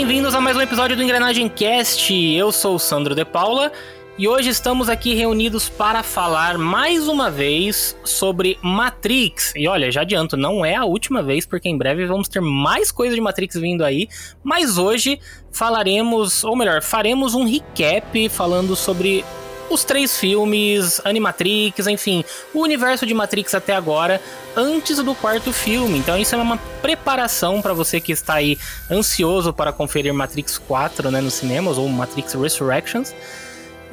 bem-vindos a mais um episódio do Engrenagem Cast. Eu sou o Sandro De Paula e hoje estamos aqui reunidos para falar mais uma vez sobre Matrix. E olha, já adianto, não é a última vez, porque em breve vamos ter mais coisa de Matrix vindo aí. Mas hoje falaremos, ou melhor, faremos um recap falando sobre os três filmes, Animatrix, enfim, o universo de Matrix até agora, antes do quarto filme. Então isso é uma preparação para você que está aí ansioso para conferir Matrix 4, né, nos cinemas ou Matrix Resurrections.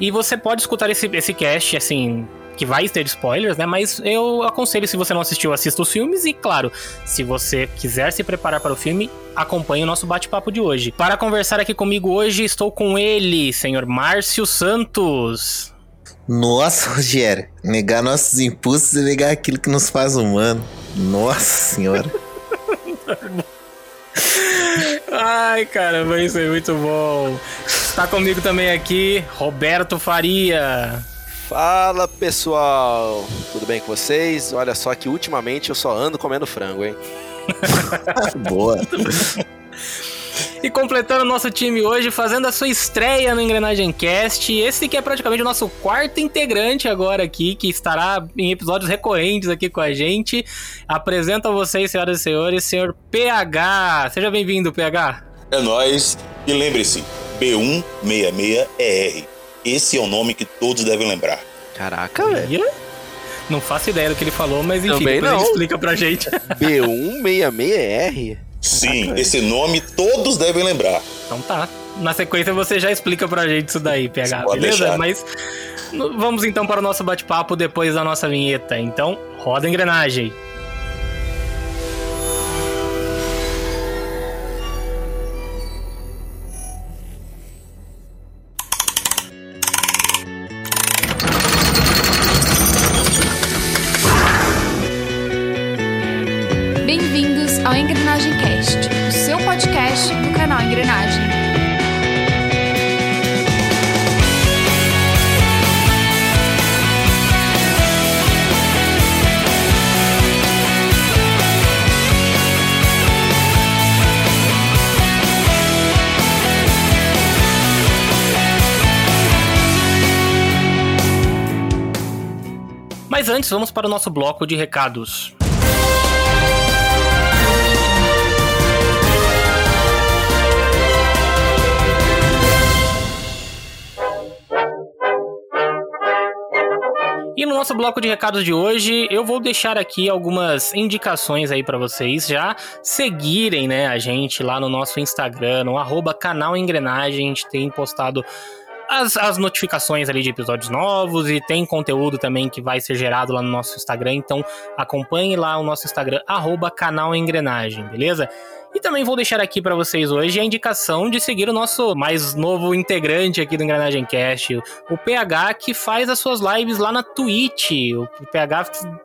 E você pode escutar esse, esse cast, assim, que vai ter spoilers, né? Mas eu aconselho, se você não assistiu, assista os filmes. E, claro, se você quiser se preparar para o filme, acompanhe o nosso bate-papo de hoje. Para conversar aqui comigo hoje, estou com ele, senhor Márcio Santos. Nossa, Rogério, negar nossos impulsos e negar aquilo que nos faz humano. Nossa senhora. Ai, caramba, isso é muito bom. Está comigo também aqui, Roberto Faria. Fala pessoal, tudo bem com vocês? Olha só que ultimamente eu só ando comendo frango, hein? Boa. E completando o nosso time hoje, fazendo a sua estreia no Engrenagem Cast, esse que é praticamente o nosso quarto integrante agora aqui, que estará em episódios recorrentes aqui com a gente. Apresento a vocês, senhoras e senhores, senhor PH. Seja bem-vindo, PH. É nóis. E lembre-se, B166ER. Esse é o nome que todos devem lembrar. Caraca, velho. Não faço ideia do que ele falou, mas enfim, Também depois não. ele explica pra gente. B166R? Sim, esse nome todos devem lembrar. Então tá. Na sequência você já explica pra gente isso daí, PH, Pode beleza? deixar. Mas vamos então para o nosso bate-papo depois da nossa vinheta. Então, roda a engrenagem. Antes, vamos para o nosso bloco de recados. E no nosso bloco de recados de hoje, eu vou deixar aqui algumas indicações aí pra vocês já seguirem, né, a gente lá no nosso Instagram, no arroba canal Engrenagem, a gente tem postado as, as notificações ali de episódios novos e tem conteúdo também que vai ser gerado lá no nosso Instagram, então acompanhe lá o nosso Instagram, arroba canal Engrenagem, beleza? E também vou deixar aqui pra vocês hoje a indicação de seguir o nosso mais novo integrante aqui do Engrenagem Cast, o PH, que faz as suas lives lá na Twitch. O PH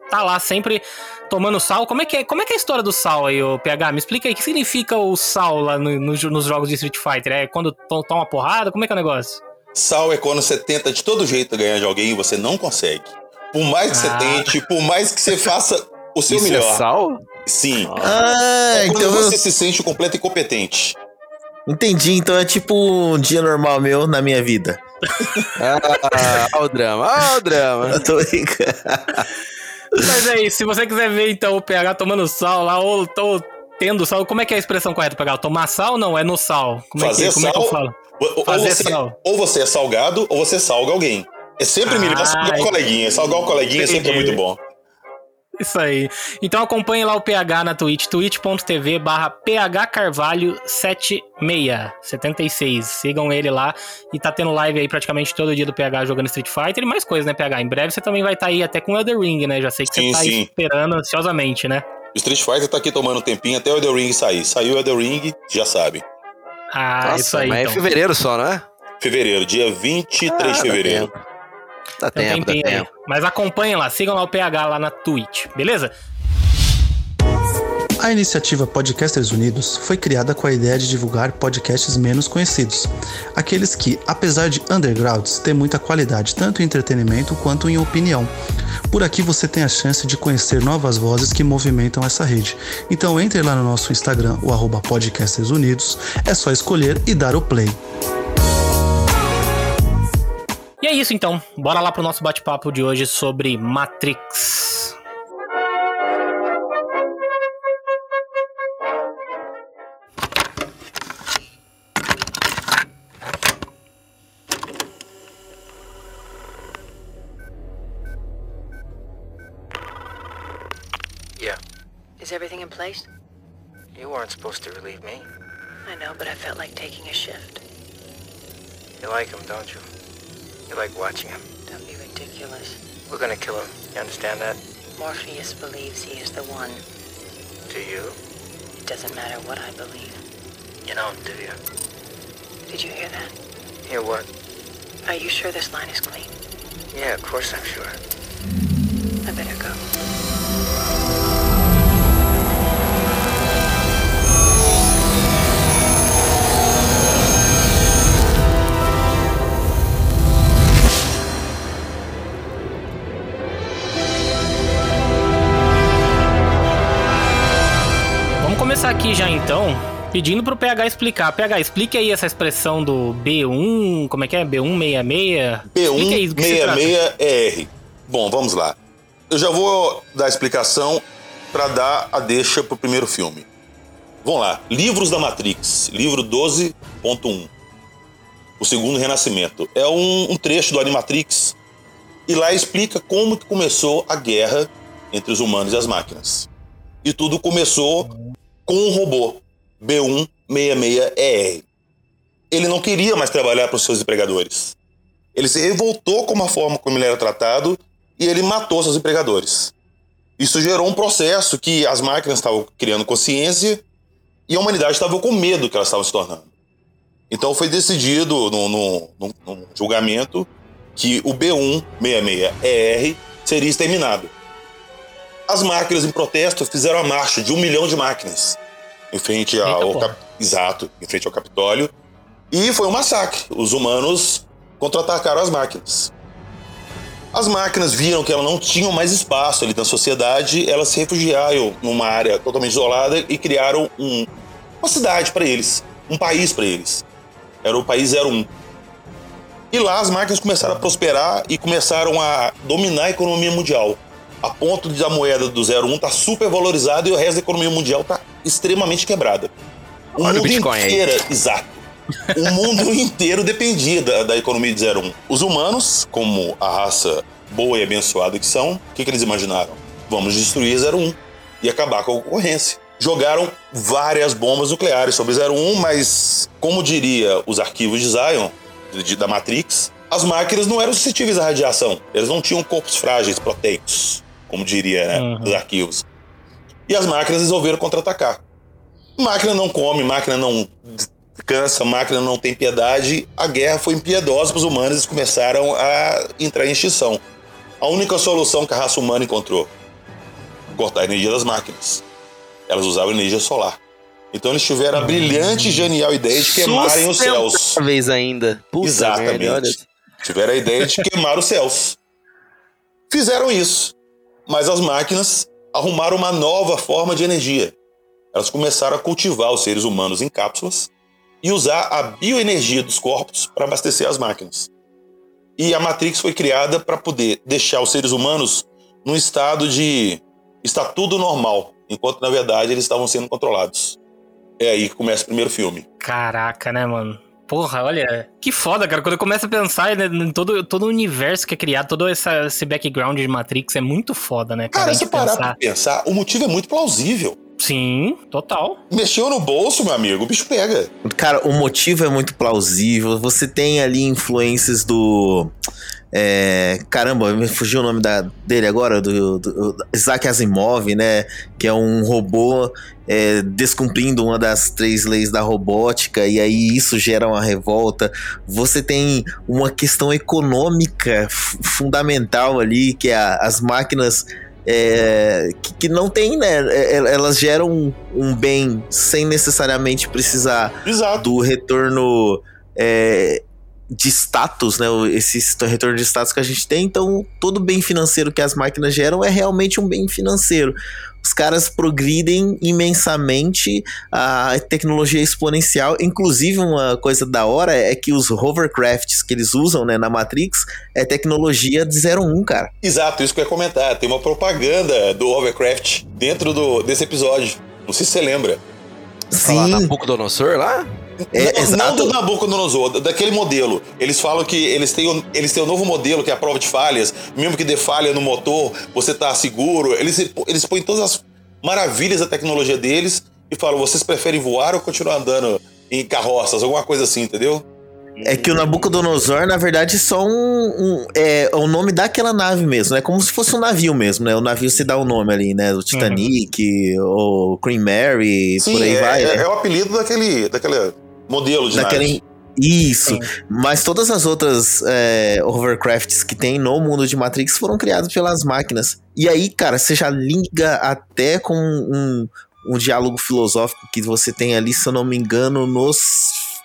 tá lá sempre tomando sal. Como é que é, como é, que é a história do sal aí, o PH? Me explica aí, o que significa o sal lá no- no- nos jogos de Street Fighter? É quando to- toma porrada? Como é que é o negócio? Sal é quando você tenta de todo jeito ganhar de alguém e você não consegue. Por mais que Ah. você tente, por mais que você faça o seu Isso melhor. é sal? Sim. Ah, é quando então eu você se sente completo incompetente. entendi. Então é tipo um dia normal meu na minha vida. Ah, ó o drama, ó o drama. Eu tô brincando. Mas é isso, se você quiser ver então o PH tomando sal lá, ou, ou tendo sal, como é que é a expressão correta, PH? Tomar sal não? É no sal? Como Fazer é que, como é que eu sal- falo? Ou, ou você, ou você é salgado ou você salga alguém. É sempre melhor Ah, salgar o coleguinha. Salgar o coleguinha sempre é entendi. muito bom. Isso aí. Então acompanhe lá o PH na Twitch, twitch.tv barra phcarvalho76, 76. Sigam ele lá e tá tendo live aí praticamente todo dia do PH jogando Street Fighter e mais coisas, né, PH? Em breve você também vai estar aí até com o Elder Ring, né? Já sei que Sim, você tá aí sim. esperando ansiosamente, né? O Street Fighter tá aqui tomando um tempinho até o Elden Ring sair. Saiu o Elden Ring, já sabe. Ah, Nossa, isso aí. mas é então. fevereiro só, não é? Fevereiro, dia 23 Ah, de fevereiro. Dá tempo, dá Tem um tempo. Dá tempinho aí. tempo. Mas acompanhem lá, sigam lá o PH lá na Twitch, beleza? A iniciativa Podcasters Unidos foi criada com a ideia de divulgar podcasts menos conhecidos, aqueles que, apesar de undergrounds, têm muita qualidade tanto em entretenimento quanto em opinião. Por aqui você tem a chance de conhecer novas vozes que movimentam essa rede. Então entre lá no nosso Instagram, o arroba Podcasters Unidos, é só escolher e dar o play. E é isso então. Bora lá pro nosso bate-papo de hoje sobre Matrix. Place? You weren't supposed to relieve me. I know, but I felt like taking a shift. You like him, don't you? You like watching him. Don't be ridiculous. We're gonna kill him. You understand that? Morpheus believes he is the one. Do you? It doesn't matter what I believe. You don't, do you? Did you hear that? Hear what? Are you sure this line is clean? Yeah, of course I'm sure. I better go. Aqui já então, pedindo pro PH explicar. PH, explique aí essa expressão do B1, como é que é? B166? Explica aí do que se trata. B166ER. Um Bom, vamos lá. Eu já vou dar a explicação para dar a deixa pro primeiro filme. Vamos lá. Livros da Matrix, livro 12.1. O segundo renascimento. É um, um trecho do Animatrix e lá explica como que começou a guerra entre os humanos e as máquinas. E tudo começou com um robô, B166ER. Ele não queria mais trabalhar para os seus empregadores. Ele se revoltou com a forma como ele era tratado e ele matou seus empregadores. Isso gerou um processo que as máquinas estavam criando consciência e a humanidade estava com medo que elas estavam se tornando. Então foi decidido no julgamento que o B166ER seria exterminado. As máquinas em protesto fizeram a marcha de um milhão de máquinas em frente ao. Cap- exato, em frente ao Capitólio e foi um massacre. Os humanos contra-atacaram as máquinas. As máquinas viram que elas não tinham mais espaço ali na sociedade, elas se refugiaram numa área totalmente isolada e criaram um- uma cidade para eles, um país para eles. Era o país 01. E lá as máquinas começaram a prosperar e começaram a dominar a economia mundial. A ponto de a moeda do 01 tá super valorizada e o resto da economia mundial tá extremamente quebrada. O Olha o mundo Bitcoin aí. inteiro, exato. O mundo inteiro dependia da, da economia de 01. Os humanos, como a raça boa e abençoada que são, o que, que eles imaginaram? Vamos destruir 01 e acabar com a concorrência. Jogaram várias bombas nucleares sobre 01, mas, como diria os arquivos de Zion, de- da Matrix, as máquinas não eram suscetíveis à radiação. Eles não tinham corpos frágeis, proteicos, como diria né, Uhum. os arquivos. E as máquinas resolveram contra-atacar. Máquina não come, máquina não cansa, máquina não tem piedade. A guerra foi impiedosa para os humanos e eles começaram a entrar em extinção. A única solução que a raça humana encontrou: cortar a energia das máquinas. Elas usavam energia solar. Então eles tiveram a brilhante e genial ideia de queimarem os céus. vez ainda. Puta Exatamente. merda. Tiveram a ideia de queimar os céus. Fizeram isso. Mas as máquinas arrumaram uma nova forma de energia. Elas começaram a cultivar os seres humanos em cápsulas e usar a bioenergia dos corpos para abastecer as máquinas. E a Matrix foi criada para poder deixar os seres humanos num estado de está tudo normal, enquanto na verdade eles estavam sendo controlados. É aí que começa o primeiro filme. Caraca, né, mano? Porra, olha, que foda, cara. Quando eu começo a pensar né, em todo, todo o universo que é criado, todo essa, esse background de Matrix é muito foda, né, cara? Cara, se parar pensar. pra pensar, o motivo é muito plausível. Sim, total. Mexeu no bolso, meu amigo, o bicho pega. Cara, o motivo é muito plausível. Você tem ali influências do. É, caramba, me fugiu o nome da, dele agora, do, do Isaac Asimov, né? Que é um robô é, descumprindo uma das três leis da robótica, e aí isso gera uma revolta. Você tem uma questão econômica fu- fundamental ali, que é a- as máquinas. é, que, que não tem, né? é, Elas geram um, um bem sem necessariamente precisar Exato. do retorno é, de status, né? Esse retorno de status que a gente tem. Então, todo bem financeiro que as máquinas geram é realmente um bem financeiro. Os caras progridem imensamente a tecnologia exponencial. Inclusive, uma coisa da hora é que os hovercrafts que eles usam né, na Matrix é tecnologia de 01, cara. Exato, isso que eu ia comentar. Tem uma propaganda do hovercraft dentro do, desse episódio. Não sei se você lembra. Falar Sim. Nabucodonosor lá? É, não, exato. não do Nabucodonosor, daquele modelo. Eles falam que eles têm, o- eles têm um novo modelo que é a prova de falhas. Mesmo que dê falha no motor, você tá seguro. Eles, eles põem todas as maravilhas da tecnologia deles e falam: vocês preferem voar ou continuar andando em carroças? Alguma coisa assim, entendeu? É que o Nabucodonosor, na verdade, é só um, um- é o nome daquela nave mesmo, é como se fosse um navio mesmo, né? O navio se dá o nome ali, né? O Titanic, o Queen Mary, Sim, por aí é, vai. é, né? é o apelido daquele, daquele modelo de Daquele... nave. Isso, mas todas as outras é, hovercrafts que tem no mundo de Matrix foram criadas pelas máquinas. E aí, cara, você já liga até com um, um diálogo filosófico que você tem ali, se eu não me engano, nos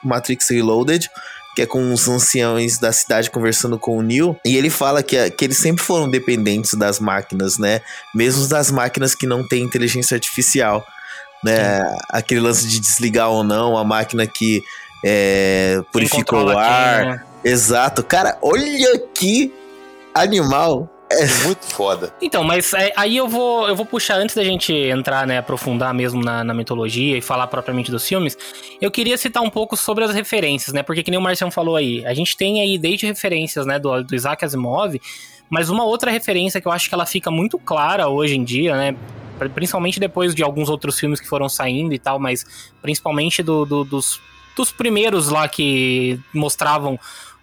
Matrix Reloaded, que é com os anciãos da cidade conversando com o Neo. E ele fala que, que eles sempre foram dependentes das máquinas, né? Mesmo das máquinas que não têm inteligência artificial. Né? Aquele lance de desligar ou não, a máquina que é, Quem purifica o ar. quem, né? Exato. Cara, olha que animal. Muito foda. Então, mas é, aí eu vou, eu vou puxar, antes da gente entrar, né, aprofundar mesmo na, na mitologia e falar propriamente dos filmes, eu queria citar um pouco sobre as referências, né, porque que nem o Marcião falou aí, a gente tem aí desde referências, né, do, do Isaac Asimov, mas uma outra referência que eu acho que ela fica muito clara hoje em dia, né, principalmente depois de alguns outros filmes que foram saindo e tal, mas principalmente do, do- dos, dos primeiros lá que mostravam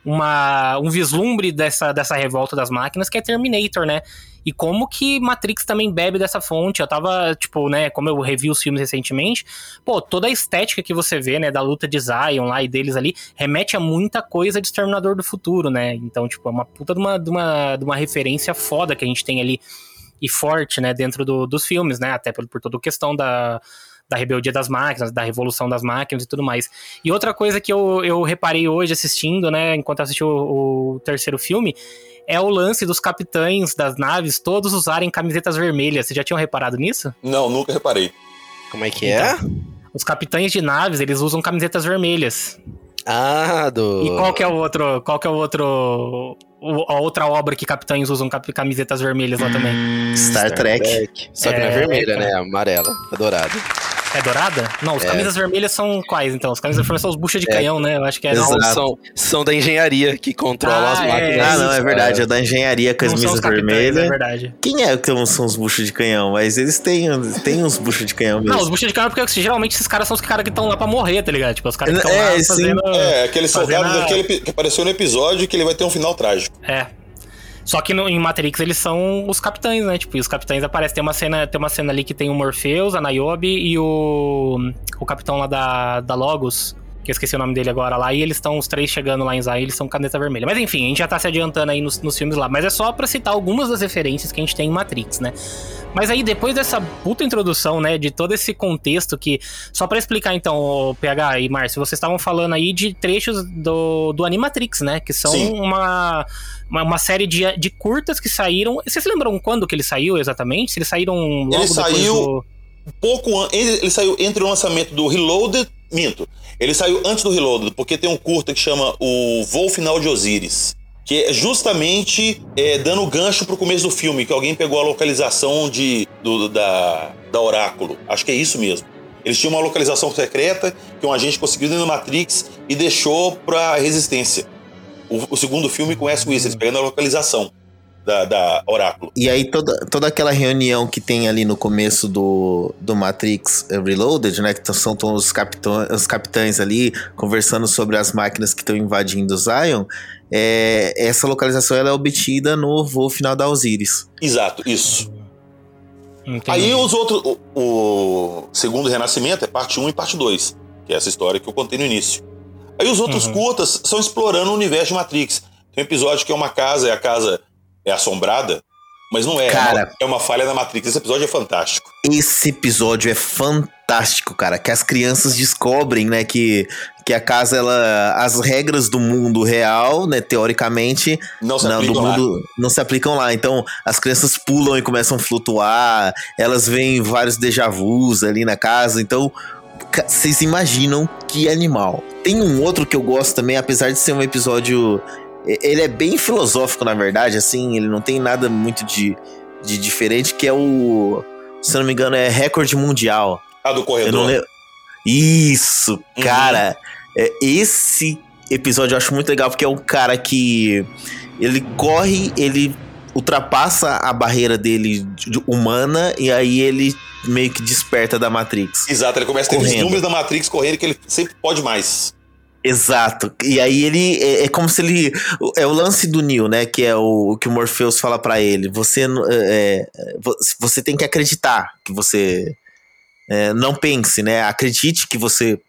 uma, um vislumbre dessa, dessa revolta das máquinas, que é Terminator, né? E como que Matrix também bebe dessa fonte. Eu tava, tipo, né, como eu revi os filmes recentemente, pô, toda a estética que você vê, né, da luta de Zion lá e deles ali, remete a muita coisa de Exterminador do Futuro, né? Então, tipo, é uma puta de uma, de uma, de uma referência foda que a gente tem ali e forte, né, dentro do- dos filmes, né? Até por, por toda a questão da, da rebeldia das máquinas, da revolução das máquinas e tudo mais. E outra coisa que eu, eu reparei hoje assistindo, né, enquanto eu assisti o, o terceiro filme, é o lance dos capitães das naves todos usarem camisetas vermelhas. Vocês já tinham reparado nisso? Não, nunca reparei. Como é que é? Os capitães de naves, eles usam camisetas vermelhas. Ah, do. E qual que é o outro, qual que é o outro a outra obra que capitães usam camisetas vermelhas lá também? Star, Trek. Só que não é É, vermelha, cara. né? Amarela. É dourada. É dourada? Não, os É. camisas vermelhas são quais, então? Os camisas vermelhas são os buchas de É. canhão, né? Eu acho que é. Não, são, são da engenharia que controlam Ah, as é. máquinas. Ah, não, é verdade. É da engenharia com as não são os misas capitães, vermelhas. É verdade. Quem é que são os buchos de canhão? Mas eles têm, têm uns buchos de canhão mesmo. Não, os buchas de canhão, porque geralmente esses caras são os caras que estão lá pra morrer, tá ligado? Tipo, os caras que estão É, lá sim. fazendo. É, aquele soldado a- daquele que apareceu no episódio que ele vai ter um final trágico. É. Só que no- em Matrix eles são os capitães, né? Tipo, e os capitães aparecem. Tem uma cena, tem uma cena ali que tem o Morpheus, a Niobe e o. O capitão lá da, da Logos. Que eu esqueci o nome dele agora lá. E eles estão, os três chegando lá em Zion, eles são caneta vermelha. Mas enfim, a gente já tá se adiantando aí nos, nos filmes lá. Mas é só pra citar algumas das referências que a gente tem em Matrix, né? Mas aí, depois dessa puta introdução, né, de todo esse contexto que. Só pra explicar, então, o PH e Márcio, vocês estavam falando aí de trechos do, do Animatrix, né? Que são Sim. uma, uma, série de, de curtas que saíram. Vocês lembram quando que ele saiu exatamente? Se eles saíram logo depois saiu- do. Pouco an- ele, ele saiu entre o lançamento do Reloaded. Minto. Ele saiu antes do Reloaded, porque tem um curta que chama O Voo Final de Osiris. Que é justamente é, dando gancho pro começo do filme, que alguém pegou a localização de, do- da, da Oráculo. Acho que é isso mesmo. Eles tinham uma localização secreta que um agente conseguiu dentro da Matrix e deixou pra Resistência. O, o segundo filme começa com isso, eles pegando a localização da, da Oráculo. E aí toda, toda aquela reunião que tem ali no começo do, do Matrix Reloaded, né? Que são todos os, capitão, os capitães ali conversando sobre as máquinas que estão invadindo o Zion. É, essa localização ela é obtida no voo final da Osiris. Exato, isso. Entendi. Aí os outros. O, o segundo renascimento é parte 1 e parte 2, que é essa história que eu contei no início. Aí os outros Uhum. curtas são explorando o universo de Matrix. Tem um episódio que é uma casa, e a casa é assombrada, mas não é. Cara. É uma, é uma falha na Matrix. Esse episódio é fantástico. Esse episódio é fantástico. cara, que as crianças descobrem, né, que, que a casa, ela, as regras do mundo real, né, teoricamente, Não se não, aplicam lá. mundo não se aplicam lá. Então, as crianças pulam e começam a flutuar, elas veem vários déjà vus ali na casa, então vocês imaginam que animal. Tem um outro que eu gosto também, apesar de ser um episódio ele é bem filosófico, na verdade, assim, ele não tem nada muito de, de diferente, que é o. Se não me engano, é recorde mundial. Ah, do corredor. Isso, Uhum. cara. é, esse episódio eu acho muito legal, porque é um cara que. Ele corre, ele ultrapassa a barreira dele de- humana, e aí ele meio que desperta da Matrix. Exato, ele começa a ter Correndo. vislumbres da Matrix correndo que ele sempre pode mais. Exato. E aí ele é, é como se ele é o lance do Neo, né? Que é o, o que o Morpheus fala pra ele. Você é, é, vo- você tem que acreditar que você é, não pense, né? Acredite que você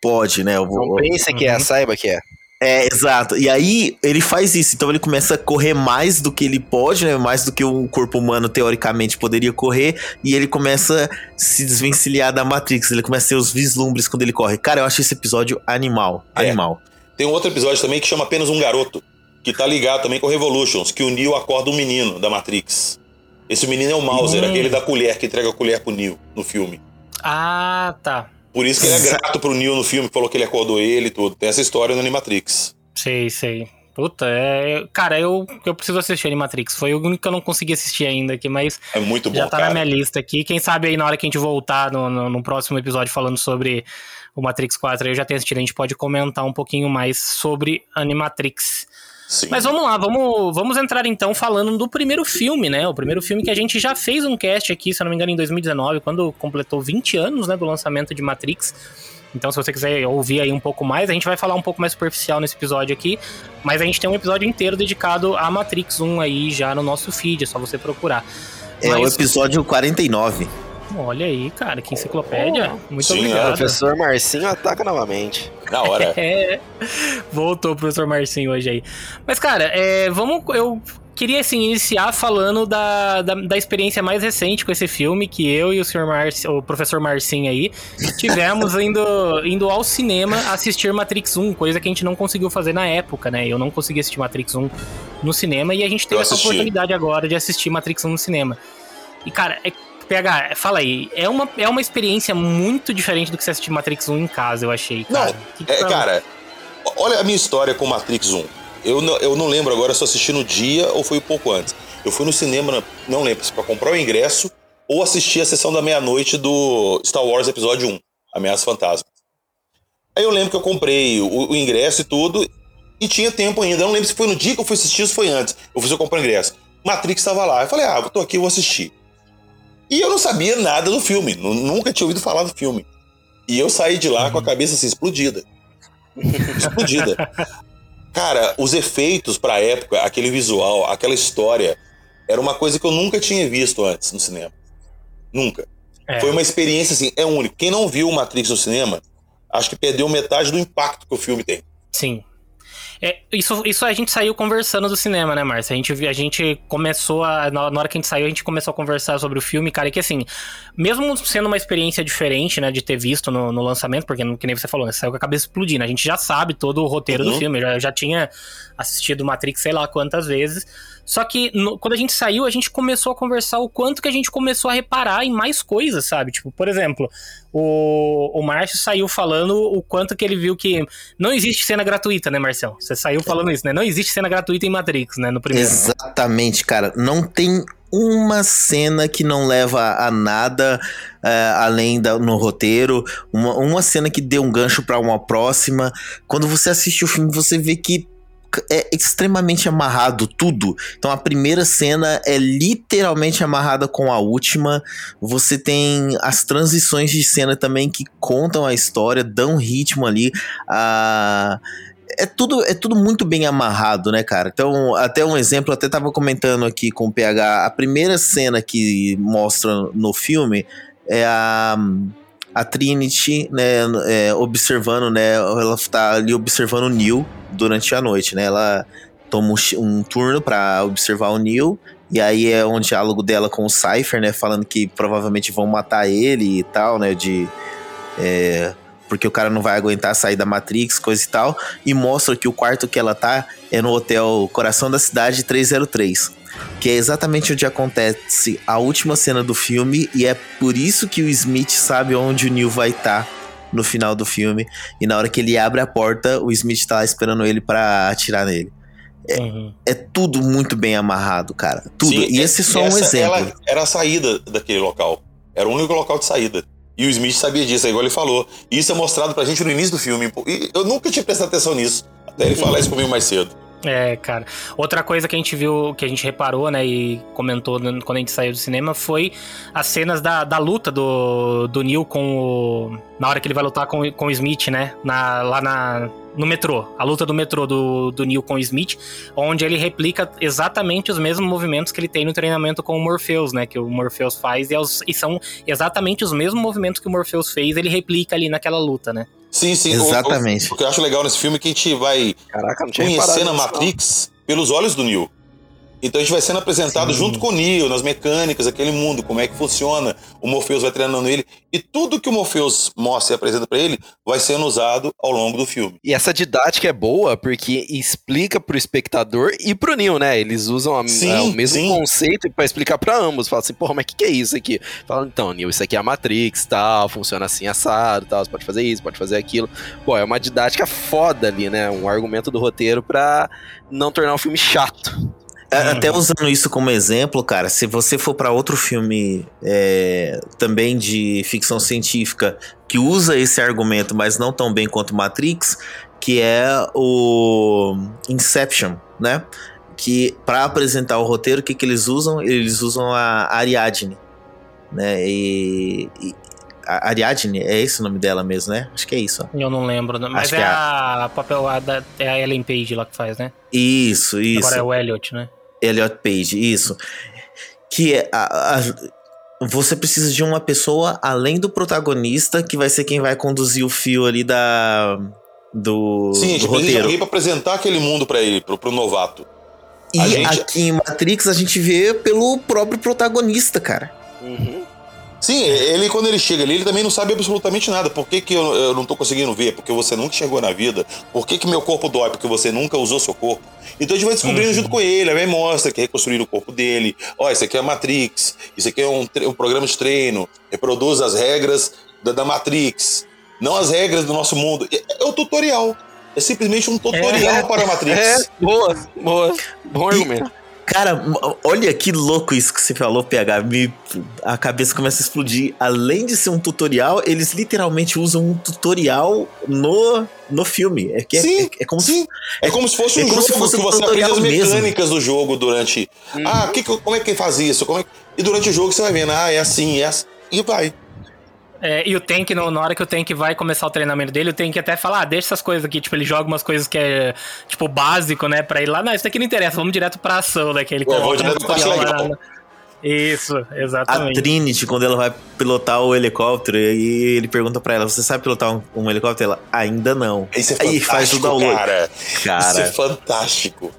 pode, né? Eu vou- Não pense que é, Uhum. saiba que é. É, exato. E aí ele faz isso. Então ele começa a correr mais do que ele pode, né? Mais do que um corpo humano teoricamente poderia correr. E ele começa a se desvencilhar da Matrix. Ele começa a ter os vislumbres quando ele corre. Cara, eu acho esse episódio animal. É. Animal. Tem um outro episódio também que chama apenas um garoto, que tá ligado também com Revolutions, que o Neo acorda um menino da Matrix. Esse menino é o Mauser, Hum. aquele da colher que entrega a colher pro Neo no filme. Ah, tá. Por isso que ele é grato pro Neo no filme, falou que ele acordou ele e tudo. Tem essa história no Animatrix. Sei, sei. Puta, é. Cara, eu, eu preciso assistir Animatrix. Foi o único que eu não consegui assistir ainda aqui, mas É muito bom, já tá cara. na minha lista aqui. Quem sabe aí na hora que a gente voltar no, no, no próximo episódio falando sobre o Matrix 4, eu já tenho assistido, a gente pode comentar um pouquinho mais sobre Animatrix. Sim. Mas vamos lá, vamos, vamos entrar então falando do primeiro filme, né? O primeiro filme que a gente já fez um cast aqui, se eu não me engano, em 2019, quando completou 20 anos né, do lançamento de Matrix. Então, se você quiser ouvir aí um pouco mais, a gente vai falar um pouco mais superficial nesse episódio aqui, mas a gente tem um episódio inteiro dedicado a Matrix 1 aí já no nosso feed, é só você procurar. É o Mas- episódio 49. Olha aí, cara, que enciclopédia. Muito Sim, O obrigado. professor Marcinho ataca novamente. Na hora. É, voltou o professor Marcinho hoje aí. Mas, cara, é, vamos. Eu queria assim, iniciar falando da, da, da experiência mais recente com esse filme, que eu e o senhor Marci, o professor Marcinho aí tivemos indo, indo ao cinema assistir Matrix 1, coisa que a gente não conseguiu fazer na época, né? Eu não consegui assistir Matrix 1 no cinema e a gente teve essa oportunidade agora de assistir Matrix 1 no cinema. E, cara, é, PH, fala aí, é uma, é uma experiência muito diferente do que você assistir Matrix 1 em casa, eu achei. Não, Cara. Que que É, cara, olha a minha história com Matrix 1. Eu não, eu não lembro agora se eu assisti no dia ou foi um pouco antes. Eu fui no cinema, não lembro se pra comprar o ingresso ou assistir a sessão da meia-noite do Star Wars Episódio 1, Ameaça Fantasma. Aí eu lembro que eu comprei o, o ingresso e tudo, e tinha tempo ainda. Eu não lembro se foi no dia que eu fui assistir ou se foi antes. Eu fiz eu comprar o ingresso. Matrix estava lá. Eu falei, ah, eu tô aqui, eu vou assistir. E eu não sabia nada do filme, nu- nunca tinha ouvido falar do filme. E eu saí de lá com a cabeça assim, explodida. explodida. Cara, os efeitos pra época, aquele visual, aquela história, era uma coisa que eu nunca tinha visto antes no cinema. Nunca. É. Foi uma experiência assim, é único. Quem não viu o Matrix no cinema, acho que perdeu metade do impacto que o filme tem. Sim. É, isso, isso a gente saiu conversando do cinema, né, Márcia? A gente, a gente começou a. Na hora que a gente saiu, a gente começou a conversar sobre o filme, cara, e que assim, mesmo sendo uma experiência diferente, né, de ter visto no, no lançamento, porque, que nem você falou, né, saiu com a cabeça explodindo. A gente já sabe todo o roteiro do Uhum. filme, já, já tinha assistido Matrix sei lá quantas vezes. Só que no- quando a gente saiu, a gente começou a conversar o quanto que a gente começou a reparar em mais coisas, sabe? Tipo, por exemplo, o, o Márcio saiu falando o quanto que ele viu que não existe cena gratuita, né, Marcelo? Você saiu falando isso, né? Não existe cena gratuita em Matrix, né? No primeiro. Exatamente, cara. Não tem uma cena que não leva a nada é, além da, no roteiro. Uma, uma cena que dê um gancho pra uma próxima. Quando você assiste o filme, você vê que é extremamente amarrado tudo. Então a primeira cena é literalmente amarrada com a última. Você tem as transições de cena também que contam a história, dão ritmo ali. A é tudo, é tudo muito bem amarrado, né, cara? Então, até um exemplo, eu até tava comentando aqui com o PH, a primeira cena que mostra no filme é a, a Trinity, né, é, observando, né, ela tá ali observando o Neil durante a noite, né, ela toma um, um turno pra observar o Neil E aí é um diálogo dela com o Cypher, né? Falando que provavelmente vão matar ele e tal, né? De. É, porque o cara não vai aguentar sair da Matrix, coisa e tal. E mostra que o quarto que ela tá é no hotel Coração da Cidade 303. Que é exatamente onde acontece a última cena do filme. E é por isso que o Smith sabe onde o Neil vai estar. no final do filme, e na hora que ele abre a porta, o Smith tá lá esperando ele pra atirar nele. Uhum. É tudo muito bem amarrado, cara. Tudo. Sim, e esse é só um essa, exemplo. Ela era a saída daquele local. Era o único local de saída. E o Smith sabia disso, é igual ele falou. E isso é mostrado pra gente no início do filme. E eu nunca tinha prestado atenção nisso. Até ele falar isso comigo mais cedo. É, cara. Outra coisa que a gente viu, que a gente reparou, né, e comentou quando a gente saiu do cinema foi as cenas da, da luta do, do Neil com o. Na hora que ele vai lutar com, com o Smith, né? Na, lá na, no metrô. A luta do metrô do, do Neil com o Smith, onde ele replica exatamente os mesmos movimentos que ele tem no treinamento com o Morpheus, né? Que o Morpheus faz, e, é os- e são exatamente os mesmos movimentos que o Morpheus fez, ele replica ali naquela luta, né? Sim, sim. O- Exatamente. O, o que eu acho legal nesse filme é que a gente vai Caraca, conhecendo a nisso, não. Matrix pelos olhos do Neo. Então a gente vai sendo apresentado Sim. junto com o Neo, nas mecânicas daquele mundo, como é que funciona. O Morpheus vai treinando ele. E tudo que o Morpheus mostra e apresenta pra ele vai sendo usado ao longo do filme. E essa didática é boa porque explica pro espectador e pro Neo, né? Eles usam a- Sim, é, o mesmo sim. conceito pra explicar pra ambos. Fala assim, porra, mas o que, que é isso aqui? Fala, então, Neo, isso aqui é a Matrix, tal, funciona assim, assado, tal, você pode fazer isso, pode fazer aquilo. Pô, é uma didática foda ali, né? Um argumento do roteiro pra não tornar o filme chato. É, Até usando isso como exemplo, cara, se você for pra outro filme é, também de ficção científica que usa esse argumento, mas não tão bem quanto Matrix, que é o Inception, né? Que pra apresentar o roteiro, o que, que eles usam? Eles usam a Ariadne, né? E, e- a Ariadne, é esse o nome dela mesmo, né? Acho que é isso. Eu não lembro, mas Acho é é a, papel, a da- é a Ellen Page lá que faz, né? Isso, isso. Agora é o Elliot, né? Elliot Page, isso. Que é a- a- você precisa de uma pessoa além do protagonista que vai ser quem vai conduzir o fio ali da do, Sim, a gente do de roteiro. alguém pra apresentar aquele mundo pra ele, pro, pro novato. E gente- aqui em Matrix a gente vê pelo próprio protagonista, cara. Uhum. Sim, ele quando ele chega ali, ele também não sabe absolutamente nada. Por que, que eu, eu não tô conseguindo ver? Porque você nunca chegou na vida. Por que, que meu corpo dói? Porque você nunca usou seu corpo. Então a gente vai descobrindo Uhum. junto com ele, aí mostra que reconstruir o corpo dele. Ó, isso aqui é a Matrix, isso aqui é um, um programa de treino, reproduz as regras da, da Matrix, não as regras do nosso mundo. É, é o tutorial. É simplesmente um tutorial para a Matrix. É, boa, boa. Bom argumento. Cara, olha que louco isso que você falou, PH. Me, a cabeça começa a explodir. Além de ser um tutorial, eles literalmente usam um tutorial no, no filme. É, que é, Sim, é, é como se Sim, é como se fosse é um jogo se fosse que um você aprende as tutorial mesmo. mecânicas do jogo durante. Ah, que como é que faz isso? Como é que- E durante o jogo você vai vendo, ah, é assim, é assim. E vai. É, e o Tank, no- na hora que o Tank vai começar o treinamento dele, o Tank até fala, ah, deixa essas coisas aqui, tipo, ele joga umas coisas que é, tipo, básico, né, pra ir lá, não, isso daqui não interessa, vamos direto pra ação, né, que ele Pô, vou direto pra lá, né. Isso, A exatamente. Trinity, quando ela vai pilotar o helicóptero, e aí ele pergunta pra ela: Você sabe pilotar um, um helicóptero? Ela, ainda não. Isso é Aí fantástico, faz o download. cara. Isso é Cara, fantástico.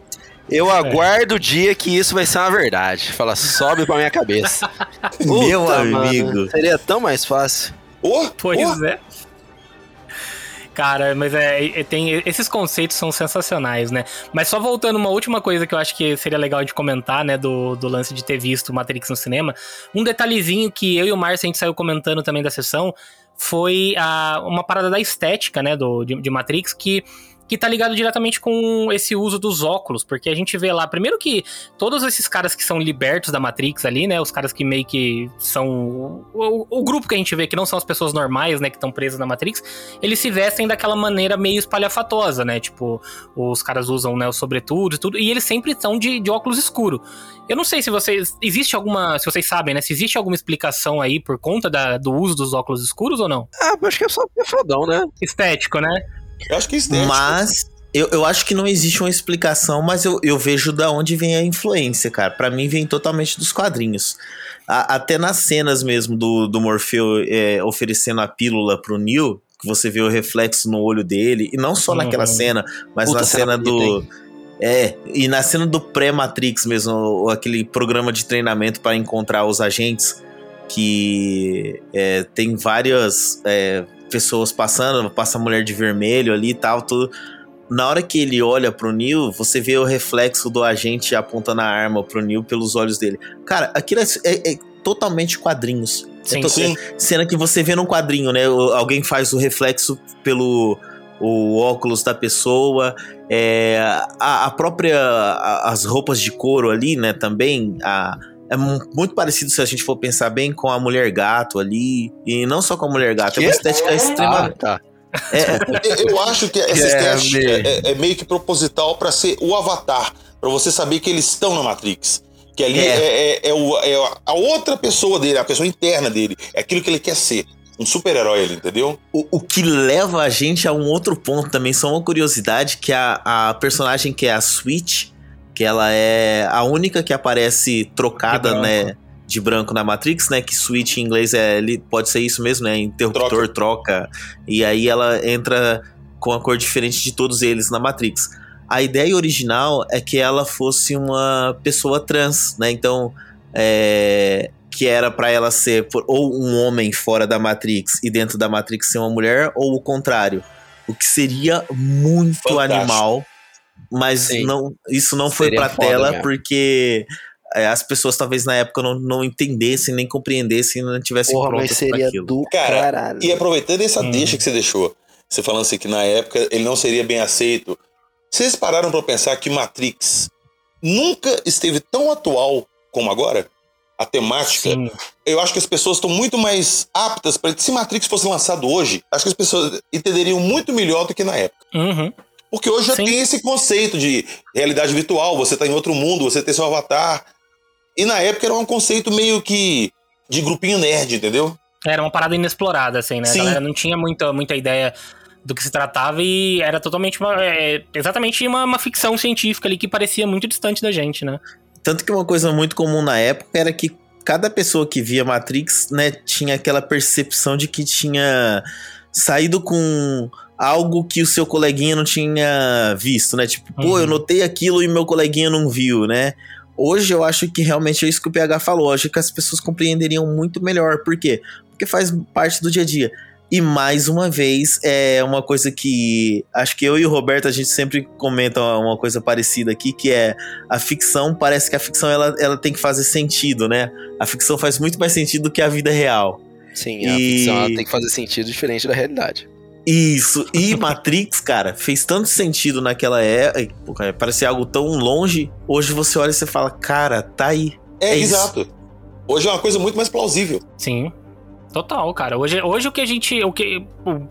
Eu aguardo o dia que isso vai ser uma verdade. Fala, sobe pra minha cabeça. meu Puta, amigo. mano, seria tão mais fácil. Oh, Pois oh, é. Cara, mas é, é, tem esses conceitos são sensacionais, né? Mas só voltando uma última coisa que eu acho que seria legal de comentar, né, do, do lance de ter visto Matrix no cinema, um detalhezinho que eu e o Márcio a gente saiu comentando também da sessão foi a, uma parada da estética, né, do, de, de Matrix que que tá ligado diretamente com esse uso dos óculos, porque a gente vê lá, primeiro que todos esses caras que são libertos da Matrix ali, né, os caras que meio que são o, o- grupo que a gente vê que não são as pessoas normais, né, que estão presas na Matrix, eles se vestem daquela maneira meio espalhafatosa, né, tipo, os caras usam, né, o sobretudo e tudo, e eles sempre estão de, de óculos escuro. Eu não sei se vocês, existe alguma, se vocês sabem, né, se existe alguma explicação aí por conta da- do uso dos óculos escuros ou não? Ah, acho que é só fodão, né? Estético, né? Eu acho que é estético. Mas eu, eu acho que não existe uma explicação, mas eu, eu vejo da onde vem a influência, cara. Pra mim vem totalmente dos quadrinhos. A- até nas cenas mesmo do, do Morfeu é, oferecendo a pílula pro Neo, que você vê o reflexo no olho dele, e não só Uhum. naquela cena, mas Puta na cena do. É, e na cena do pré-Matrix mesmo, o- aquele programa de treinamento para encontrar os agentes, que é, tem várias é, pessoas passando, passa a mulher de vermelho ali e tal, tudo. Na hora que ele olha pro Neil, você vê o reflexo do agente apontando a arma pro Neil pelos olhos dele. Cara, aquilo é, é- é totalmente quadrinhos. Sim, É to- sim. Cena que você vê num quadrinho, né? Alguém faz o reflexo pelo o óculos da pessoa, é, a, a própria a- as roupas de couro ali, né? Também a, é mu- muito parecido se a gente for pensar bem com a mulher gato ali e não só com a mulher gato, é uma estética Ah, extremamente tá. é, Eu acho que essa É, estética meio. é, é meio que proposital pra ser o avatar, Pra você saber que eles estão na Matrix. Que ali É. é, é- é o- é a outra pessoa dele, a pessoa interna dele. É aquilo que ele quer ser. Um super-herói, ele, entendeu? O, o que leva a gente a um outro ponto também, só uma curiosidade, que a, a personagem que é a Switch, que ela é a única que aparece trocada, De branco. né, de branco na Matrix, né, que Switch em inglês é, ele pode ser isso mesmo, né, interruptor, troca. e aí ela entra com a cor diferente de todos eles na Matrix. A ideia original é que ela fosse uma pessoa trans, né, então... É, que era pra ela ser por- ou um homem fora da Matrix e dentro da Matrix ser uma mulher, ou o contrário. O que seria muito Fantástico. animal, mas Sim. não, isso não foi Seria pra foda tela mesmo. porque é, as pessoas talvez na época não, não entendessem nem compreendessem não tivessem Porra, mas prontas pra seria aquilo. do Cara, caralho. E aproveitando essa Hum. deixa que você deixou, você falando assim que na época ele não seria bem aceito. Vocês pararam pra pensar que Matrix nunca esteve tão atual como agora? A temática. Sim. Eu acho que as pessoas estão muito mais aptas para se Matrix fosse lançado hoje, acho que as pessoas entenderiam muito melhor do que na época. Uhum. Porque hoje já Sim. tem esse conceito de realidade virtual, você tá em outro mundo, você tem seu avatar. E na época era um conceito meio que de grupinho nerd, entendeu? Era uma parada inexplorada, assim, né? Sim. A galera não tinha muita, muita ideia do que se tratava e era totalmente uma. é, exatamente uma, uma ficção científica ali que parecia muito distante da gente, né? Tanto que uma coisa muito comum na época era que cada pessoa que via Matrix, né, tinha aquela percepção de que tinha saído com algo que o seu coleguinha não tinha visto, né? Tipo, pô, Uhum. eu notei aquilo e meu coleguinha não viu, né? Hoje eu acho que realmente é isso que o PH falou. Eu acho que as pessoas compreenderiam muito melhor. Por quê? Porque faz parte do dia a dia. E mais uma vez, é uma coisa que acho que eu e o Roberto a gente sempre comenta uma coisa parecida aqui, que é a ficção, parece que a ficção ela, ela tem que fazer sentido, né? A ficção faz muito mais sentido do que a vida real. Sim, a E- ficção ela tem que fazer sentido diferente da realidade. Isso. E Matrix, cara, fez tanto sentido naquela época, parecia algo tão longe. Hoje você olha e você fala, cara, tá aí. É, É isso. exato. Hoje é uma coisa muito mais plausível. Sim. Total, cara. Hoje, hoje o que a gente. O que,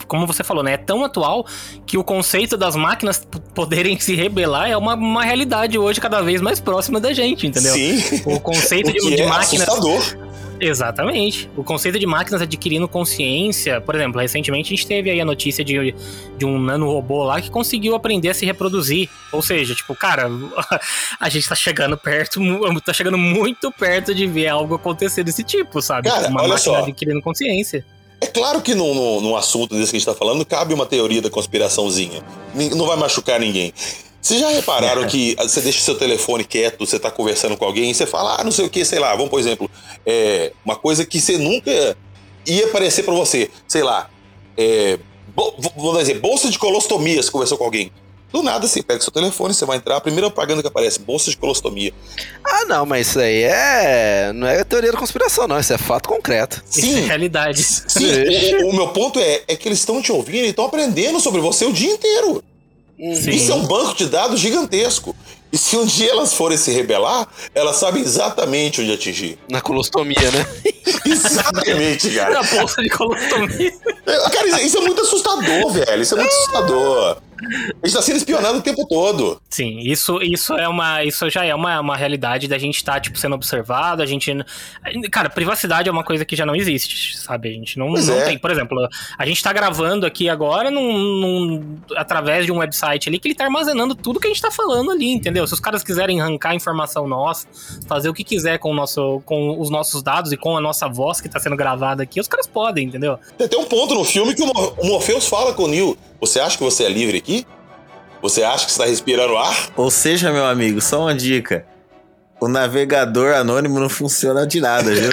como você falou, né? É tão atual que o conceito das máquinas poderem se rebelar é uma, uma realidade hoje cada vez mais próxima da gente, entendeu? Sim. O conceito O de, de é máquinas. assustador. Exatamente. O conceito de máquinas adquirindo consciência. Por exemplo, recentemente a gente teve aí a notícia de, de um nanorobô lá que conseguiu aprender a se reproduzir. Ou seja, tipo, cara, a gente tá chegando perto, tá chegando muito perto de ver algo acontecer desse tipo, sabe? Cara, Uma olha máquina só. adquirindo consciência. É claro que num, num, num assunto desse que a gente tá falando, cabe uma teoria da conspiraçãozinha. Não vai machucar ninguém. Vocês já repararam que você deixa o seu telefone quieto, você tá conversando com alguém, e você fala, ah, não sei o que, sei lá, vamos por exemplo, é, uma coisa que você nunca ia aparecer pra você, sei lá, é, vou dizer, bolsa de colostomia, você conversou com alguém. Do nada, você pega seu telefone, você vai entrar, a primeira propaganda que aparece, bolsa de colostomia. Ah, não, mas isso aí é. Não é teoria da conspiração, não. Isso é fato concreto. Isso é Sim, realidade. sim. o, o- o meu ponto é, é que eles estão te ouvindo e estão aprendendo sobre você o dia inteiro. Sim. Isso é um banco de dados gigantesco. E se um dia elas forem se rebelar, elas sabem exatamente onde atingir. Na colostomia, né? Exatamente, cara. Na bolsa de colostomia. É, Cara, isso- isso é muito assustador, velho. Isso é muito assustador. A gente tá sendo espionado o tempo todo. Sim, isso, isso é uma. Isso já é uma, uma realidade da gente estar, tipo, sendo observado, a gente. Cara, privacidade é uma coisa que já não existe, sabe? A gente não, Pois não é. tem. Por exemplo, a gente tá gravando aqui agora num, num- através de um website ali que ele tá armazenando tudo que a gente tá falando ali, entendeu? Se os caras quiserem arrancar informação nossa, fazer o que quiser com, o nosso, com os nossos dados e com a nossa voz que tá sendo gravada aqui, os caras podem, entendeu? Tem até um ponto no filme que o Mor- o Morpheus fala com o Neo: Você acha que você é livre aqui? Você acha que você está respirando ar? Ou seja, meu amigo, só uma dica. O navegador anônimo não funciona de nada, viu?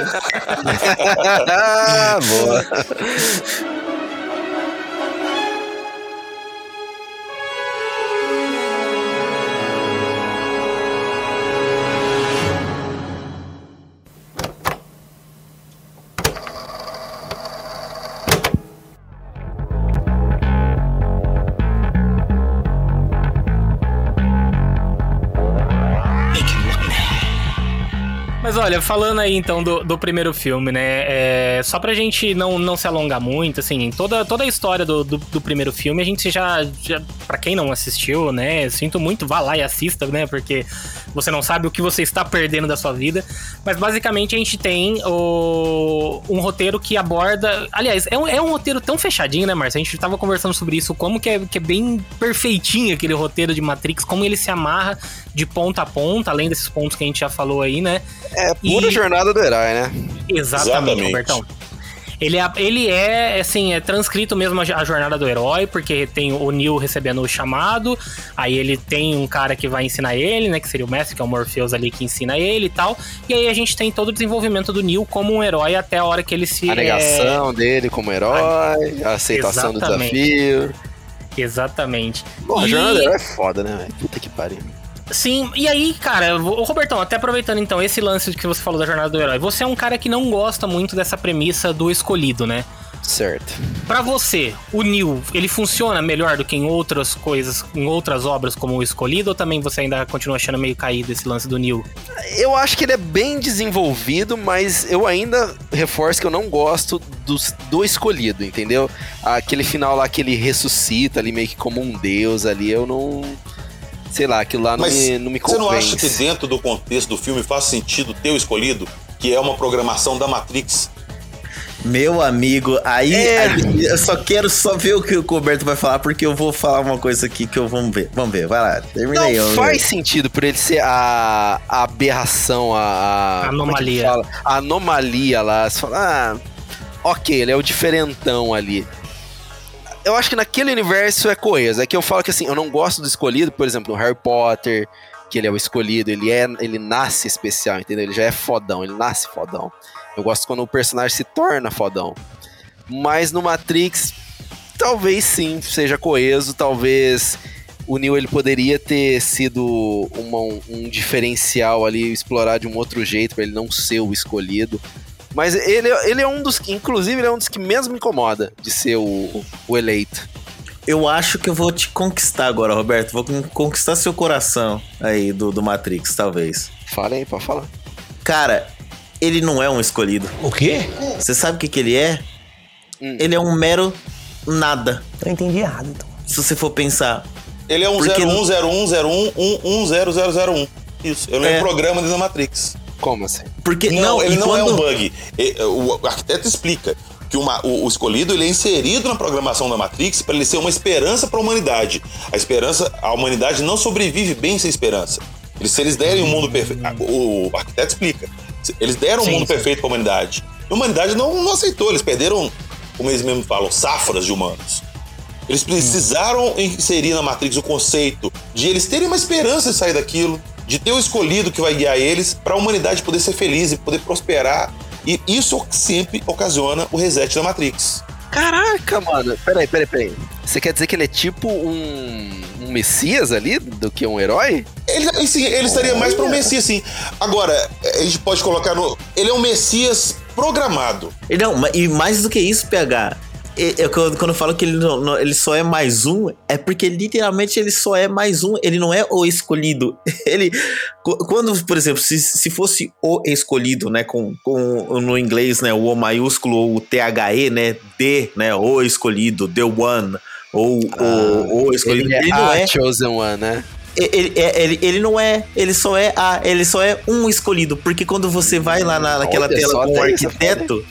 Ah, boa. Falando aí então do, do primeiro filme, né? É, só pra gente não, não se alongar muito, assim, toda, toda a história do, do, do primeiro filme, a gente já, já. Pra quem não assistiu, né? Sinto muito, vá lá e assista, né? Porque você não sabe o que você está perdendo da sua vida. Mas basicamente a gente tem o, um roteiro que aborda. Aliás, é um, é um roteiro tão fechadinho, né, Marcia? A gente tava conversando sobre isso, como que é, que é bem perfeitinho aquele roteiro de Matrix, como ele se amarra de ponta a ponta, além desses pontos que a gente já falou aí, né? É pura E- jornada do herói, né? Exatamente, Exatamente. Robertão. Ele é, ele é, assim, é transcrito mesmo a, jornada do herói, porque tem o Neil recebendo o chamado, aí ele tem um cara que vai ensinar ele, né, que seria o mestre, que é o Morpheus ali, que ensina ele e tal, e aí a gente tem todo o desenvolvimento do Neil como um herói até a hora que ele se... A negação dele como herói, a aceitação do Exatamente. desafio. é, exatamente. Pô, a E- jornada do herói é foda, né, velho? Puta que pariu. Sim, e aí, cara, o Robertão, até aproveitando então esse lance que você falou da jornada do herói, você é um cara que não gosta muito dessa premissa do escolhido, né? Certo. Pra você, o Neil, ele funciona melhor do que em outras coisas, em outras obras como o Escolhido, ou também você ainda continua achando meio caído esse lance do Neil? Eu acho que ele é bem desenvolvido, mas eu ainda reforço que eu não gosto do, do escolhido, entendeu? Aquele final lá que ele ressuscita ali meio que como um deus ali, eu não. Sei lá, aquilo lá não, Mas me, não me você convence. não acha que dentro do contexto do filme faz sentido ter o escolhido, que é uma programação da Matrix? Meu amigo, aí, É. aí eu só quero só ver o que o Roberto vai falar, porque eu vou falar uma coisa aqui que eu vamos ver. Vamos ver, vai lá. Termina Não aí, faz ver. sentido por ele ser a, a aberração, a, a Anomalia. é? A anomalia lá. Você fala, ah, ok, ele é o diferentão ali. Eu acho que naquele universo é coeso. É que eu falo que assim, eu não gosto do escolhido, por exemplo, no Harry Potter, que ele é o escolhido, ele é, ele nasce especial, entendeu? Ele já é fodão, ele nasce fodão. Eu gosto quando o personagem se torna fodão. Mas no Matrix, talvez sim, seja coeso, talvez o Neo ele poderia ter sido uma- um, um diferencial ali, explorar de um outro jeito para ele não ser o escolhido. Mas ele, ele é um dos que, inclusive, ele é um dos que menos me incomoda de ser o, o eleito. Eu acho que eu vou te conquistar agora, Roberto. Vou con- conquistar seu coração aí do, do Matrix, talvez. Fala aí, pode falar. Cara, ele não é um escolhido. O quê? Você sabe o que, que ele é? Hum. Ele é um mero nada. Eu entendi errado, então. Se você for pensar. Ele é um Porque- 010101100001. Isso, ele é É. um programa dentro da Matrix. Como assim? Porque Não, não, ele não quando... é um bug. E- O arquiteto explica que uma- o, o escolhido ele é inserido na programação da Matrix para ele ser uma esperança para a humanidade. A esperança, a humanidade não sobrevive bem sem esperança. Eles, se eles derem um mundo perfeito, o, o arquiteto explica. Eles deram um Sim, mundo sim. perfeito para a humanidade. E a humanidade não, não aceitou. Eles perderam, como eles mesmos falam, safras de humanos. Eles precisaram inserir na Matrix o conceito de eles terem uma esperança de sair daquilo, de ter o escolhido que vai guiar eles para a humanidade poder ser feliz e poder prosperar. E isso sempre ocasiona o reset da Matrix. Caraca, mano. Peraí, peraí, peraí. Você quer dizer que ele é tipo um, um messias ali do que um herói? Ele, sim, ele estaria mais para um Messias, sim. Agora, a gente pode colocar no. Ele é um Messias programado. Não, e mais do que isso, PH. E- Eu, quando eu falo que ele, não- não- ele só é mais um, é porque literalmente ele só é mais um, ele não é o escolhido. Ele. qu- Quando, por exemplo, se, se fosse o escolhido, né, com, com no inglês, né, o O maiúsculo ou o THE, né, D, né, o escolhido, the one, ou o, o escolhido, Ele é ele não é. Chosen One, né? Ele, é- ele, ele não é, ele só é a, ele só é um escolhido, porque quando você vai lá na, naquela Olha tela com o arquiteto,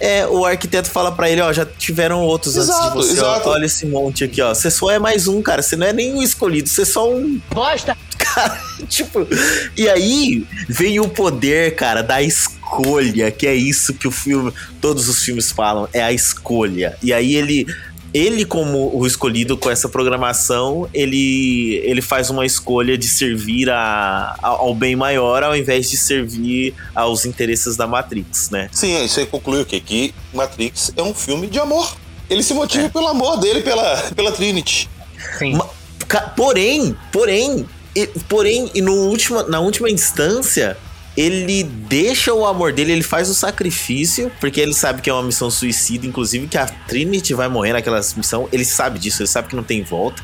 é, o arquiteto fala pra ele, ó, já tiveram outros antes Exato, de você, ó, olha esse monte aqui, ó, você só é mais um, cara, você não é nem um escolhido, você é só um Bosta! cara, tipo, e aí vem o poder, cara, da escolha, que é isso que o filme, todos os filmes falam, é a escolha. E aí ele ele, como o escolhido com essa programação, ele, ele faz uma escolha de servir a, ao bem maior ao invés de servir aos interesses da Matrix, né? Sim, isso aí conclui o quê? Que Matrix é um filme de amor. Ele se motiva pelo amor dele pela, pela Trinity. Sim. Ma- Porém, porém, e- porém, e no última, na última instância, ele deixa o amor dele, ele faz o sacrifício, porque ele sabe que é uma missão suicida, inclusive que a Trinity vai morrer naquela missão. Ele sabe disso, ele sabe que não tem volta.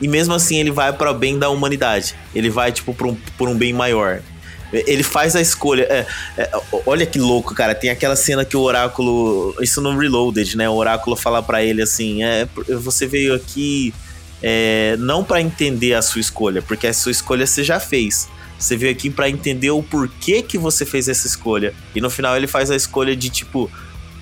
E mesmo assim, ele vai para o bem da humanidade. Ele vai, tipo, por um, por um bem maior. Ele faz a escolha. é, é, olha que louco, cara. Tem aquela cena que o oráculo. Isso no Reloaded, né? O oráculo fala pra ele assim: é, você veio aqui é, não pra entender a sua escolha, porque a sua escolha você já fez. Você veio aqui pra entender o porquê que você fez essa escolha. E no final ele faz a escolha de, tipo,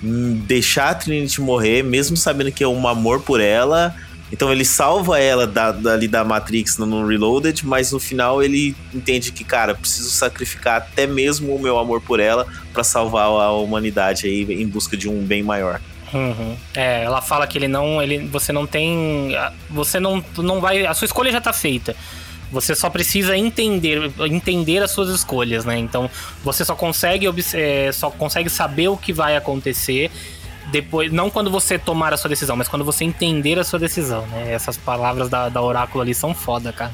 hum, deixar a Trinity morrer, mesmo sabendo que é um amor por ela. Então ele salva ela da, da Matrix no, Reloaded, mas no final ele entende que, cara, preciso sacrificar até mesmo o meu amor por ela pra salvar a humanidade aí em busca de um bem maior. Uhum. É, ela fala que ele não, ele, você não tem, você não, não vai, a sua escolha já tá feita. Você só precisa entender, entender as suas escolhas, né? Então você só consegue, é, só consegue saber o que vai acontecer depois, não quando você tomar a sua decisão, mas quando você entender a sua decisão, né? Essas palavras da, da oráculo ali são foda, cara.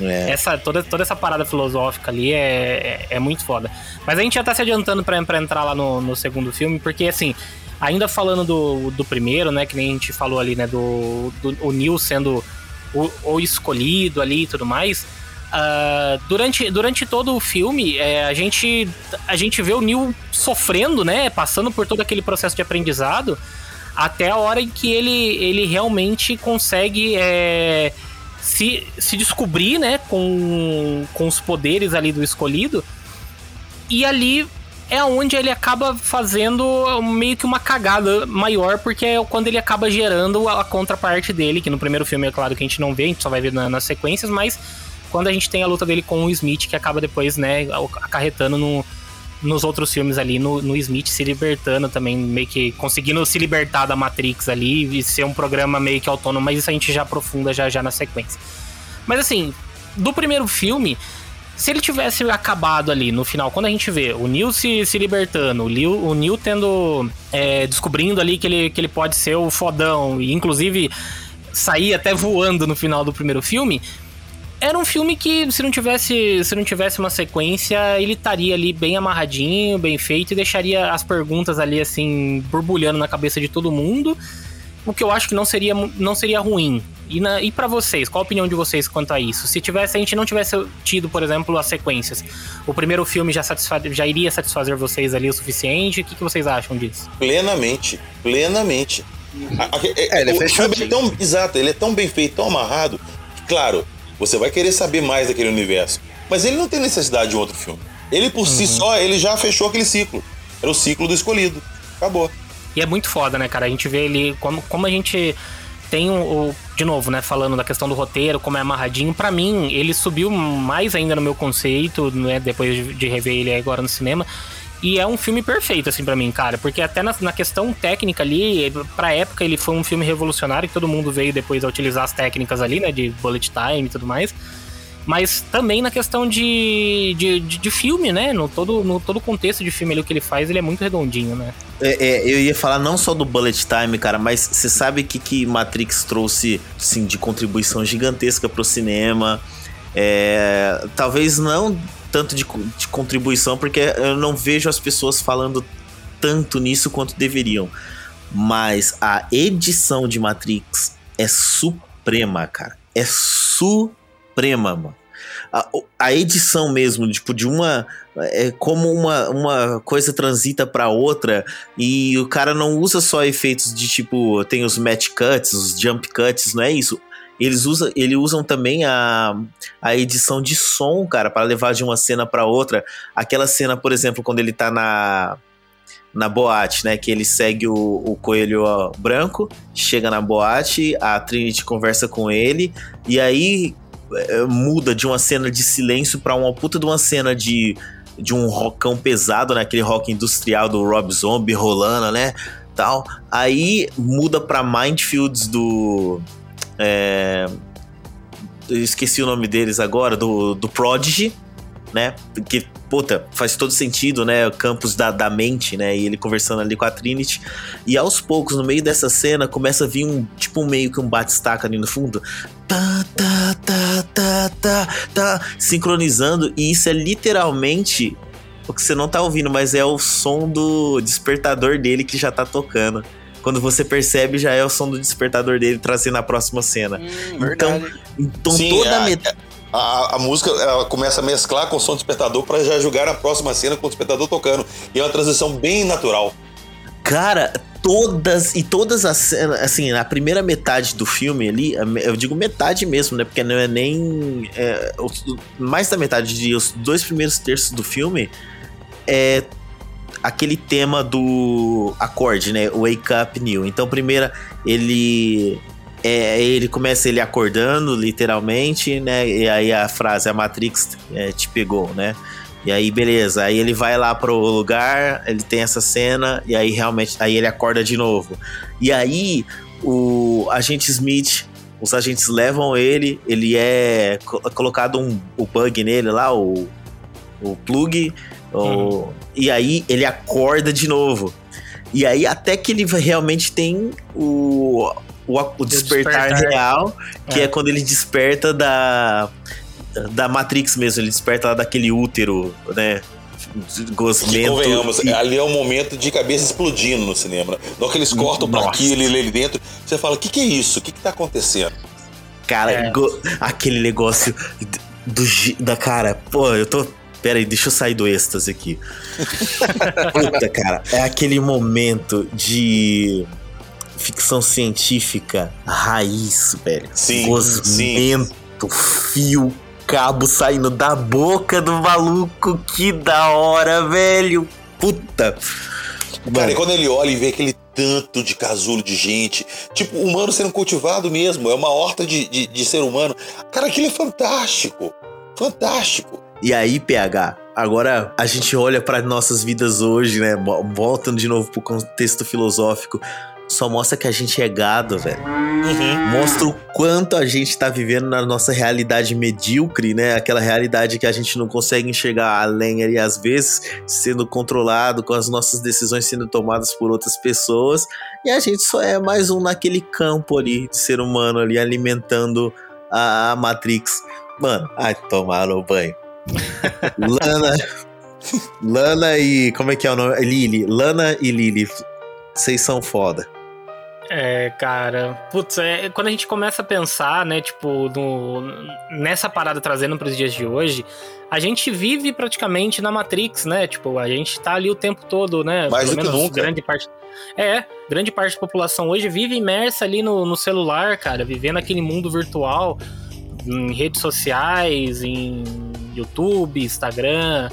É. Essa, toda, toda essa parada filosófica ali é, é, é muito foda. Mas a gente já tá se adiantando pra, pra entrar lá no, no segundo filme, porque assim, ainda falando do, do primeiro, né? Que nem a gente falou ali, né? Do, do o Neil sendo o, o escolhido ali e tudo mais. ah, durante, durante todo o filme, é, a, gente, a gente vê o Neil sofrendo, né? Passando por todo aquele processo de aprendizado até a hora em que ele, ele realmente consegue é, se, se descobrir, né, com, com os poderes ali do escolhido. E ali é onde ele acaba fazendo meio que uma cagada maior, porque é quando ele acaba gerando a, a contraparte dele, que no primeiro filme é claro que a gente não vê, a gente só vai ver na- nas sequências, mas quando a gente tem a luta dele com o Smith, que acaba depois, né, acarretando no, nos outros filmes ali, no, no Smith se libertando também, meio que conseguindo se libertar da Matrix ali e ser um programa meio que autônomo, mas isso a gente já aprofunda já, já na sequência. Mas assim, do primeiro filme, se ele tivesse acabado ali no final, quando a gente vê o Neil se, se libertando, o Neil, o Neil tendo. é, descobrindo ali que ele, que ele pode ser o fodão, e inclusive sair até voando no final do primeiro filme. Era um filme que, se não tivesse, se não tivesse uma sequência, ele estaria ali bem amarradinho, bem feito, e deixaria as perguntas ali, assim, borbulhando na cabeça de todo mundo. O que eu acho que não seria, não seria ruim. E, na, e para vocês, qual a opinião de vocês quanto a isso? Se tivesse, a gente não tivesse tido, por exemplo, as sequências, o primeiro filme já, satisfa já iria satisfazer vocês ali o suficiente? O que, que vocês acham disso? Plenamente, plenamente. A- a- É, ele é o filme é tão, exato, ele é tão bem feito, tão amarrado, que, claro, você vai querer saber mais daquele universo. Mas ele não tem necessidade de um outro filme. Ele por si só, ele já fechou aquele ciclo. Era o ciclo do escolhido. Acabou. E é muito foda, né, cara? A gente vê ele. Como, como a gente tem o, o- De novo, né? Falando da questão do roteiro, como é amarradinho. Pra mim, ele subiu mais ainda no meu conceito, né? Depois de, rever ele agora no cinema. E é um filme perfeito, assim, pra mim, cara. Porque até na, na questão técnica ali, pra época, ele foi um filme revolucionário, que todo mundo veio depois a utilizar as técnicas ali, né? De bullet time e tudo mais. Mas também na questão de, de, de, de filme, né? No todo, no todo contexto de filme ali, o que ele faz, ele é muito redondinho, né? É, é, eu ia falar não só do Bullet Time, cara, mas você sabe que que Matrix trouxe, assim, de contribuição gigantesca pro cinema. É, talvez não tanto de, de contribuição, porque eu não vejo as pessoas falando tanto nisso quanto deveriam. Mas a edição de Matrix é suprema, cara. É suprema, mano. A, a edição mesmo, tipo, de uma. É como uma, uma coisa transita pra outra e o cara não usa só efeitos de tipo. Tem os match cuts, os jump cuts, não é isso? Eles usam, eles usam também a, a edição de som, cara, para levar de uma cena pra outra. Aquela cena, por exemplo, quando ele tá na, na boate, né? Que ele segue o, o coelho branco, chega na boate, a Trinity conversa com ele, e aí muda de uma cena de silêncio pra uma puta de uma cena de, de um rockão pesado, né? Aquele rock industrial do Rob Zombie rolando, né? tal. Aí muda pra Mindfields do. É, esqueci o nome deles agora, do, do Prodigy, né? Porque, puta, faz todo sentido, né? O campus da, da mente, né? E ele conversando ali com a Trinity. E aos poucos, no meio dessa cena, começa a vir um, tipo, meio que um bate-staca ali no fundo. Tá, tá, tá, tá, tá, tá, sincronizando. E isso é literalmente o que você não tá ouvindo, mas é o som do despertador dele que já tá tocando. Quando você percebe, já é o som do despertador dele trazendo a próxima cena. então, então Sim, toda a, a met... a, a música ela começa a mesclar com o som do despertador pra já jogar na próxima cena com o despertador tocando. E é uma transição bem natural. Cara, todas e todas as cenas, assim, na primeira metade do filme ali, eu digo metade mesmo, né? Porque não é nem. é, mais da metade, de, os dois primeiros terços do filme é aquele tema do acorde, né? Wake Up New. Então, primeira, ele. É, ele começa ele acordando, literalmente, né? E aí a frase, a Matrix é, te pegou, né? E aí, beleza. Aí ele vai lá pro lugar, ele tem essa cena, e aí realmente. Aí ele acorda de novo. E aí, o agente Smith. Os agentes levam ele, ele é co- colocado um, o bug nele lá, o, o plug, o- e aí ele acorda de novo. E aí, até que ele realmente tem o, o, o despertar, despertar. real, que é. É. quando ele desperta da, da Matrix mesmo, ele desperta lá daquele útero, né? Que Gosmento. convenhamos, e- ali é um momento de cabeça explodindo no cinema. Na hora que eles cortam pra Nossa. aquilo ali dentro, você fala: o que, que é isso? O que, que tá acontecendo? Cara, É. go- aquele negócio do, da cara, pô, eu tô. Pera aí, deixa eu sair do êxtase aqui. Puta, cara, é aquele momento de ficção científica raiz, velho. Sim, Gosmento, fio, cabo saindo da boca do maluco. Que da hora, velho. Puta. Cara, e quando ele olha e vê aquele tanto de casulo de gente, tipo, humano sendo cultivado mesmo, é uma horta de, de, de ser humano. Cara, aquilo é fantástico. Fantástico. E aí, PH, agora a gente olha para nossas vidas hoje, né? Voltando de novo pro contexto filosófico. Só mostra que a gente é gado, velho. Mostra o quanto a gente tá vivendo na nossa realidade medíocre, né? Aquela realidade que a gente não consegue enxergar além ali, às vezes, sendo controlado, com as nossas decisões sendo tomadas por outras pessoas. E a gente só é mais um naquele campo ali de ser humano ali, alimentando a, a Matrix. Mano, ai, tomaram o banho. Lana. Lana e. Como é que é o nome? Lily. Lana e Lily. Vocês são foda. É, cara. Putz, é, quando a gente começa a pensar, né, tipo, no, nessa parada trazendo pros dias de hoje, a gente vive praticamente na Matrix, né? Tipo, a gente tá ali o tempo todo, né? Mais do que nunca. grande parte. É, grande parte da população hoje vive imersa ali no, no celular, cara, vivendo aquele mundo virtual, em redes sociais, em YouTube, Instagram.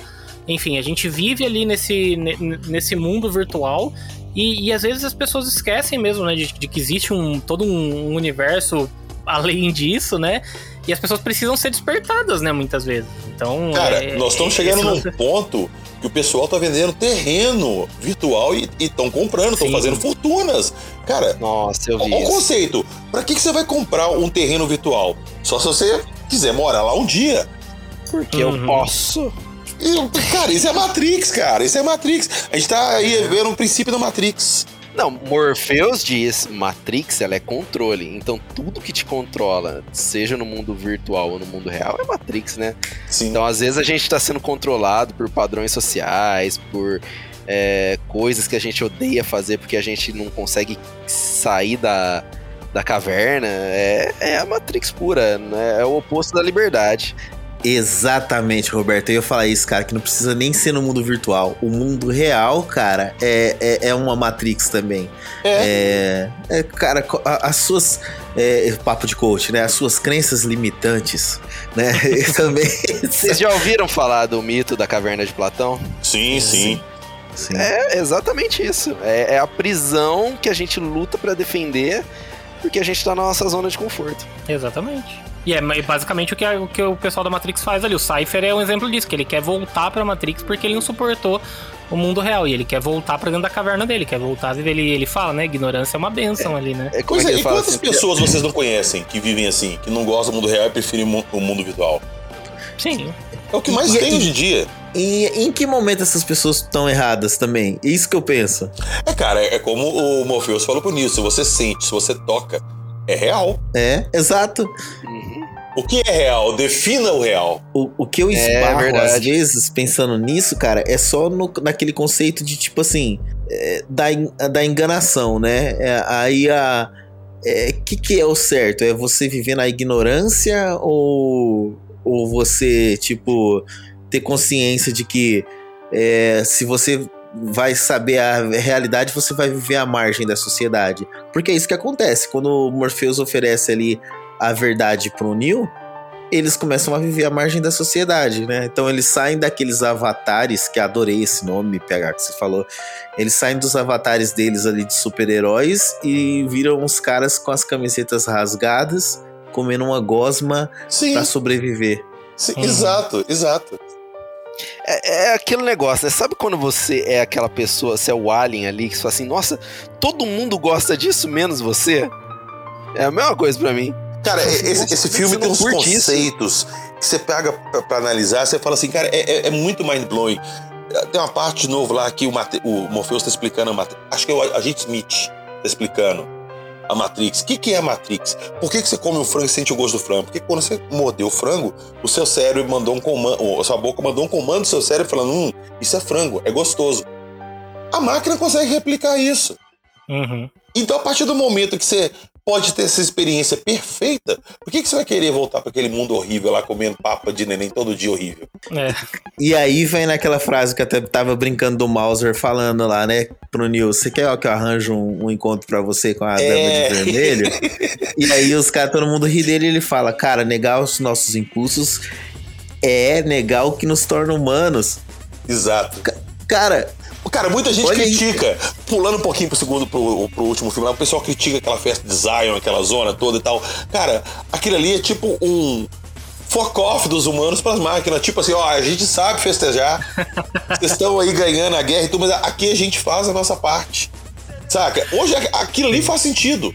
Enfim, a gente vive ali nesse, ne- nesse mundo virtual e, e às vezes as pessoas esquecem mesmo, né, de, de que existe um, todo um universo além disso, né? E as pessoas precisam ser despertadas, né, muitas vezes. Então, Cara, é- nós estamos é- chegando num lance- ponto que o pessoal tá vendendo terreno virtual e estão comprando, estão fazendo fortunas. Cara, Nossa, eu vi Olha o conceito. Pra que, que você vai comprar um terreno virtual? Só se você quiser morar lá um dia. Porque eu Uhum. posso. E, cara, isso é Matrix, cara. Isso é Matrix. A gente tá aí vendo o princípio da Matrix. Não, Morpheus diz, Matrix, ela é controle. Então tudo que te controla, seja no mundo virtual ou no mundo real, é Matrix, né? Sim. Então às vezes a gente tá sendo controlado por padrões sociais, por é, coisas que a gente odeia fazer porque a gente não consegue sair da, da caverna. É, é a Matrix pura, né? É o oposto da liberdade. Exatamente, Roberto. Eu ia falar isso, cara, que não precisa nem ser no mundo virtual. O mundo real, cara, é, é, é uma Matrix também. É. é, cara, co- a- as suas. É, papo de coach, né? As suas crenças limitantes, né? Também. Vocês já ouviram falar do mito da caverna de Platão? Sim, sim. Sim. É exatamente isso. É, é a prisão que a gente luta pra defender porque a gente tá na nossa zona de conforto. Exatamente. E é mas basicamente o que, a- o que o pessoal da Matrix faz ali. O Cypher é um exemplo disso, que ele quer voltar pra Matrix porque ele não suportou o mundo real. E ele quer voltar pra dentro da caverna dele, quer voltar a viver. Ele, ele fala, né? Ignorância é uma benção ali, né? É, Pois é é, que ele e fala quantas assim? pessoas vocês não conhecem que vivem assim, que não gostam do mundo real e preferem o mundo virtual? Sim. É o que mais E- tem e- hoje em dia. E em que momento essas pessoas estão erradas também? Isso que eu penso. É, cara, é como o Morpheus falou pro Nilson, se você sente, se você toca, é real. É, exato. Uhum. O que é real? Defina o real. O, o que eu É, esbarro verdade. às vezes pensando nisso, cara, é só no- naquele conceito de tipo assim, é, da, da enganação, né? É, aí a. O que, que é o certo? É você viver na ignorância ou, ou você, tipo, ter consciência de que é, se você vai saber a realidade, você vai viver à margem da sociedade? Porque é isso que acontece. Quando o Morpheus oferece ali a verdade pro Neo, eles começam a viver à margem da sociedade, né? Então eles saem daqueles avatares, que adorei esse nome, PH, que você falou. Eles saem dos avatares deles ali de super-heróis e viram uns caras com as camisetas rasgadas, comendo uma gosma Sim, pra sobreviver. sim, Uhum. exato, exato. É, é aquele negócio, né? Sabe quando você é aquela pessoa, você é o alien ali, que você fala assim, nossa, todo mundo gosta disso, menos você? É a mesma coisa pra mim. Cara, Nossa, esse, esse filme tem uns curte isso? conceitos que você pega pra, pra analisar, você fala assim, cara, é, é- é muito mind-blowing. Tem uma parte de novo lá que o, Mate, o Morpheus tá explicando a Matrix. Acho que é o agente Smith tá explicando a Matrix. O que, que é a Matrix? Por que, que você come o frango e sente o gosto do frango? Porque quando você mordeu o frango, o seu cérebro mandou um comando, a sua boca mandou um comando do seu cérebro falando, hum, isso é frango, é gostoso. A máquina consegue replicar isso. Uhum. Então, a partir do momento que você pode ter essa experiência perfeita, por que, que você vai querer voltar para aquele mundo horrível lá comendo papa de neném todo dia horrível? É. E aí vem naquela frase que eu até tava brincando do Mauser falando lá, né, pro Nil, você quer que eu arranjo um, um encontro pra você com a É. dama de vermelho? e aí os caras, todo mundo ri dele e ele fala, cara, negar os nossos impulsos é negar o que nos torna humanos. Exato. Cara, Cara, muita gente Olha aí. critica, pulando um pouquinho pro segundo, pro, pro último filme lá, o pessoal critica aquela festa de Zion, aquela zona toda e tal. Cara, aquilo ali é tipo um off dos humanos pras máquinas. Tipo assim, ó, a gente sabe festejar. Vocês estão aí ganhando a guerra e tudo, mas aqui a gente faz a nossa parte. Saca? Hoje aquilo ali faz sentido.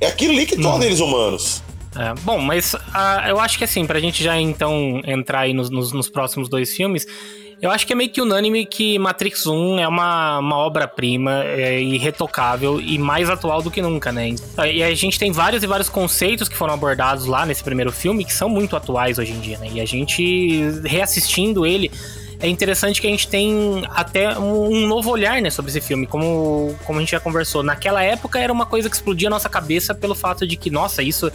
É aquilo ali que torna eles humanos. É, bom, mas ah, eu acho que assim, pra gente já então entrar aí nos, nos, nos próximos dois filmes, eu acho que é meio que unânime que Matrix 1 é uma, uma obra-prima é, irretocável e mais atual do que nunca, né? E a gente tem vários e vários conceitos que foram abordados lá nesse primeiro filme que são muito atuais hoje em dia, né? E a gente, reassistindo ele, é interessante que a gente tem até um, novo olhar né, sobre esse filme, como, como a gente já conversou. Naquela época era uma coisa que explodia a nossa cabeça pelo fato de que, nossa, isso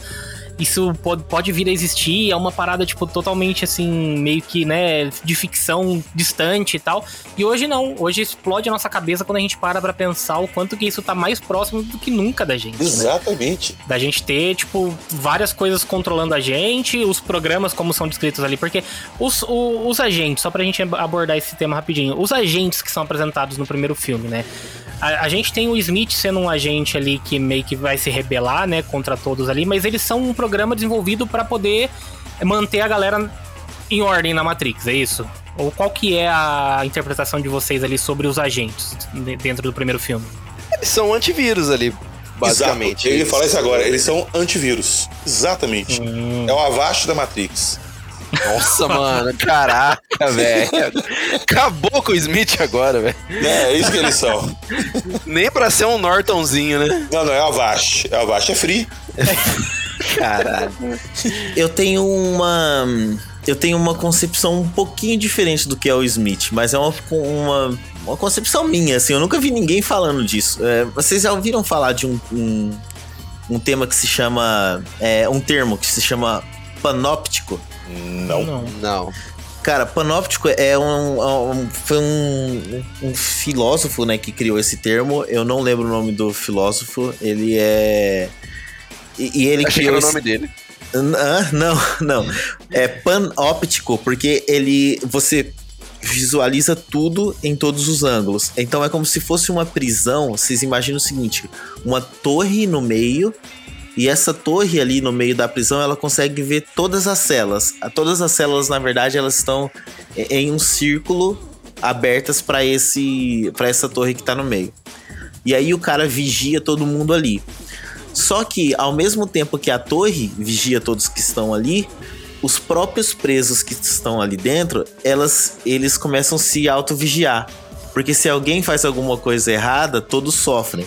isso pode, pode vir a existir, é uma parada, tipo, totalmente assim, meio que, né, de ficção distante e tal. E hoje não, hoje explode a nossa cabeça quando a gente para pra pensar o quanto que isso tá mais próximo do que nunca da gente. né? Exatamente. Da gente ter, tipo, várias coisas controlando a gente, os programas como são descritos ali, porque os, o- os agentes, só pra gente abordar esse tema rapidinho, os agentes que são apresentados no primeiro filme, né? A, a gente tem o Smith sendo um agente ali que meio que vai se rebelar, né, contra todos ali, mas eles são um programa desenvolvido pra poder manter a galera em ordem na Matrix, é isso? Ou qual que é a interpretação de vocês ali sobre os agentes de- dentro do primeiro filme? Eles são antivírus ali, basicamente. Exato. Eu ia falar isso agora. Eles são antivírus. Exatamente. Hum. É o Avast da Matrix. Nossa, mano, caraca, velho. Acabou com o Smith agora, velho. É, é isso que eles são. Nem pra ser um Nortonzinho, né? Não, não, é o Avast. É é free. Caralho. eu tenho uma. Eu tenho uma concepção um pouquinho diferente do que é o Smith, mas é uma, uma, uma concepção minha, assim, eu nunca vi ninguém falando disso. É, vocês já ouviram falar de um, um, um tema que se chama. É, um termo que se chama panóptico? Não. Não. Não. Cara, panóptico é um, é um- foi um, um filósofo, né, que criou esse termo. Eu não lembro o nome do filósofo. Ele é e, e ele Achei que criou era o esse- nome dele. ah, não, não. É panóptico porque ele você visualiza tudo em todos os ângulos. Então é como se fosse uma prisão. Vocês imaginam o seguinte: uma torre no meio e essa torre ali no meio da prisão, ela consegue ver todas as celas. Todas as células, na verdade, elas estão e- em um círculo abertas para esse para essa torre que tá no meio. E aí o cara vigia todo mundo ali. Só que ao mesmo tempo que a torre vigia todos que estão ali, os próprios presos que estão ali dentro, elas eles começam a se auto-vigiar. Porque se alguém faz alguma coisa errada, todos sofrem.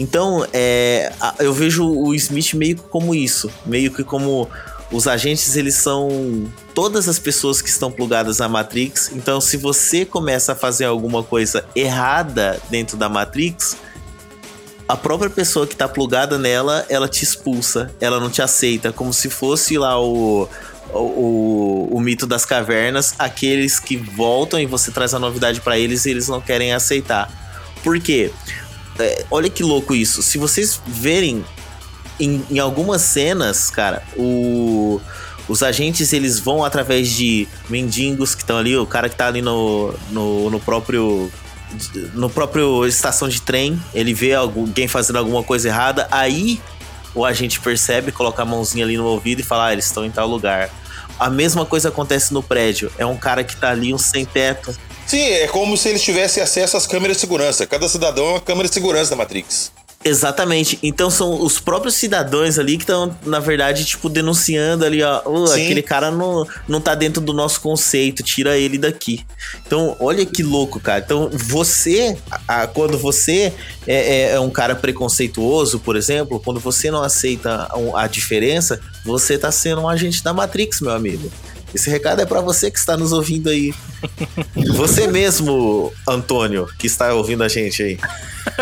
Então, é, eu vejo o Smith meio como isso, meio que como os agentes eles são todas as pessoas que estão plugadas na Matrix. Então, se você começa a fazer alguma coisa errada dentro da Matrix, a própria pessoa que está plugada nela, ela te expulsa, ela não te aceita, como se fosse lá o, o, o, mito das cavernas, aqueles que voltam e você traz a novidade para eles e eles não querem aceitar. Por quê? É, olha que louco isso. Se vocês verem em, em algumas cenas, cara, o, os agentes eles vão através de mendigos que estão ali, o cara que tá ali no, no, no próprio no próprio estação de trem, ele vê alguém fazendo alguma coisa errada, aí o agente percebe, coloca a mãozinha ali no ouvido e fala: ah, eles estão em tal lugar. A mesma coisa acontece no prédio. É um cara que tá ali, um sem teto. Sim, é como se eles tivessem acesso às câmeras de segurança. Cada cidadão é uma câmera de segurança da Matrix. Exatamente. Então são os próprios cidadãos ali que estão, na verdade, tipo, denunciando ali, ó. Oh, aquele cara não, não tá dentro do nosso conceito, tira ele daqui. Então, olha que louco, cara. Então, você, a, quando você é, é, é, um cara preconceituoso, por exemplo, quando você não aceita a, a diferença, você tá sendo um agente da Matrix, meu amigo. Esse recado é para você que está nos ouvindo aí. Você mesmo, Antônio, que está ouvindo a gente aí.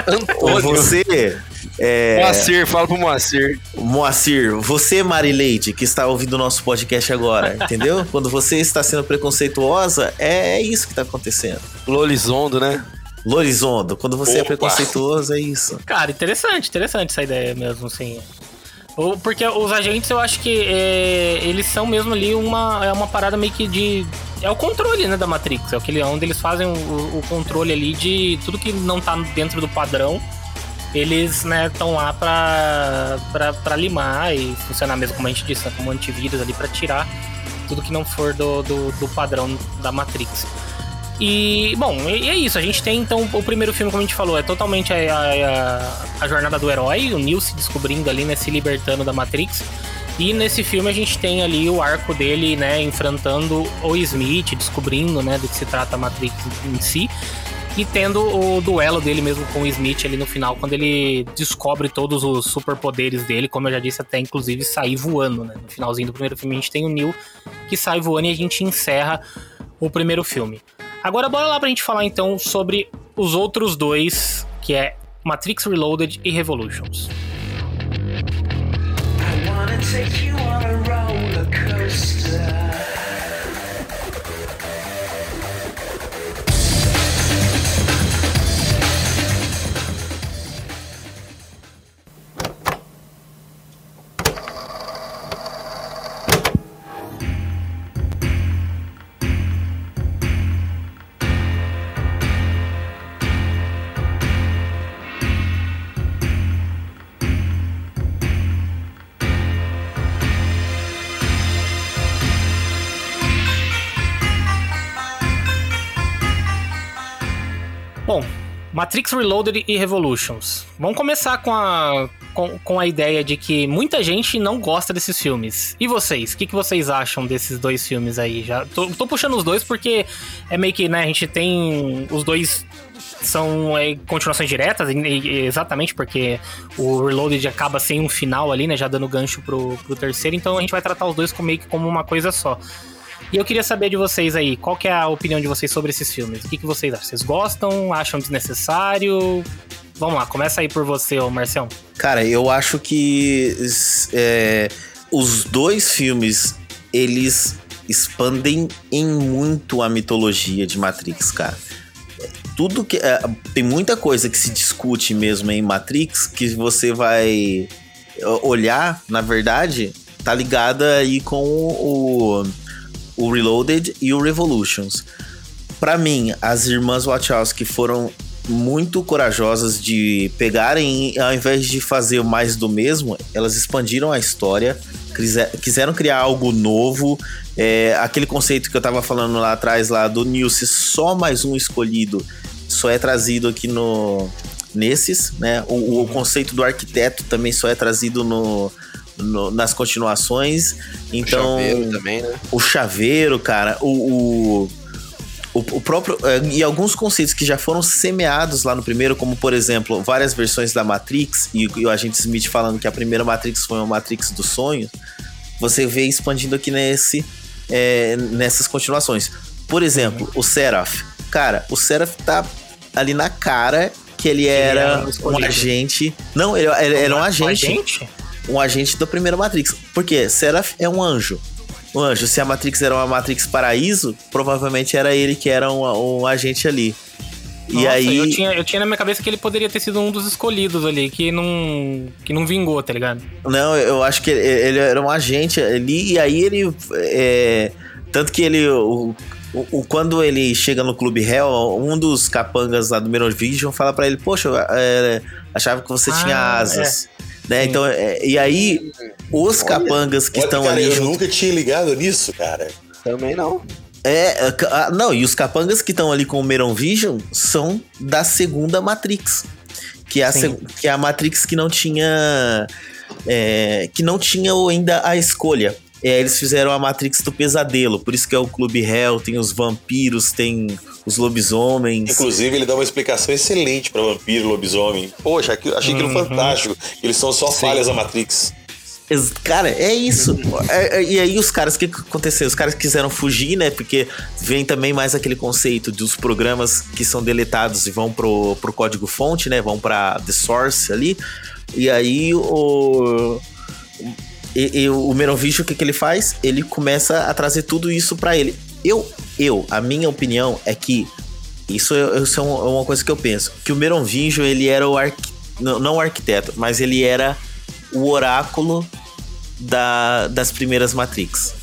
Antônio. Você. É... Moacir, fala pro Moacir. Moacir, você, Marileide, que está ouvindo o nosso podcast agora, entendeu? Quando você está sendo preconceituosa, é, é isso que está acontecendo. Lolizondo, né? Lorizondo, quando você é Opa. é preconceituoso, é isso. Cara, interessante, interessante essa ideia mesmo, assim. Porque os agentes, eu acho que é, eles são mesmo ali uma, é uma parada meio que de. É o controle, né, da Matrix. É aquele onde eles fazem o, o controle ali de tudo que não tá dentro do padrão. Eles, né, estão lá pra, pra, pra limar e funcionar mesmo, como a gente disse, né, como antivírus ali, pra tirar tudo que não for do, do, do padrão da Matrix. E, bom, e é isso. A gente tem então o primeiro filme, como a gente falou, é totalmente a, a, a jornada do herói, o Neo se descobrindo ali, né, se libertando da Matrix. E nesse filme a gente tem ali o arco dele, né, enfrentando o Smith, descobrindo, né, do que se trata a Matrix em si. E tendo o duelo dele mesmo com o Smith ali no final, quando ele descobre todos os superpoderes dele, como eu já disse, até inclusive sair voando, né? No finalzinho do primeiro filme a gente tem o Neo que sai voando e a gente encerra o primeiro filme. Agora bora lá pra gente falar então sobre os outros dois, que é Matrix Reloaded e Revolutions. I wanna take you on a roller coaster. Matrix Reloaded e Revolutions. Vamos começar com a, com, com, a ideia de que muita gente não gosta desses filmes. E vocês? O que, que vocês acham desses dois filmes aí? Já tô, tô, puxando os dois porque é meio que, né, a gente tem os dois são é, continuações diretas, exatamente porque o Reloaded acaba sem um final ali, né, já dando gancho pro, pro terceiro, então a gente vai tratar os dois como, meio que como uma coisa só. E eu queria saber de vocês aí, qual que é a opinião de vocês sobre esses filmes? O que, que vocês acham? Vocês gostam? Acham desnecessário? Vamos lá, começa aí por você, ô Marcião. Cara, eu acho que é, os dois filmes, eles expandem em muito a mitologia de Matrix, cara. Tudo que. É, tem muita coisa que se discute mesmo em Matrix que você vai olhar, na verdade, tá ligada aí com o o Reloaded e o Revolutions. Para mim, as irmãs Wachowski foram muito corajosas de pegarem, ao invés de fazer mais do mesmo, elas expandiram a história, Quise- Quiseram criar algo novo. É, aquele conceito que eu tava falando lá atrás, lá do ser só mais um escolhido, só é trazido aqui no nesses, né? O, o conceito do arquiteto também só é trazido no, no- nas continuações. Então, Chaveiro também, né? o chaveiro, cara, o, o, o, o próprio. é, E alguns conceitos que já foram semeados lá no primeiro, como por exemplo, várias versões da Matrix, e, e o agente Smith falando que a primeira Matrix foi uma Matrix dos sonhos, você vê expandindo aqui nesse, é, nessas continuações. Por exemplo, o Seraph. Cara, o Seraph tá ali na cara que ele era era um agente. Não, ele, ele era um agente Agente? Um agente da primeira Matrix. Porque Seraph é um anjo. Um anjo. Se a Matrix era uma Matrix Paraíso, provavelmente era ele que era um, um agente ali. E Nossa, aí. Eu tinha, eu tinha na minha cabeça que ele poderia ter sido um dos escolhidos ali, que não, que não vingou, tá ligado? Não, eu acho que ele, ele era um agente ali, e aí ele. é, tanto que ele. O, o- quando ele chega no Clube Hell, um dos capangas lá do Vision fala pra ele: Poxa, é, achava que você Ah, tinha asas. Né? Então, é, e aí, os capangas que Olha, estão cara, ali. eu junto- nunca tinha ligado nisso, cara. Também não. É, é, ah, não, e os capangas que estão ali com o Meron Vision são da segunda Matrix. Que é a, seg- que é a Matrix que não tinha. é, que não tinha ainda a escolha. É, eles fizeram a Matrix do pesadelo, por isso que é o Clube Hell, tem os vampiros, tem os lobisomens. Inclusive, ele dá uma explicação excelente pra vampiro e lobisomem. Poxa, achei aquilo Uhum. fantástico. Eles são só falhas da Matrix. Cara, é isso. É- é- e aí os caras, o que aconteceu? Os caras quiseram fugir, né? Porque vem também mais aquele conceito dos programas que são deletados e vão pro, pro código fonte, né? Vão pra The Source ali. E aí o... E, e o Merovision, o que, que ele faz? Ele começa a trazer tudo isso pra ele. Eu, eu, a minha opinião é que isso, é- isso é é uma coisa que eu penso. Que o Merovingian, ele era o arqui... não, não o arquiteto, mas ele era o oráculo da- das primeiras Matrix.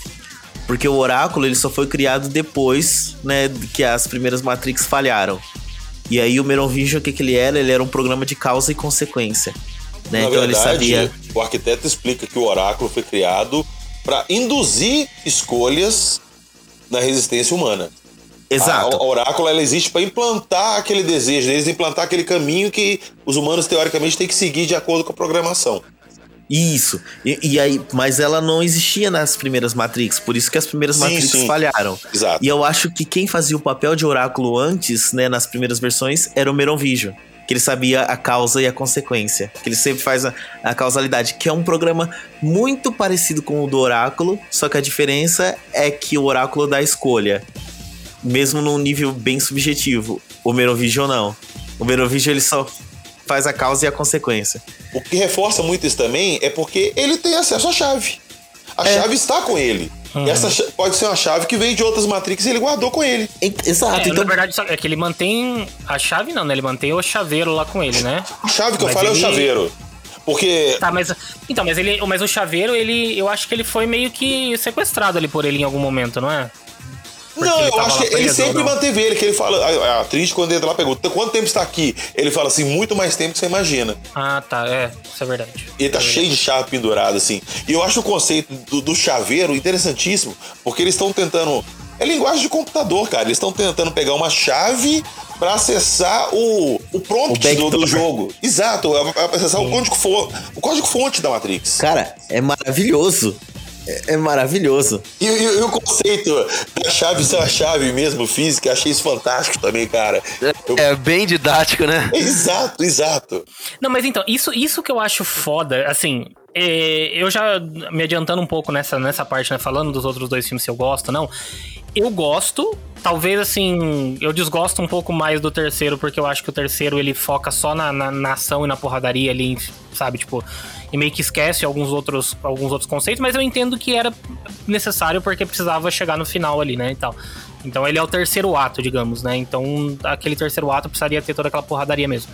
Porque o oráculo ele só foi criado depois, né, que as primeiras Matrix falharam. E aí o Merovingian, o que, que ele era? Ele era um programa de causa e consequência. Né? Na Então ele verdade, sabia. o arquiteto explica que o oráculo foi criado para induzir escolhas na resistência humana. Exato. A, a oráculo ela existe para implantar aquele desejo deles, implantar aquele caminho que os humanos teoricamente têm que seguir de acordo com a programação. Isso. E, e aí, mas ela não existia nas primeiras Matrix, por isso que as primeiras Sim, Matrix sim. falharam. Exato. E eu acho que quem fazia o papel de oráculo antes, né, nas primeiras versões, era o Meronvision. Que ele sabia a causa e a consequência. Que ele sempre faz a, a causalidade. Que é um programa muito parecido com o do oráculo, só que a diferença é que o oráculo dá escolha. Mesmo num nível bem subjetivo. O Merovision não. O Merovision ele só faz a causa e a consequência. O que reforça muito isso também é porque ele tem acesso à chave. A chave está com ele. Uhum. E essa pode ser uma chave que veio de outras Matrix e ele guardou com ele. Exato. É, então, Na verdade, é que ele mantém a chave, não, né? Ele mantém o chaveiro lá com ele, né? A chave que eu Mas falo é o ele- chaveiro. Porque Tá, mas. Então, mas ele. Mas o chaveiro, ele. Eu acho que ele foi meio que sequestrado ali por ele em algum momento, não é? Porque Não, ele eu acho que ele preso, sempre ou não? manteve ele, que ele fala. A, a atriz, quando entra lá, pergunta: quanto tempo está aqui? Ele fala assim, muito mais tempo que você imagina. Ah, tá. É, isso é verdade. E ele tá cheio de chave pendurada, assim. E eu acho o conceito do, do chaveiro interessantíssimo, porque eles estão tentando. É linguagem de computador, cara. Eles estão tentando pegar uma chave pra acessar o, o prompt O do, do jogo. Exato, acessar o código, o código fonte da Matrix. cara, é maravilhoso. É, é maravilhoso. E, e- e o conceito da chave ser uma chave mesmo física, achei isso fantástico também, cara. Eu- É bem didático, né? Exato, exato. Não, mas então, isso, isso que eu acho foda, assim. é, eu já me adiantando um pouco nessa, nessa parte, né? Falando dos outros dois filmes se eu gosto, não. Eu gosto, talvez assim, eu desgosto um pouco mais do terceiro, porque eu acho que o terceiro ele foca só na, na, na ação e na porradaria ali, sabe? Tipo, e meio que esquece alguns outros, alguns outros conceitos, mas eu entendo que era necessário porque precisava chegar no final ali, né? E tal. Então ele é o terceiro ato, digamos, né? Então aquele terceiro ato precisaria ter toda aquela porradaria mesmo.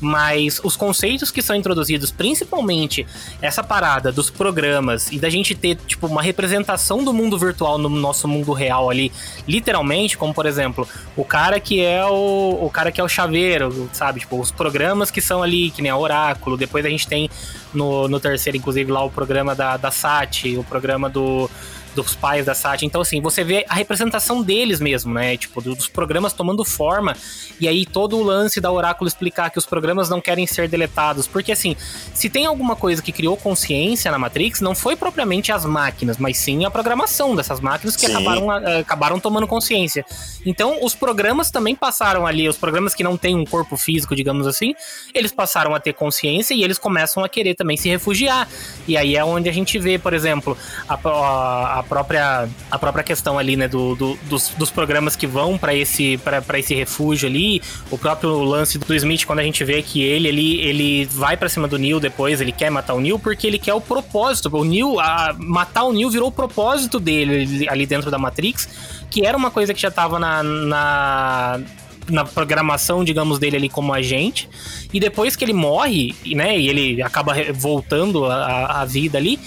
Mas os conceitos que são introduzidos, principalmente essa parada dos programas e da gente ter, tipo, uma representação do mundo virtual no nosso mundo real ali, literalmente, como por exemplo, o cara que é o, o cara que é o chaveiro, sabe? Tipo, os programas que são ali, que nem a Oráculo, depois a gente tem no, no terceiro, inclusive, lá o programa da, da Sati, o programa do dos pais da Sati. Então, assim, você vê a representação deles mesmo, né? Tipo, dos programas tomando forma. E aí todo o lance da Oráculo explicar que os programas não querem ser deletados. Porque, assim, se tem alguma coisa que criou consciência na Matrix, não foi propriamente as máquinas, mas sim a programação dessas máquinas que acabaram, uh, acabaram tomando consciência. Então, os programas também passaram ali, os programas que não têm um corpo físico, digamos assim, eles passaram a ter consciência e eles começam a querer também se refugiar. E aí é onde a gente vê, por exemplo, a, a, a própria, a própria questão ali, né, do, do dos, dos programas que vão para esse, pra, esse refúgio ali, o próprio lance do Smith, quando a gente vê que ele, ele, ele vai para cima do Neil depois, ele quer matar o Neil porque ele quer o propósito. O Neil, a, matar o Neil virou o propósito dele ali dentro da Matrix, que era uma coisa que já tava na, na na programação, digamos, dele ali como agente. E depois que ele morre, né, e ele acaba voltando à vida ali,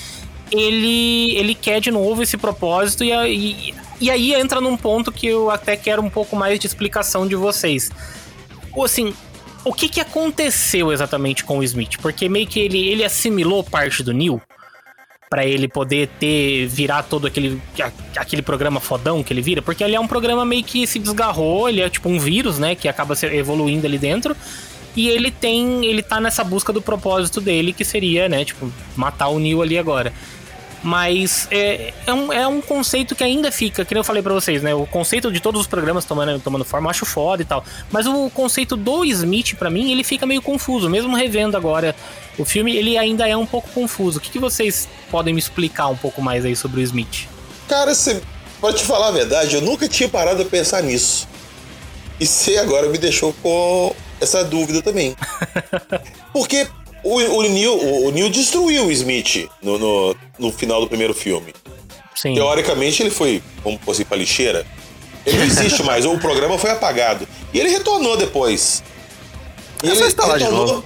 ele, ele quer de novo esse propósito e, e, e aí entra num ponto que eu até quero um pouco mais de explicação de vocês. Assim, o que, que aconteceu exatamente com o Smith? Porque meio que ele, ele assimilou parte do Neil para ele poder ter virar todo aquele aquele programa fodão que ele vira, porque ele é um programa meio que se desgarrou, ele é tipo um vírus, né, que acaba evoluindo ali dentro. E ele tem, ele tá nessa busca do propósito dele, que seria, né, tipo, matar o Neil ali agora. Mas é, é, um, é um conceito que ainda fica, que eu falei para vocês, né? O conceito de todos os programas tomando, tomando forma, eu acho foda e tal. Mas o conceito do Smith, para mim, ele fica meio confuso. Mesmo revendo agora o filme, ele ainda é um pouco confuso. O que, que vocês podem me explicar um pouco mais aí sobre o Smith? Cara, você, pode te falar a verdade, eu nunca tinha parado a pensar nisso. E você agora me deixou com essa dúvida também. Porque o, o, Neil, o, o Neil destruiu o Smith no, no, no, final do primeiro filme. Sim. Teoricamente, ele foi, vamos por assim, pra lixeira. Ele não existe mais, ou o programa foi apagado. E ele retornou depois. E ele retornou.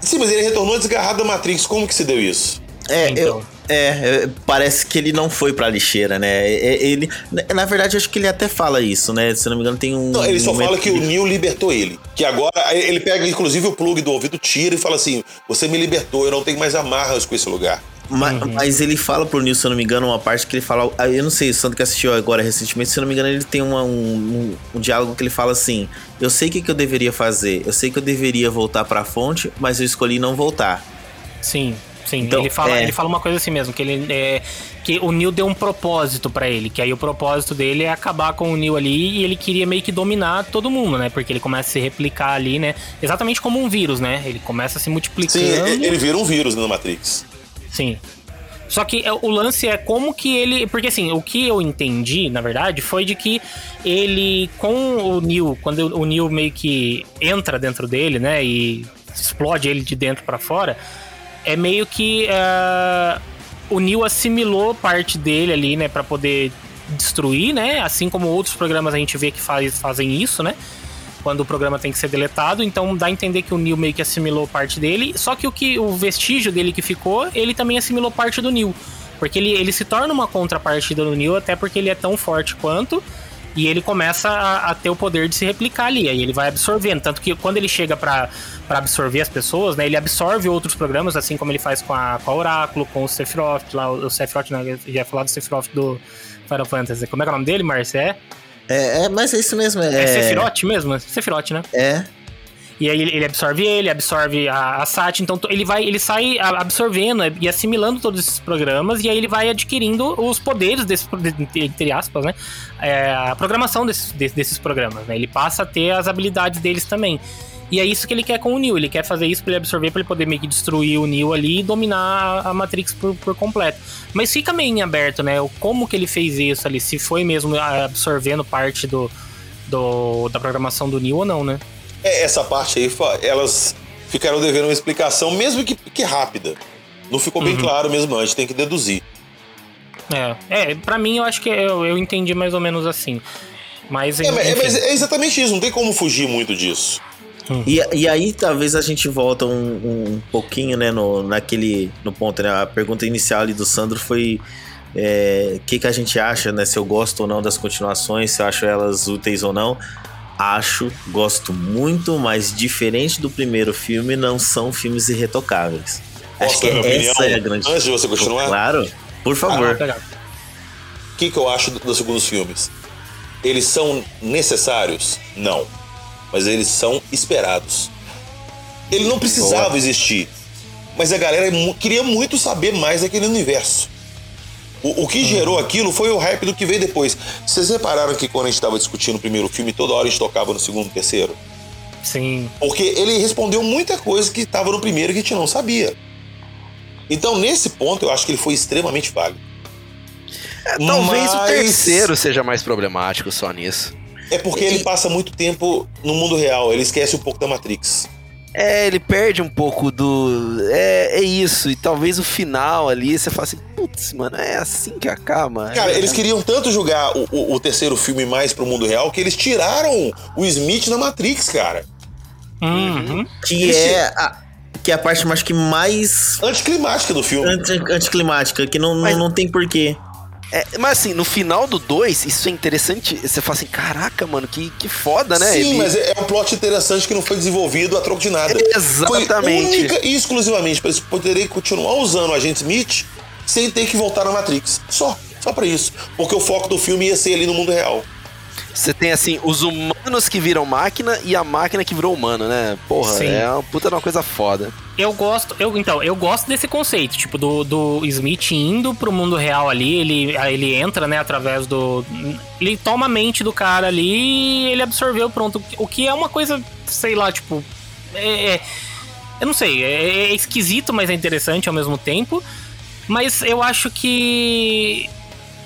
Sim, mas ele retornou desgarrado da Matrix. Como que se deu isso? É, então. eu, é, é, parece que ele não foi pra lixeira, né? É, ele, na verdade, acho que ele até fala isso, né? Se não me engano, tem um. Não, ele só um fala que o Neil libertou ele. Que agora ele pega, inclusive, o plug do ouvido, tira e fala assim: Você me libertou, eu não tenho mais amarras com esse lugar. Mas, uhum. mas, ele fala pro Neil, se eu não me engano, uma parte que ele fala. Ah, eu não sei, o Santo que assistiu agora recentemente, se eu não me engano, ele tem uma, um, um, um, diálogo que ele fala assim: Eu sei o que, que eu deveria fazer, eu sei que eu deveria voltar pra fonte, mas eu escolhi não voltar. Sim. Sim, então, ele, fala, é... ele fala uma coisa assim mesmo, que ele é, que o Neil deu um propósito para ele, que aí o propósito dele é acabar com o Neil ali e ele queria meio que dominar todo mundo, né? Porque ele começa a se replicar ali, né? Exatamente como um vírus, né? Ele começa a se multiplicando. Sim, ele vira um vírus na Matrix. Sim. Só que é, o lance é como que ele. Porque assim, o que eu entendi, na verdade, foi de que ele, com o Neil, quando o Neil meio que entra dentro dele, né? E explode ele de dentro para fora é meio que uh, o Neil assimilou parte dele ali, né, para poder destruir, né? Assim como outros programas a gente vê que faz, fazem isso, né? Quando o programa tem que ser deletado, então dá a entender que o Neil meio que assimilou parte dele, só que o que o vestígio dele que ficou, ele também assimilou parte do Neil. Porque ele, ele se torna uma contrapartida do Neil, até porque ele é tão forte quanto, e ele começa a, a, ter o poder de se replicar ali. Aí ele vai absorvendo. Tanto que quando ele chega para absorver as pessoas, né? Ele absorve outros programas, assim como ele faz com a, com a Oráculo, com o Sephiroth, lá, o Sephiroth, não, já ia falar do Sephiroth do Final Fantasy. Como é que é o nome dele, Marcia? É? É, é, mas é isso mesmo. É, é Sephiroth mesmo? Sephiroth, né? É. E aí ele absorve ele, absorve a, a SAT, então ele vai, ele sai absorvendo e assimilando todos esses programas e aí ele vai adquirindo os poderes desse, entre aspas, né? É, a programação desses, desses programas, né? Ele passa a ter as habilidades deles também. E é isso que ele quer com o Neo. Ele quer fazer isso para ele absorver, para ele poder meio que destruir o Neo ali e dominar a Matrix por, por completo. Mas fica meio em aberto, né? Como que ele fez isso ali? Se foi mesmo absorvendo parte do, do da programação do Neo ou não, né? É, essa parte aí, elas ficaram devendo uma explicação, mesmo que, que rápida. Não ficou bem uhum. claro mesmo, a gente tem que deduzir. É, é pra mim eu acho que eu, eu entendi mais ou menos assim. Mas, é, mas é exatamente isso, não tem como fugir muito disso. E, e aí talvez a gente volta um, um pouquinho, né, no, naquele no ponto, né? A pergunta inicial ali do Sandro foi é, o que, que a gente acha, né? Se eu gosto ou não das continuações, se eu acho elas úteis ou não. Acho, gosto muito, mas diferente do primeiro filme, não são filmes irretocáveis. Posso acho que essa opinião é a grande. antes de você continuar? Claro, por favor. O que, que eu acho do- dos segundos filmes? Eles são necessários? Não. Mas eles são esperados. Ele não precisava existir. Mas a galera mu- queria muito saber mais daquele universo. O, o que gerou aquilo foi o hype do que veio depois. Vocês repararam que quando a gente estava discutindo o primeiro filme, toda hora a gente tocava no segundo e terceiro? Sim. Porque ele respondeu muita coisa que estava no primeiro que a gente não sabia. Então, nesse ponto, eu acho que ele foi extremamente válido. É, talvez o Mas- terceiro seja mais problemático só nisso. É porque ele passa muito tempo no mundo real, ele esquece um pouco da Matrix. É, ele perde um pouco do. É, é isso. E talvez o final ali você fala assim, putz, mano, é assim que acaba. Cara, é, eles queriam tanto jogar o, o- o terceiro filme mais pro mundo real que eles tiraram o Smith da Matrix, cara. Uhum. Que é a, que é a parte, acho que mais Anticlimática do filme. anti, anticlimática, que não, Mas- não, não tem porquê. É, mas assim, no final do 2, isso é interessante. Você fala assim, caraca, mano, que, que foda, né? Sim, Ele- mas é, é um plot interessante que não foi desenvolvido a troco de nada. Exatamente. Foi única e exclusivamente para eles poderem continuar usando o agente Smith sem ter que voltar na Matrix. Só. Só pra isso. Porque o foco do filme ia ser ali no mundo real. Você tem assim, os humanos que viram máquina e a máquina que virou humano, né? Porra, Sim. é uma puta de uma coisa foda. Eu gosto, eu, então, eu gosto desse conceito, tipo, do, do Smith indo pro mundo real ali, ele, ele entra, né, através do. Ele toma a mente do cara ali e ele absorveu, pronto. O que é uma coisa, sei lá, tipo. É, é- eu não sei, é, é esquisito, mas é interessante ao mesmo tempo. Mas eu acho que.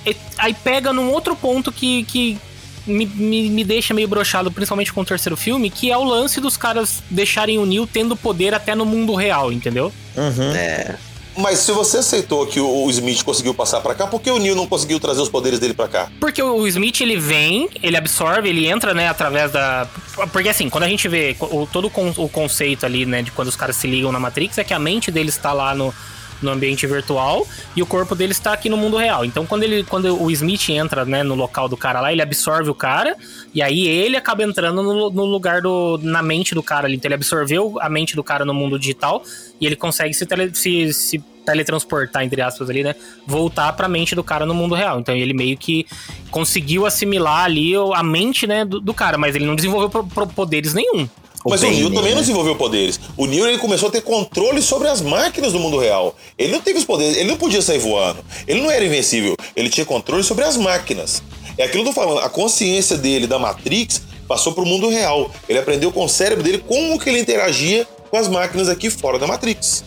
é- Aí pega num outro ponto que. que me, me, me deixa meio brochado, principalmente com o terceiro filme, que é o lance dos caras deixarem o Neo tendo poder até no mundo real, entendeu? Uhum. É. Mas se você aceitou que o Smith conseguiu passar pra cá, por que o Neo não conseguiu trazer os poderes dele pra cá? Porque o Smith, ele vem, ele absorve, ele entra, né, através da... Porque assim, quando a gente vê o, todo o con- o conceito ali, né, de quando os caras se ligam na Matrix, é que a mente deles está lá no, no ambiente virtual e o corpo dele está aqui no mundo real. Então, quando, ele, quando o Smith entra, né, no local do cara lá, ele absorve o cara e aí ele acaba entrando no, no lugar do... na mente do cara ali. Então, ele absorveu a mente do cara no mundo digital e ele consegue se, tele, se, se teletransportar, entre aspas, ali, né? Voltar pra mente do cara no mundo real. Então ele meio que conseguiu assimilar ali a mente, né, do, do cara, mas ele não desenvolveu pro- pro- poderes nenhum. Mas o Neo também né? não desenvolveu poderes. O Neo ele começou a ter controle sobre as máquinas do mundo real. Ele não teve os poderes, ele não podia sair voando. Ele não era invencível. Ele tinha controle sobre as máquinas. É aquilo que eu tô falando. A consciência dele da Matrix passou pro mundo real. Ele aprendeu com o cérebro dele como que ele interagia com as máquinas aqui fora da Matrix.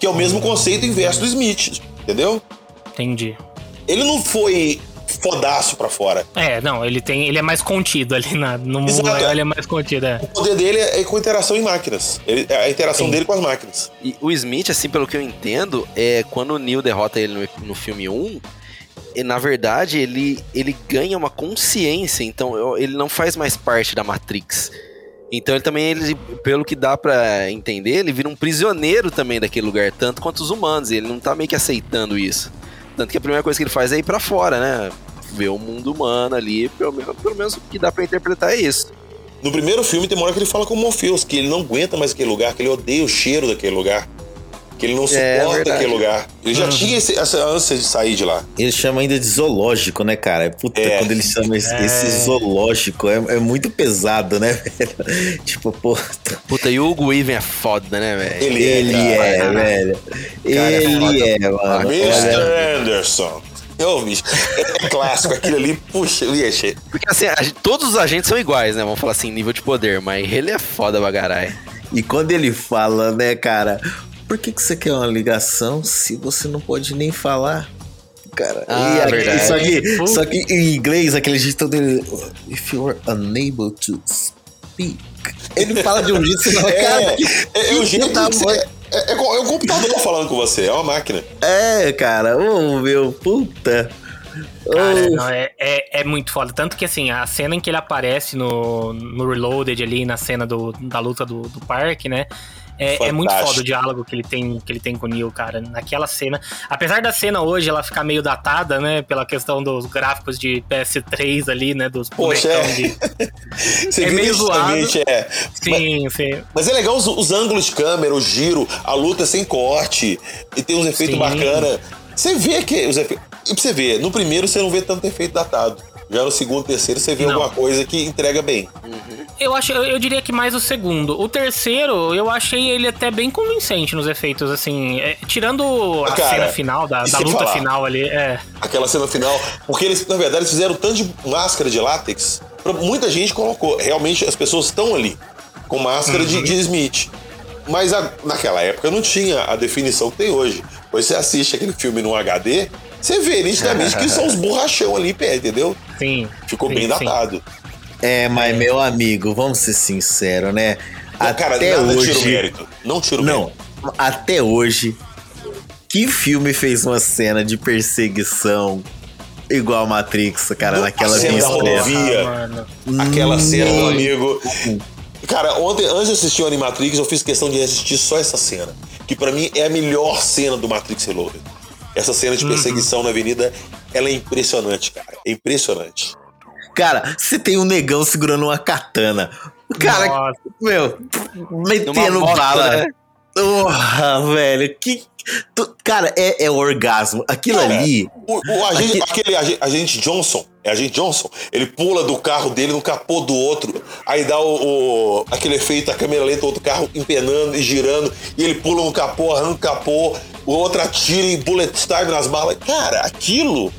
Que é o mesmo conceito inverso do Smith, entendeu? Entendi. Ele não foi fodaço pra fora. É, não, ele tem. Ele é mais contido ali na, no mundo Exato. ele é mais contido, é. O poder dele é com interação em máquinas. Ele- é a interação Sim. dele com as máquinas. E o Smith, assim, pelo que eu entendo, é quando o Neo derrota ele no, no filme 1, e, na verdade, ele, ele ganha uma consciência, então ele não faz mais parte da Matrix. Então ele também, ele, pelo que dá pra entender, ele vira um prisioneiro também daquele lugar, tanto quanto os humanos, e ele não tá meio que aceitando isso. Tanto que a primeira coisa que ele faz é ir pra fora, né? Ver o mundo humano ali, pelo menos, pelo menos o que dá pra interpretar é isso. No primeiro filme tem uma hora que ele fala com o Morpheus, que ele não aguenta mais aquele lugar, que ele odeia o cheiro daquele lugar. Que ele não É, suporta verdade. aquele lugar. Ele já tinha esse- essa ânsia de sair de lá. Ele chama ainda de zoológico, né, cara? Puta, É. quando ele chama esse, esse zoológico, é, é muito pesado, né, velho? Tipo, pô, Puta, e o Hugo Weaving é foda, né, velho? Ele, ele é, é, velho. Cara, é ele é, mano. Mr. Anderson. Eu, bicho, é clássico. Aquilo ali, puxa, vixe. Porque assim, a todos os agentes são iguais, né? Vamos falar assim, nível de poder, mas ele é foda bagarai. E quando ele fala, né, cara, por que, que você quer uma ligação se você não pode nem falar? Cara, Ah, e aqui- verdade. só, que, só que em inglês, aquele jeito dele. If you are unable to speak. Ele fala de um jeito que você fala, É, cara, é, é o que jeito da que você- mãe. É, é, é o computador falando com você, é uma máquina. É, cara, ô meu, puta. Cara, não, é, é, é muito foda. Tanto que, assim, a cena em que ele aparece no, no Reloaded ali, na cena do, da luta do, do parque, né? É, é muito foda o diálogo que ele tem, que ele tem com o Neil, cara. Naquela cena. Apesar da cena hoje ela ficar meio datada, né? Pela questão dos gráficos de PS3 ali, né? Dos Poxa, é. de. É meio zoado. é. Sim, sim. Mas é legal os, os ângulos de câmera, o giro, a luta sem corte. E tem uns efeitos Sim. bacanas. Você vê que os efeitos. E pra você ver, no primeiro você não vê tanto efeito datado. Já no segundo, terceiro, você vê Não. alguma coisa que entrega bem. Eu acho, eu, eu diria que mais o segundo. O terceiro, eu achei ele até bem convincente nos efeitos, assim. é, tirando a Cara, cena final, da, da luta falar. final ali. É. Aquela cena final. Porque eles, na verdade, eles fizeram tanto de máscara de látex. Muita gente colocou. Realmente as pessoas estão ali com máscara de, de Smith. Mas a- naquela época não tinha a definição que tem hoje. Pois você assiste aquele filme num HD, você vê nitidamente que são os borrachão ali pé, entendeu? Sim. Ficou sim, bem sim. É, mas meu amigo, vamos ser sinceros, né? Não, cara, até nada tira o hoje. mérito. Não tira o Não, mérito. até hoje. Que filme fez uma cena de perseguição igual a Matrix, cara, Não, naquela a cena via da rodovia. Ah. Aquela cena, meu Não. amigo. Cara, ontem, antes de assistir o Animatrix, eu fiz questão de assistir só essa cena. Que pra mim é a melhor cena do Matrix Reloaded. Essa cena de perseguição na avenida, ela é impressionante, cara. É impressionante. Cara, você tem um negão segurando uma katana. O cara, Nossa. meu, metendo moto, bala. né? Porra, velho, que. tu- cara, é, é orgasmo. Aquilo Cara, ali. O, o agente, aquele ag- agente Johnson, é agente Johnson, ele pula do carro dele no capô do outro, aí dá o, o- aquele efeito, a câmera lenta, o outro carro empenando e girando, e ele pula no capô, arranca o capô, o outro atira e bullet time nas balas. Cara, aquilo.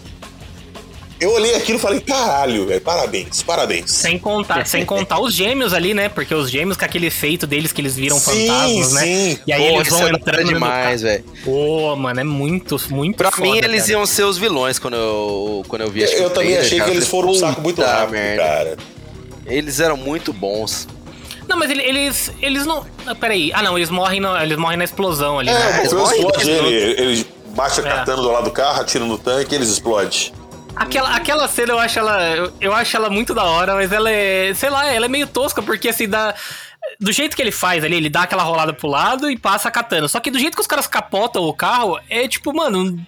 Eu olhei aquilo e falei, caralho, velho, parabéns, parabéns. Sem contar, sem contar os gêmeos ali, né? Porque os gêmeos com aquele efeito deles que eles viram Sim, fantasmas, né? sim. E aí Pô, eles vão é entrando no demais, velho. Pô, mano, é muito, muito Pra foda, mim, eles cara. iam ser os vilões quando eu, quando eu vi Eu, eu também achei cara. que eles foram falei, saco muito "Puta rápido, merda." cara. Eles eram muito bons. Não, mas ele- eles, eles não. ah, Peraí. Ah, não, eles morrem, na, eles morrem na explosão ali. É, né? Morpheus morrem explode ele, ele baixa a É. katana do lado do carro, atira no tanque e eles explodem. Aquela, aquela cena eu acho ela. Eu, eu acho ela muito da hora, mas ela é. Sei lá, ela é meio tosca, porque assim, dá. Do jeito que ele faz ali, ele dá aquela rolada pro lado e passa a katana. Só que do jeito que os caras capotam o carro, é tipo, mano. Não,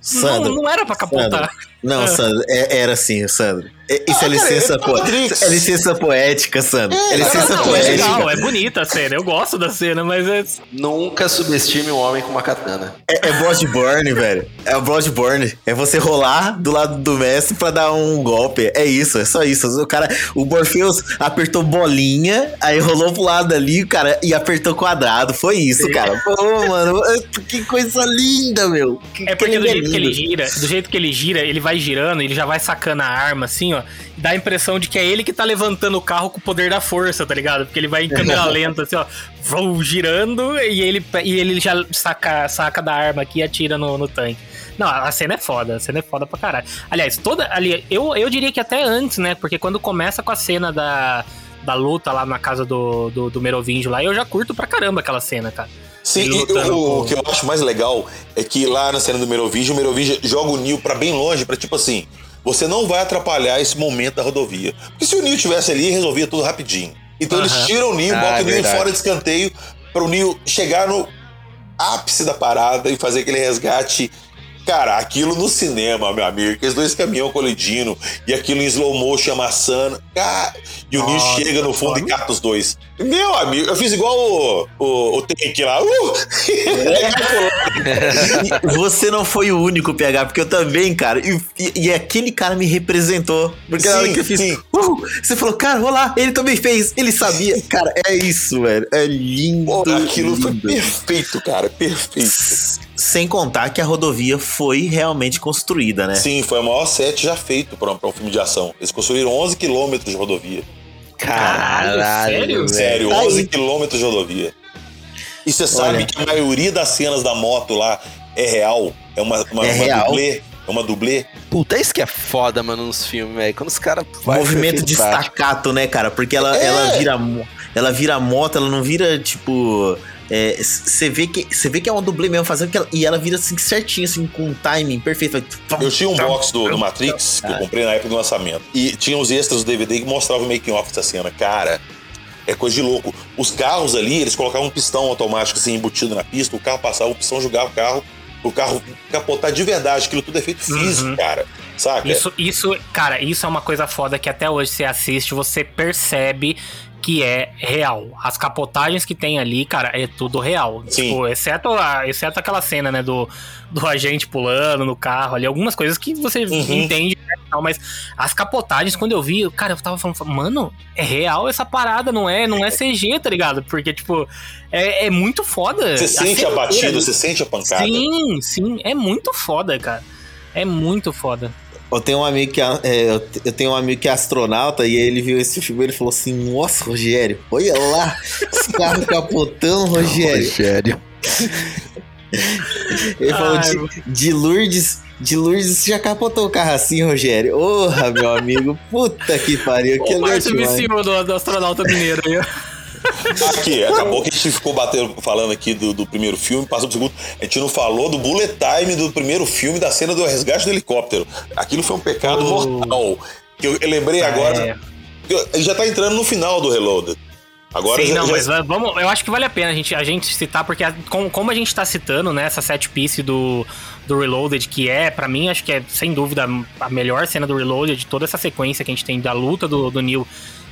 Sandro. não era pra capotar. Sandro. Não, Sandro, é- era assim, Sandro. É- Isso Ah, é licença cara, é po-. É licença poética, Sandro. É, licença Não, é poética. legal, é bonita a cena. Eu gosto da cena, mas é. Nunca subestime um homem com uma katana. É, é Bloodborne, velho. É o Bloodborne. É você rolar do lado do mestre pra dar um golpe. É isso, é só isso. O cara, o Morpheus apertou bolinha, aí rolou pro lado ali, cara, e apertou quadrado. Foi isso, Sim. cara. Pô, mano, que coisa linda, meu. Que É porque do jeito que ele gira, do jeito que ele gira, ele vai girando, ele já vai sacando a arma, assim, ó. Dá a impressão de que é ele que tá levantando o carro com o poder da força, tá ligado? Porque ele vai em câmera lenta, assim, ó, vou girando e ele, e ele já saca, saca da arma aqui e atira no, no tanque. Não, a cena é foda, a cena é foda pra caralho. Aliás, toda. Ali, eu, eu diria que até antes, né? Porque quando começa com a cena da, da luta lá na casa do, do, do Merovingio lá, eu já curto pra caramba aquela cena, cara. Sim, e o, o que eu acho mais legal é que lá na cena do Merovingio, o Merovingio joga o Neo pra bem longe, pra tipo assim, você não vai atrapalhar esse momento da rodovia. Porque se o Neo tivesse ali, resolvia tudo rapidinho. Então eles Aham. tiram o Neo, Ah, botam é o verdade. fora de escanteio para o Neo chegar no ápice da parada e fazer aquele resgate. Cara, aquilo no cinema, meu amigo, aqueles dois caminhão colidindo e aquilo em slow motion amassando. Cara, e o Nossa, chega no fundo e cata os dois. Meu amigo, eu fiz igual o, o, o Tank lá. Uh! E Você não foi o único, PH, porque eu também, cara. E, e- e aquele cara me representou. Porque na hora Sim, que eu fiz. sim. "Uh", você falou, cara, olha lá, ele também fez, ele sabia. Cara, é isso, velho. É lindo. Pô, aquilo foi lindo. perfeito, cara, perfeito. Sem contar que a rodovia foi realmente construída, né? Sim, foi o maior set já feito para um filme de ação. Eles construíram 11 quilômetros de rodovia. Caralho, sério? velho. Sério, Tá 11 aí. quilômetros de rodovia. E você sabe Olha. que a maioria das cenas da moto lá é real. É uma, uma, É uma real? dublê. É uma dublê. Puta, isso que é foda, mano, nos filmes, velho. Quando os caras Movimento de staccato, né, cara? Porque ela, É. ela vira ela vira moto, ela não vira tipo Você vê, que, você vê que é uma dublê mesmo fazendo que ela, e ela vira assim certinho, assim, com um timing perfeito. vai- Eu tinha um box do, do Matrix que eu comprei na época do lançamento. E tinha os extras do DVD que mostravam o making off dessa cena. Cara, é coisa de louco. Os carros ali, eles colocavam um pistão automático assim embutido na pista, o carro passava, o pistão jogava o carro, o carro capotar de verdade. Aquilo tudo é feito físico, Uhum. cara. Saca? Isso, isso, cara, isso é uma coisa foda que até hoje você assiste, você percebe que é real. As capotagens que tem ali, cara, é tudo real. Sim. Tipo, exceto, a, exceto aquela cena, né, do, do agente pulando no carro ali, algumas coisas que você Uhum. entende, né, tal, mas as capotagens, quando eu vi, cara, eu tava falando, mano, é real essa parada, não é, não é CG, tá ligado? Porque, tipo, é, é muito foda. Você sente a batida, você sente a pancada. Sim, sim, é muito foda, cara. É muito foda. Eu tenho um amigo que é, é, eu te- eu tenho um amigo que é astronauta e aí ele viu esse filme e ele falou assim: Nossa, Rogério, olha lá, os carros capotando, Rogério. Rogério. Ele falou Ai, de, de Lourdes. De Lourdes, você já capotou o carro assim, Rogério? Porra, meu amigo. Puta que pariu. Que O Márcio demais. viciou do, do astronauta mineiro aí. Aqui, acabou que a gente ficou batendo, falando aqui do, do primeiro filme, passou pro segundo. A gente não falou do bullet time do primeiro filme, da cena do resgate do helicóptero. Aquilo foi um pecado Oh. mortal. Que eu, eu lembrei agora. É. eu- já tá entrando no final do Reloaded. Agora Sim, já, não, já- mas va- vamos, eu acho que vale a pena a gente, a gente citar, porque a- com- como a gente tá citando, né, essa set piece do, do Reloaded, que é, pra mim, acho que é sem dúvida a melhor cena do Reloaded, de toda essa sequência que a gente tem da luta do, do Neil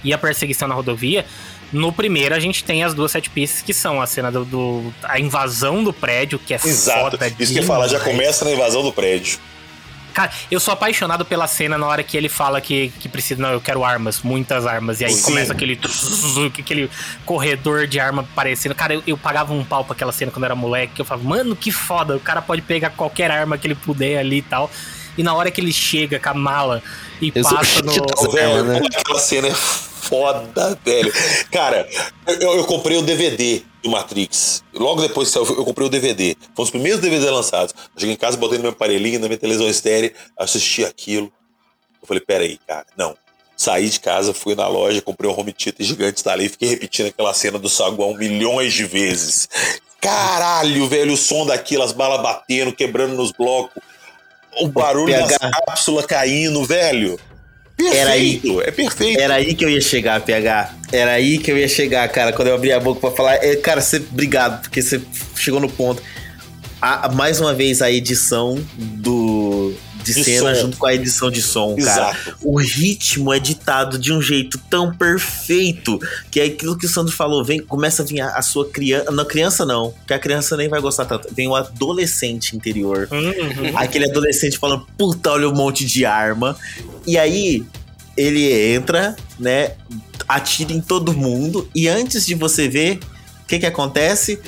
e a perseguição na rodovia. No primeiro, a gente tem as duas set pieces que são a cena do, do- a invasão do prédio, que é Exato. foda Isso que eu falar, já começa na invasão do prédio. Cara, eu sou apaixonado pela cena na hora que ele fala que, que precisa. Não, eu quero armas, muitas armas. E aí Sim. começa aquele. aquele corredor de arma aparecendo. Cara, eu, eu pagava um pau pra aquela cena quando eu era moleque. Que eu falava, mano, que foda. O cara pode pegar qualquer arma que ele puder ali e tal. E na hora que ele chega com a mala e Eu passa no. velho, né? aquela cena é foda, velho. Cara, eu, eu comprei o DVD do Matrix. Logo depois que saiu, eu comprei o DVD. Foi um dos primeiros DVDs lançados. Eu cheguei em casa, botei no meu aparelhinho, na minha televisão estéreo, assisti aquilo. Eu falei, peraí, cara, não. Saí de casa, fui na loja, comprei um home theater gigante, instalei e fiquei repetindo aquela cena do saguão milhões de vezes. Caralho, velho, o som daquilo, as balas batendo, quebrando nos blocos. O barulho das PH. cápsulas caindo, velho. Perfeito, Era aí. é perfeito. Era aí que eu ia chegar, PH. Era aí que eu ia chegar, cara, quando eu abri a boca pra falar. É, cara, você, obrigado, porque você chegou no ponto. A- mais uma vez, a edição do de, De cena som. junto com a edição de som, cara. Exato. O ritmo é ditado de um jeito tão perfeito que é aquilo que o Sandro falou, vem, começa a vir a, a sua criança, não criança não, que a criança nem vai gostar tanto. Vem o adolescente interior. Uhum. Aquele adolescente falando, puta, olha um monte de arma. E aí, ele entra, né? Atira em todo mundo. E antes de você ver, o que que acontece?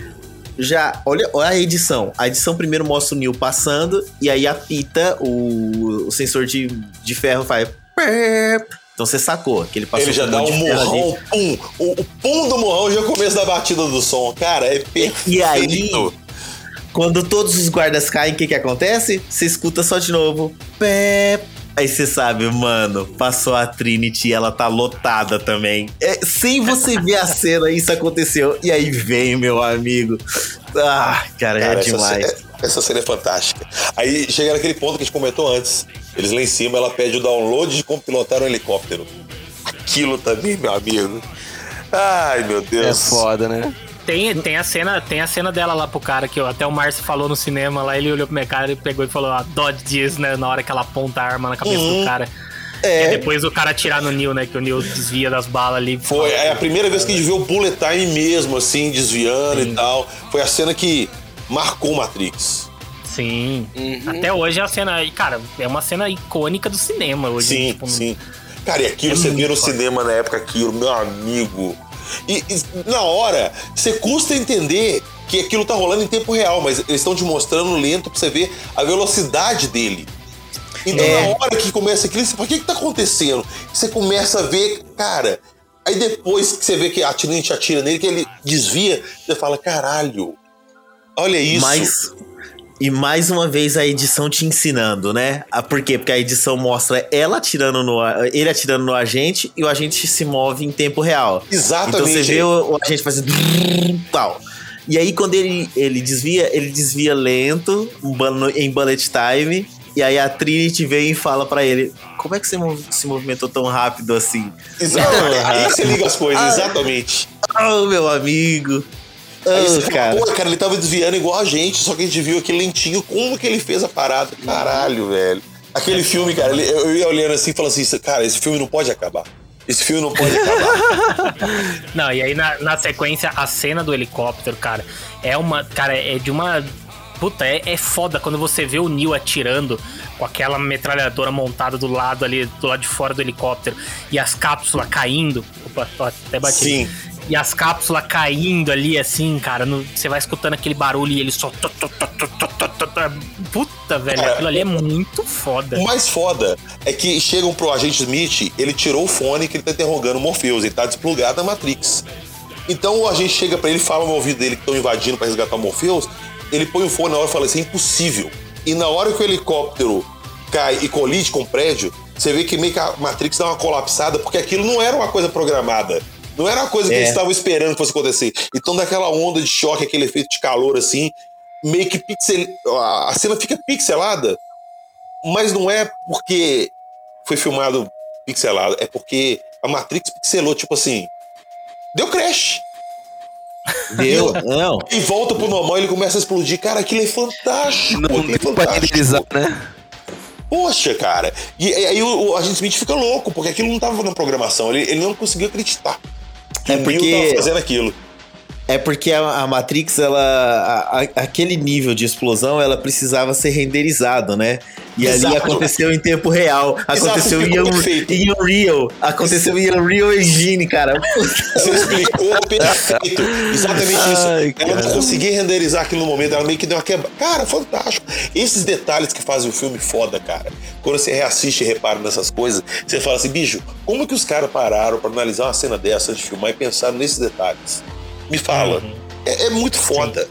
Já, olha, olha a edição. A edição primeiro mostra o Neil passando. E aí apita, o, o sensor de, de ferro faz... pep. Então você sacou que ele passou Ele já dá um murrão, pum. O, o pum do murrão já é o começo da batida do som. Cara, é perfeito. E aí, quando todos os guardas caem, o que que acontece? Você escuta só de novo. Pé. Aí você sabe, mano, passou a Trinity e ela tá lotada também. É, sem você ver a cena, isso aconteceu. E aí vem, meu amigo. Ah, cara, Cara, é essa, demais. ce- essa cena é fantástica. Aí chega naquele ponto que a gente comentou antes. Eles lá em cima, ela pede o download de como pilotar um helicóptero. Aquilo também, meu amigo. Ai, meu É Deus. foda, né? Tem, tem, a cena, tem a cena dela lá pro cara que ó, até o Márcio falou no cinema lá, ele olhou pro minha cara e pegou e falou, a Dodge diz, né, na hora que ela aponta a arma na cabeça Uhum. do cara. É. E depois o cara atirar no Neil, né, que o Neil desvia das balas ali. Foi é a primeira vez que a gente viu o bullet time mesmo, assim, desviando e tal. Foi a cena que marcou Matrix. Sim. Uhum. Até hoje é a cena, cara, é uma cena icônica do cinema hoje. Sim, tipo, sim. Cara, e aquilo É você via no foda. cinema na época, aquilo, meu amigo. E, e na hora, você custa entender que aquilo tá rolando em tempo real, mas eles estão te mostrando lento pra você ver a velocidade dele. Então, É. na hora que começa aquilo, você fala, o que que tá acontecendo? Você começa a ver, cara. Aí depois que você vê que a Trinity atira nele, que ele desvia, você fala, caralho, olha isso. Mas. E mais uma vez a edição te ensinando, né? Ah, Por quê? Porque a edição mostra ela atirando no. ele atirando no agente e o agente se move em tempo real. Exatamente. Então você vê o, o agente fazendo. tal. E aí, quando ele, ele desvia, ele desvia lento, em bullet time. E aí a Trinity vem e fala pra ele: Como é que você se movimentou tão rápido assim? Exatamente. Aí você liga as coisas, exatamente. Oh, meu amigo. Aí você Oh, fala, cara. pô, cara, ele tava desviando igual a gente, só que a gente viu aquele lentinho, como que ele fez a parada? Caralho, velho. Aquele filme, cara, ele- eu ia olhando assim e falando assim, cara, esse filme não pode acabar. Esse filme não pode acabar. Não, e aí na, na sequência, a cena do helicóptero, cara, é uma. Cara, é de uma. Puta, é, é foda quando você vê o Neil atirando com aquela metralhadora montada do lado ali, do lado de fora do helicóptero, e as cápsulas caindo. Opa, até bati. Sim. E as cápsulas caindo ali, assim, cara, você vai escutando aquele barulho e ele só. Puta, velho, Cara, aquilo ali é muito foda. O mais foda é que chegam pro agente Smith, ele tirou o fone que ele tá interrogando o Morpheus, ele tá desplugado da Matrix. Então o agente chega pra ele fala no ouvido dele que estão invadindo pra resgatar o Morpheus, ele põe o fone na hora e fala assim, é impossível. E na hora que o helicóptero cai e colide com o prédio, você vê que meio que a Matrix dá uma colapsada, porque aquilo não era uma coisa programada. Não era uma coisa que É. eles estavam esperando que fosse acontecer. Então daquela onda de choque, aquele efeito de calor assim, meio que pixel... a a cena fica pixelada, mas não é porque foi filmado pixelado, é porque a Matrix pixelou, tipo assim. Deu crash. Deu? Não. E volta pro normal e ele começa a explodir. Cara, aquilo é fantástico. Não é deu pra renderizar, né? Poxa, cara. E, e aí o, o agente Smith fica louco, porque aquilo não tava na programação. Ele, ele não conseguia acreditar. Que É o Neo porque- tava fazendo aquilo. É porque a, a Matrix, ela. a- a- aquele nível de explosão, ela precisava ser renderizado, né? E ali Exato. aconteceu em tempo real. Aconteceu em, ficou Un- perfeito. em Unreal. Aconteceu em Unreal Engine, cara. Você explicou perfeito. Exatamente Ai, isso. Ela não cara. conseguia renderizar aquilo no momento, ela meio que deu uma quebra. Cara, fantástico. Esses detalhes que fazem o filme foda, cara. Quando você reassiste e repara nessas coisas, você fala assim, bicho, como que os caras pararam pra analisar uma cena dessa antes de filmar e pensaram nesses detalhes? Me fala. Uhum. É, é muito foda.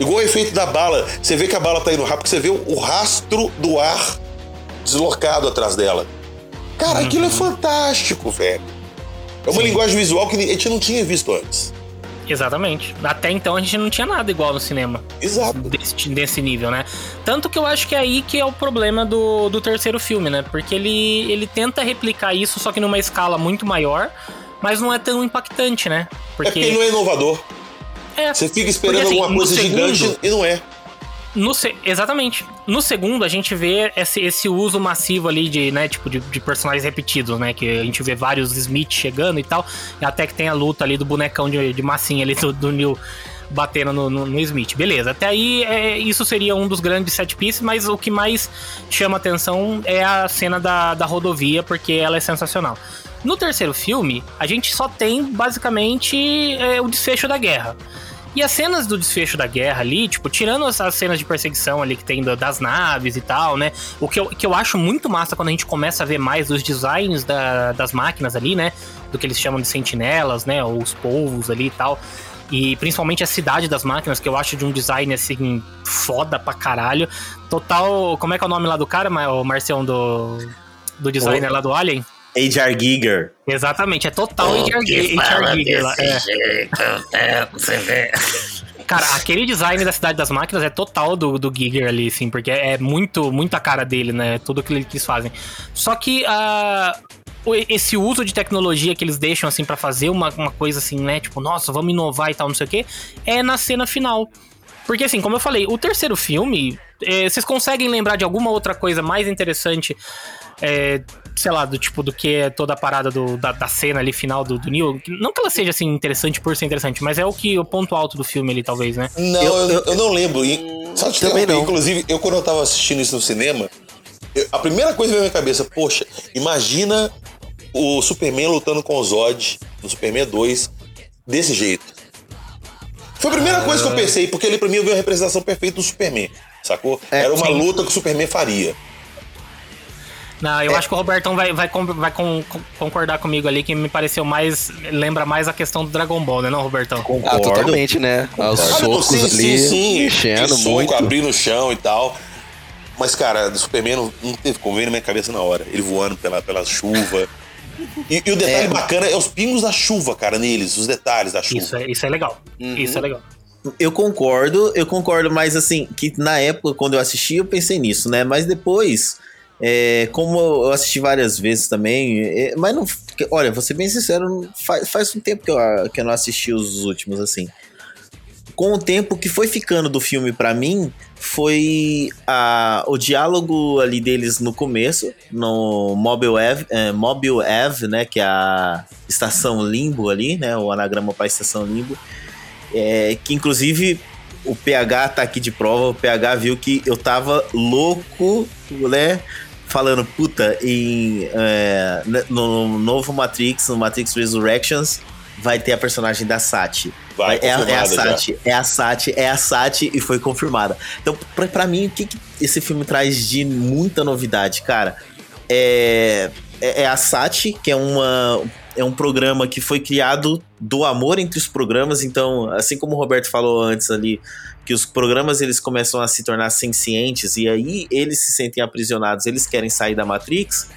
Igual o efeito da bala. Você vê que a bala tá indo rápido, você vê o, rastro do ar deslocado atrás dela. Cara, aquilo é fantástico, velho. É uma linguagem visual que a gente não tinha visto antes. Exatamente. Até então a gente não tinha nada igual no cinema. Exato. desse, desse nível, né? Tanto que eu acho que é aí que é o problema do, do terceiro filme, né? Porque ele, ele tenta replicar isso, só que numa escala muito maior, mas não é tão impactante, né? É porque ele Porque não é inovador. É, Você fica esperando Porque, assim, alguma coisa segundo- gigante e não é. no exatamente. No segundo, a gente vê esse, esse uso massivo ali de, né, tipo, de, de personagens repetidos, né? Que a gente vê vários Smith chegando e tal. E até que tem a luta ali do bonecão de, de massinha ali do, do Neil batendo no, no- no Smith. Beleza, até aí é, isso seria um dos grandes set pieces, mas o que mais chama atenção é a cena da, da rodovia, porque ela é sensacional. No terceiro filme, a gente só tem basicamente é, o desfecho da guerra. E as cenas do desfecho da guerra ali, tipo, tirando as, as cenas de perseguição ali que tem da- das naves e tal, né? O que eu, que eu acho muito massa quando a gente começa a ver mais os designs da- das máquinas ali, né? Do que eles chamam de sentinelas, né? Ou os polvos ali e tal. E principalmente a cidade das máquinas, que eu acho de um design assim, foda pra caralho. Total. Como é que é o nome lá do cara, o Marcião do. Do designer lá do Alien? H.R. Giger. Exatamente, é total HR HR Giger lá. É. Cara, aquele design da Cidade das Máquinas é total do, do Giger ali, assim, porque é muito, muito a cara dele, né? Tudo aquilo que eles fazem. Só que o- esse uso de tecnologia que eles deixam, assim, pra fazer uma, uma coisa assim, né? Tipo, nossa, vamos inovar e tal, não sei o quê, é na cena final. Porque, assim, como eu falei, o terceiro filme, eh, vocês conseguem lembrar de alguma outra coisa mais interessante, eh, sei lá, do tipo, do que é toda a parada do- da, da cena ali final do, do Neil? Não que ela seja, assim, interessante por ser interessante, mas é o que o ponto alto do filme ali, talvez, né? Não, eu, eu não lembro. E, só te Também não. Inclusive, eu quando eu tava assistindo isso no cinema, eu- a primeira coisa que veio na minha cabeça, poxa, imagina o Superman lutando com o Zod no Superman 2 desse jeito. Foi a primeira coisa que eu pensei, porque ele pra mim eu vi a representação perfeita do Superman, sacou? É, Era uma sim. luta que o Superman faria. Não, eu acho que o Robertão vai, vai, vai com- com- concordar comigo ali, que me pareceu mais. Lembra mais a questão do Dragon Ball, né, não, Robertão? Ah, Concordo. totalmente, né? Os Ah, socos sim, ali, sim, sim. mexendo Aquele soco, muito. abrir no chão e tal. Mas, cara, do Superman não, não teve como ver na minha cabeça na hora. Ele voando pela, pela chuva. E, e o detalhe É. bacana é os pingos da chuva, cara, neles, os detalhes da chuva. Isso é, isso é legal. Uhum. Isso é legal. Eu concordo, eu concordo, mas assim, que na época, quando eu assisti, eu pensei nisso, né? Mas depois, é, como eu assisti várias vezes também, é, mas não. Olha, vou ser bem sincero, faz, faz um tempo que eu, que eu não assisti os últimos, assim. Com o tempo que foi ficando do filme pra mim, foi a, o diálogo ali deles no começo, no Mobile Ave, é, Mobile Ave, né? Que é a estação Limbo ali, né? O anagrama pra estação Limbo. É, que inclusive o PH tá aqui de prova, o PH viu que eu tava louco, né? Falando, puta, em, é, no novo Matrix, no Matrix Resurrections, vai ter a personagem da Sati. Vai, é, a- é a confirmada já. Sati, é a Sati, é a Sati e foi confirmada. Então, pra, pra mim, o que, que esse filme traz de muita novidade, cara? É, é, é a Sati, que é uma. É um programa que foi criado do amor entre os programas, então, assim como o Roberto falou antes ali, que os programas eles começam a se tornar sencientes e aí eles se sentem aprisionados, eles querem sair da Matrix.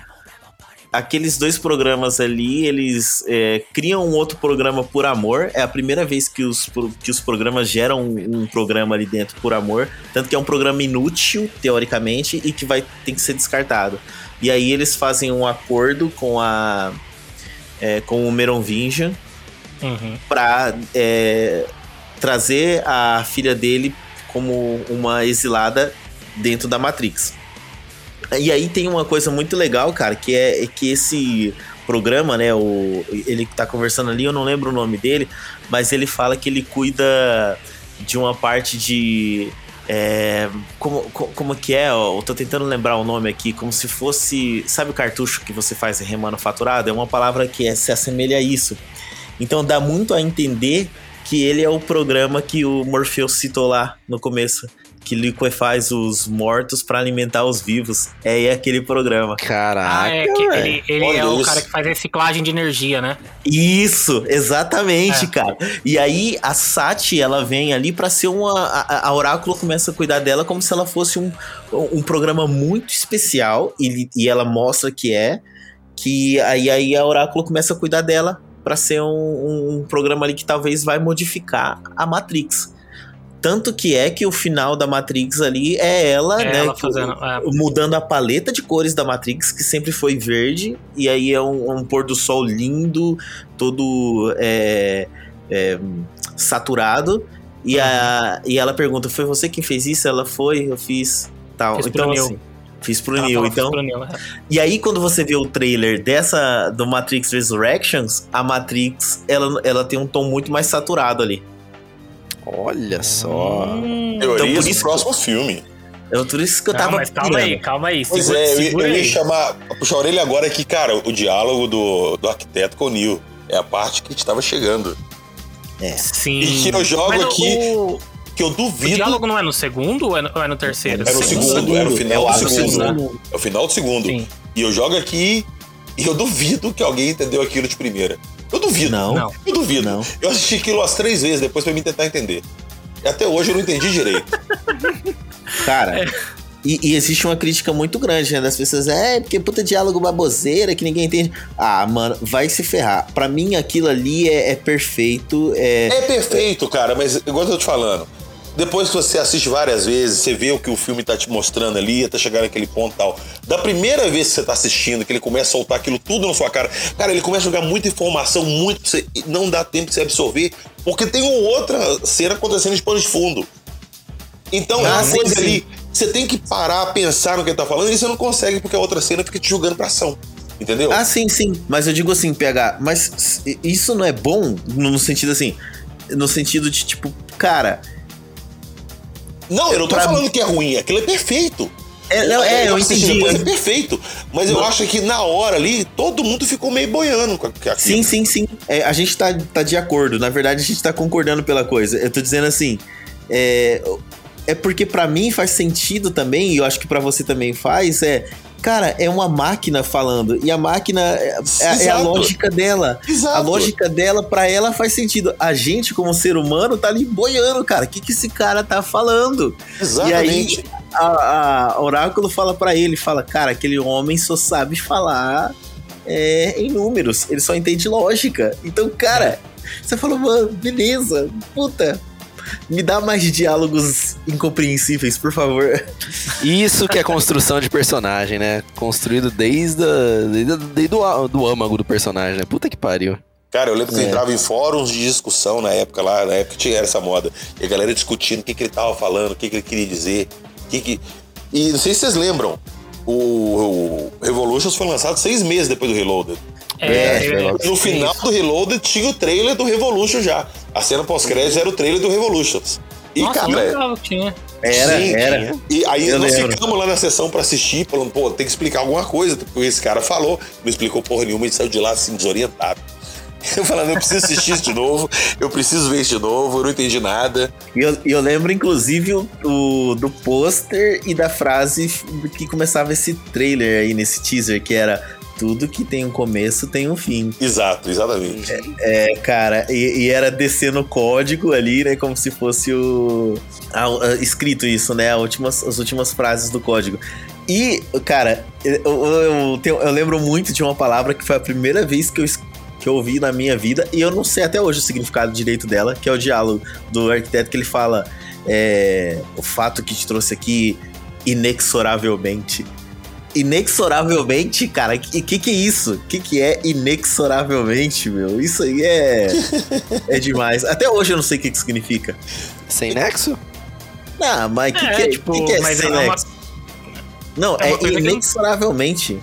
Aqueles dois programas ali, eles é, criam um outro programa por amor. É a primeira vez que os, que os programas geram um, um programa ali dentro por amor. Tanto que é um programa inútil, teoricamente, e que vai ter que ser descartado. E aí eles fazem um acordo com a. é, com o Meronvingian Uhum. pra é, trazer a filha dele como uma exilada dentro da Matrix. E aí tem uma coisa muito legal, cara, que é, é que esse programa, né, o, ele tá conversando ali, eu não lembro o nome dele, mas ele fala que ele cuida de uma parte de... é, como, co- como que é? Eu tô tentando lembrar o nome aqui, como se fosse... Sabe o cartucho que você faz remanufaturado? É uma palavra que é- se assemelha a isso. Então dá muito a entender que ele é o programa que o Morpheus citou lá no começo. Que liquefaz os mortos pra alimentar os vivos. É, aquele programa. Caraca, Ah, é, ele, ele é o cara que faz reciclagem de energia, né? Isso, exatamente, É. cara. E aí a Sati, ela vem ali pra ser uma. A, a Oráculo começa a cuidar dela como se ela fosse um, um programa muito especial. E, e ela mostra que é. Que aí, aí a Oráculo começa a cuidar dela pra ser um, um- um programa ali que talvez vai modificar a Matrix. Tanto que é que o final da Matrix ali é ela, É né? ela que- fazendo. é. mudando a paleta de cores da Matrix, que sempre foi verde, e aí é um, um pôr do sol lindo, todo é, é, saturado. E, a, e ela pergunta: Foi você quem fez isso? Ela foi, eu fiz. Tal. Fiz então, assim, fiz pro Ela Neo. Então, pro Neo, é. e aí, quando você vê o trailer dessa do Matrix Resurrections, a Matrix ela, ela tem um tom muito mais saturado ali. Olha só. Hum, Então, por isso- próximo filme. É por isso que eu não, tava. mas calma pirando. aí, calma aí. Pois segura- é, eu, ia- segura eu ia aí. chamar, puxar a orelha agora aqui, cara, o diálogo do, do arquiteto com o Neil. É a parte que estava chegando. Sim. E que eu jogo Mas aqui- O, Que eu o duvido. diálogo não é no segundo ou é no, ou é no terceiro? Era o segundo, era o final do segundo. É o final do segundo. Sim. E eu jogo aqui e eu duvido que alguém entendeu aquilo de primeira. Eu duvido. Não. Não. Eu duvido. Não. Eu assisti aquilo umas três vezes depois pra mim tentar entender. E até hoje eu não entendi direito. Cara, e, e existe uma crítica muito grande, né? Das pessoas, é, porque puta diálogo baboseira que ninguém entende. Ah, mano, vai se ferrar. Pra mim, aquilo ali é, é perfeito. É, É perfeito, cara, mas igual eu tô te falando. Depois que você assiste várias vezes, você vê o que o filme tá te mostrando ali, até chegar naquele ponto e tal. Da primeira vez que você tá assistindo, que ele começa a soltar aquilo tudo na sua cara, cara, ele começa a jogar muita informação, muito, você, não dá tempo de você absorver, porque tem uma outra cena acontecendo de pano de fundo. Então, é Ah, uma sim, coisa sim. ali, você tem que parar, pensar no que ele tá falando, e você não consegue, porque a outra cena fica te jogando pra ação. Entendeu? Ah, sim, sim. Mas eu digo assim, PH, mas isso não é bom no sentido assim. No sentido de, tipo, cara. Não, eu não tô Pra falando que é ruim, aquilo é perfeito. É, não, é, eu assisti entendi. é perfeito. Mas eu Não. acho que na hora ali, todo mundo ficou meio boiando com aquilo. Sim, sim, sim. É, a gente tá, tá de acordo. Na verdade, a gente tá concordando pela coisa. Eu tô dizendo assim. É, é porque pra mim faz sentido também, e eu acho que pra você também faz, é. Cara, é uma máquina falando. E a máquina é, é- é a lógica dela. Exato. A lógica dela, pra ela, faz sentido. A gente, como ser humano, tá ali boiando, cara. O que, que esse cara tá falando? Exatamente. E aí, a, a Oráculo fala pra ele, fala, cara, aquele homem só sabe falar é, em números, ele só entende lógica. Então, cara, você falou, mano, beleza, puta. Me dá mais diálogos incompreensíveis, por favor. Isso que é construção de personagem, né? Construído desde, a, desde, desde o do âmago do personagem, né? Puta que pariu. Cara, eu lembro que eu É. entrava em fóruns de discussão na época lá, na época tinha essa moda. E a galera discutindo o que, que ele tava falando, o que, que ele queria dizer. o Que que... E não sei se vocês lembram, o, o Revolutions foi lançado seis meses depois do Reloaded. É, É, é, No final do Reloaded tinha o trailer do Revolution já. A cena pós-crédito era o trailer do Revolutions. E, Nossa, cara, tinha. Era, Sim, era. E aí Eu nós lembro. ficamos lá na sessão pra assistir, falando, pô, tem que explicar alguma coisa, porque esse cara falou, não explicou porra nenhuma, gente saiu de lá assim, desorientado. Eu falando, eu preciso assistir isso de novo, eu preciso ver isso de novo, eu não entendi nada. E eu, eu lembro, inclusive, o, o- do pôster e da frase que começava esse trailer aí, nesse teaser, que era tudo que tem um começo tem um fim. Exato, exatamente. É, cara, e, e era descendo o código ali, né? Como se fosse o. a- a- escrito isso, né? últimas, as últimas frases do código. E, cara, eu, eu- eu tenho- eu lembro muito de uma palavra que foi a primeira vez que eu, que eu ouvi na minha vida, e eu não sei até hoje o significado direito dela, que é o diálogo do arquiteto que ele fala é, o fato que te trouxe aqui inexoravelmente. Inexoravelmente, cara, e que que é isso? O que que é inexoravelmente, meu? Isso aí é é demais. Até hoje eu não sei o que que significa. Sem nexo? Ah, mas que É, que, tipo, que que é mas sem é uma- nexo? Não, é é, uma coisa que- inexoravelmente.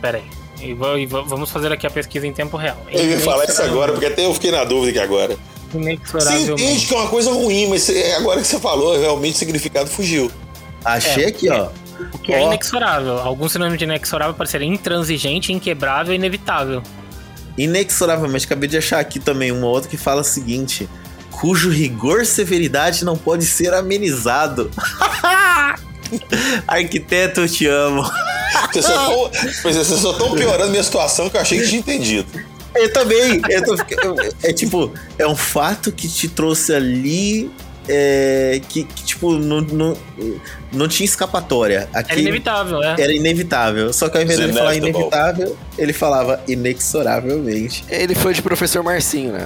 Pera aí. E e vamos fazer aqui a pesquisa em tempo real. Eu ia falar isso agora, porque até eu fiquei na dúvida aqui agora. Você entende que é uma coisa ruim, mas você- agora que você falou, realmente o significado fugiu. Achei É, aqui, ó. O que é Ó. inexorável? Alguns sinônimos de inexorável podem ser intransigente, inquebrável e inevitável. Inexoravelmente, acabei de achar aqui também uma outra que fala o seguinte: cujo rigor e severidade não pode ser amenizado. Arquiteto, eu te amo. Vocês só estão piorando minha situação que eu achei que tinha entendido. Eu também. Eu tô é tipo, é um fato que te trouxe ali. é, que, que, tipo, não, não, não tinha escapatória. Aqui Era inevitável, é. era inevitável. Só que ao invés de ele falar inevitável, ele falava inexoravelmente. Ele foi de professor Marcinho, né?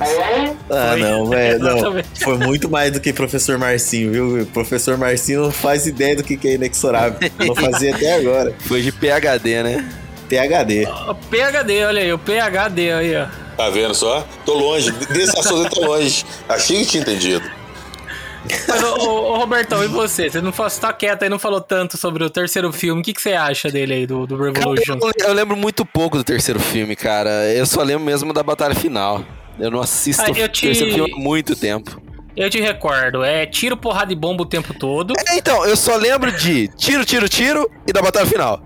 Ah, Foi. não, velho. Não. Exatamente. Foi muito mais do que professor Marcinho, viu? Professor Marcinho não faz ideia do que que é inexorável. Não fazia até agora. Foi de PHD, né? PHD. O PHD, olha aí, o PHD aí, ó. Tá vendo só? Tô longe, desse assunto eu tô longe. Achei que tinha entendido. Mas, ô, ô, ô, Robertão, e você? Você não falou, você tá quieto aí, não falou tanto sobre o terceiro filme. O que, que você acha dele aí, do, do Cara, Revolution? eu, eu lembro muito pouco do terceiro filme, cara. Eu só lembro mesmo da batalha final. Eu não assisto Ah, eu te- terceiro filme há muito tempo. Eu te recordo, é tiro, porrada e bomba o tempo todo. É, então, eu só lembro de tiro, tiro, tiro e da batalha final.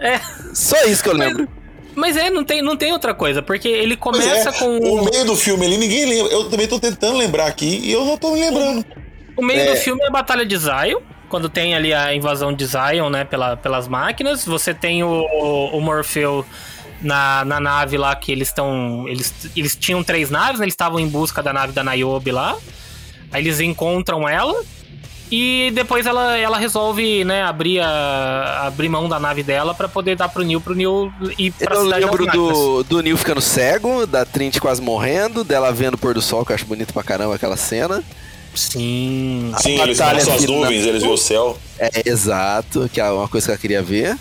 É, Só isso que eu lembro. mas é, não tem, não tem outra coisa, porque ele começa é, com... o meio do filme ali, ninguém lembra. Eu também tô tentando lembrar aqui e eu não tô me lembrando. O meio do filme é a Batalha de Zion, quando tem ali a invasão de Zion, né, pela, pelas máquinas. Você tem o, o Morpheu na, na nave lá, que eles estão... Eles, eles tinham três naves, né, eles estavam em busca da nave da Niobe lá. Aí eles encontram ela e depois ela, ela resolve, né, abrir, a, abrir mão da nave dela pra poder dar pro Neil, pro Neil ir pra Eu cidade lembro do, do Neil ficando cego, da Trinity quase morrendo, dela vendo o pôr do sol, que eu acho bonito pra caramba aquela cena. Sim. Sim, A eles passam as nuvens, eles veem o céu. É, exato, que é uma coisa que eu queria ver.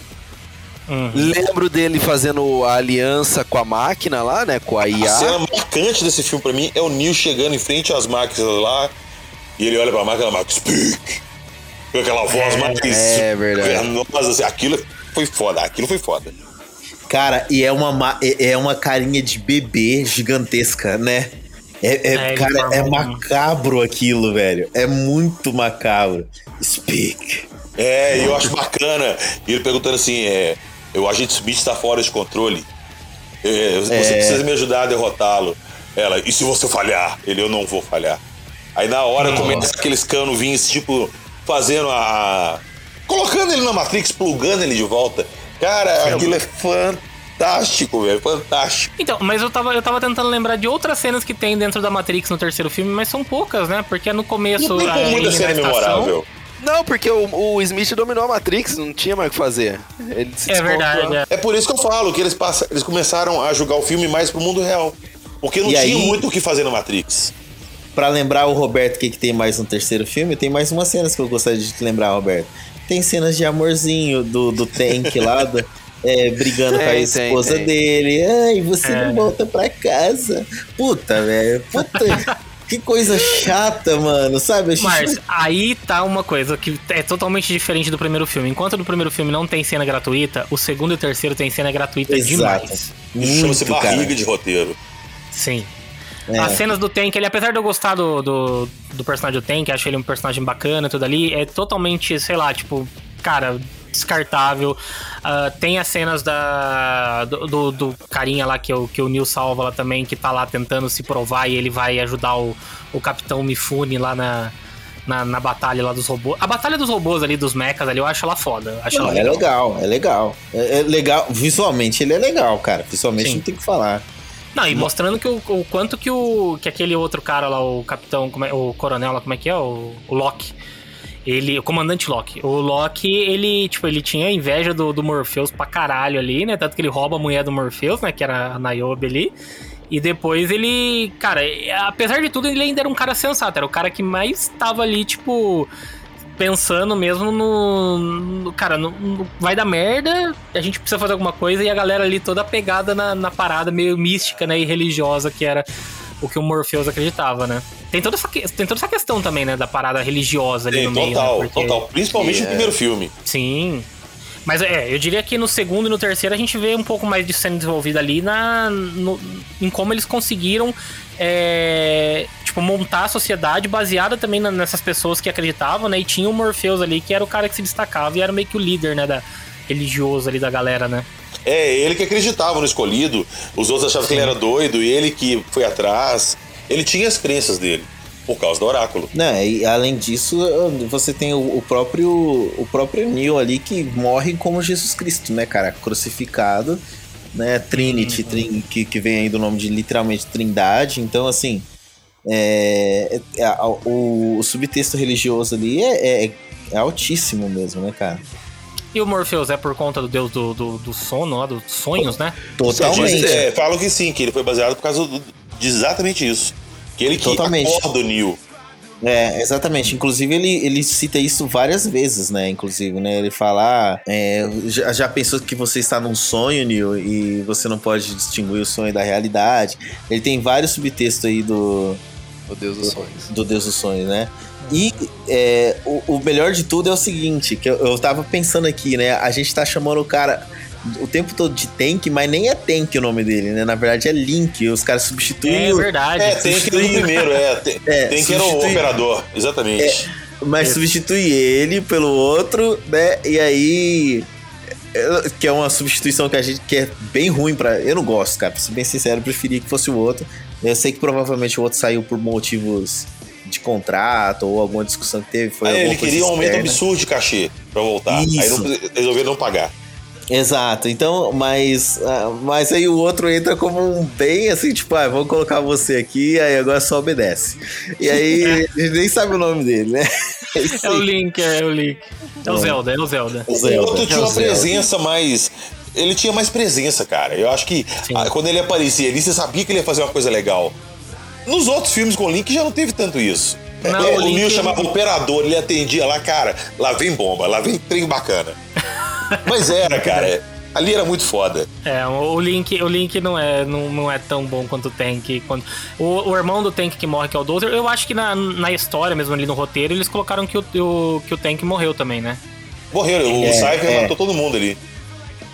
Uhum. Lembro dele fazendo a aliança com a máquina lá, né? Com a A IA. cena marcante desse filme pra mim é o Neil chegando em frente às máquinas lá e ele olha pra máquina e fala, speak. Com aquela voz mais é verdade. vernosa, assim, aquilo foi foda, aquilo foi foda. Cara, e é uma, ma- é é uma carinha de bebê gigantesca, né? É, é- É, cara, é macabro aquilo, velho. É muito macabro. Speak. É, eu acho bacana. E ele perguntando assim: é, o agente Smith está fora de controle. É, você É. precisa me ajudar a derrotá-lo. Ela, e se você falhar? Ele, eu não vou falhar. Aí na hora começa aqueles cano vinhos, tipo, fazendo a. colocando ele na Matrix, plugando ele de volta. Cara, aquilo é fantástico, velho. Fantástico. Então, mas eu tava, eu tava tentando lembrar de outras cenas que tem dentro da Matrix no terceiro filme, mas são poucas, né? Porque é no começo. Não tem muita na cena estação- memorável. Não, porque o, o Smith dominou a Matrix, não tinha mais o que fazer. Ele se É verdade, é. É por isso que eu falo que eles, passam, eles começaram a jogar o filme mais pro mundo real. Porque não E tinha aí- muito o que fazer na Matrix. pra lembrar o Roberto o que, que tem mais no terceiro filme, tem mais umas cenas que eu gostaria de te lembrar, Roberto. Tem cenas de amorzinho do, do Tank lá, do- é, brigando com a Tem, tem, esposa tem. dele. Ai, você É. não volta pra casa. Puta, velho. Puta. que coisa chata, mano. Sabe? A gente- Mas aí tá uma coisa que é totalmente diferente do primeiro filme. Enquanto no primeiro filme não tem cena gratuita, o segundo e o terceiro tem cena gratuita Exato. demais. Chama-se Muito, cara. barriga de roteiro. Sim. É. As cenas do Tank, ele, apesar de eu gostar do, do, do personagem do Tank, acho ele um personagem bacana e tudo ali, é totalmente, sei lá, tipo, cara, descartável. Ah, tem as cenas da, do, do, do carinha lá que, o que o Neil salva lá também, que tá lá tentando se provar e ele vai ajudar o, o Capitão Mifune lá na, na, na batalha lá dos robôs. A batalha dos robôs ali, dos mechas ali, eu acho ela foda. Acho Não, ela é legal, é legal. É, é legal. Visualmente ele é legal, cara. Visualmente Sim. não tem o que falar. Não, e mostrando que o, o quanto que o que aquele outro cara lá, o capitão, como é- o coronel lá, como é que é? O, o Loki. Ele, o comandante Loki. O Loki, ele, tipo, ele tinha inveja do, do Morpheus pra caralho ali, né? Tanto que ele rouba a mulher do Morpheus, né? Que era a Niobe ali. E depois ele, cara, apesar de tudo, ele ainda era um cara sensato. Era o cara que mais tava ali, tipo, pensando mesmo no. no- cara, no, no- vai dar merda, a gente precisa fazer alguma coisa, e a galera ali toda pegada na, na parada meio mística, né? E religiosa, que era o que o Morpheus acreditava, né? Tem toda essa, que- tem toda essa questão também, né? Da parada religiosa ali Tem, no meio. total, né? Porque- total. Principalmente no É. primeiro filme. Sim. Mas é, eu diria que no segundo e no terceiro a gente vê um pouco mais de sendo desenvolvida ali na, no- em como eles conseguiram é, tipo, montar a sociedade baseada também na- nessas pessoas que acreditavam, né? E tinha o Morpheus ali, que era o cara que se destacava e era meio que o líder, né? Da, religioso ali da galera, né? É, ele que acreditava no escolhido, os outros achavam que ele era doido, e ele que foi atrás. Ele tinha as crenças dele, por causa do oráculo. Não, e além disso, você tem o, o próprio o próprio Neo ali que morre como Jesus Cristo, né, cara? Crucificado, né? Trinity, trin- que, que vem aí do nome de literalmente Trindade. Então, assim, é, é- é- o, o subtexto religioso ali é, é- é altíssimo mesmo, né, cara? E o Morpheus é por conta do deus do, do, do sono, lá, dos sonhos, né? Totalmente. É, falam que sim, que ele foi baseado por causa do- de exatamente isso. Que ele que Totalmente. acorda o Neo. É, exatamente. Inclusive, ele, ele cita isso várias vezes, né? Inclusive, né? Ele fala: ah, é, já, já pensou que você está num sonho, Neil, e você não pode distinguir o sonho da realidade? Ele tem vários subtextos aí do, Meu Deus dos sonhos. do Deus dos Sonhos, né? E é, o, o melhor de tudo é o seguinte, que eu, eu tava pensando aqui, né? A gente tá chamando o cara o tempo todo de Tank, mas nem é Tank o nome dele, né? Na verdade é Link, os caras substituem É o- verdade. É, tem que ir no primeiro, é. Tem, É, era o operador, exatamente. Mas Isso. substitui ele pelo outro, né? E aí. é, Que é uma substituição que a gente que é bem ruim para Eu não gosto, cara. Pra ser bem sincero, eu preferia que fosse o outro. Eu sei que provavelmente o outro saiu por motivos de contrato ou alguma discussão que teve. Foi Aí alguma ele coisa queria um aumento absurdo de cachê pra voltar. Aí Isso. não, resolveram não pagar. Exato, então, mas, ah, mas aí o outro entra como um bem assim, tipo, ah, vamos colocar você aqui, aí agora só obedece. E aí, a gente nem sabe o nome dele, né? isso É o aí. Link, é o Link. É o É. Zelda, é o Zelda. O Zelda, outro tinha é uma presença mais. Ele tinha mais presença, cara. Eu acho que Sim. ah, quando ele aparecia ali, você sabia que ele ia fazer uma coisa legal. Nos outros filmes com o Link já não teve tanto isso. Não, É, o o Link- Neo chamava operador, ele atendia lá, cara, lá vem bomba, lá vem trem bacana. Mas era, cara. Ali era muito foda. É, o Link, o Link não é, não, não é tão bom quanto o Tank. Quando, o, o irmão do Tank que morre, que é o Dozer, eu acho que na, na história, mesmo ali no roteiro, eles colocaram que o, o- que o Tank morreu também, né? Morreram, o É, Cypher é. matou todo mundo ali.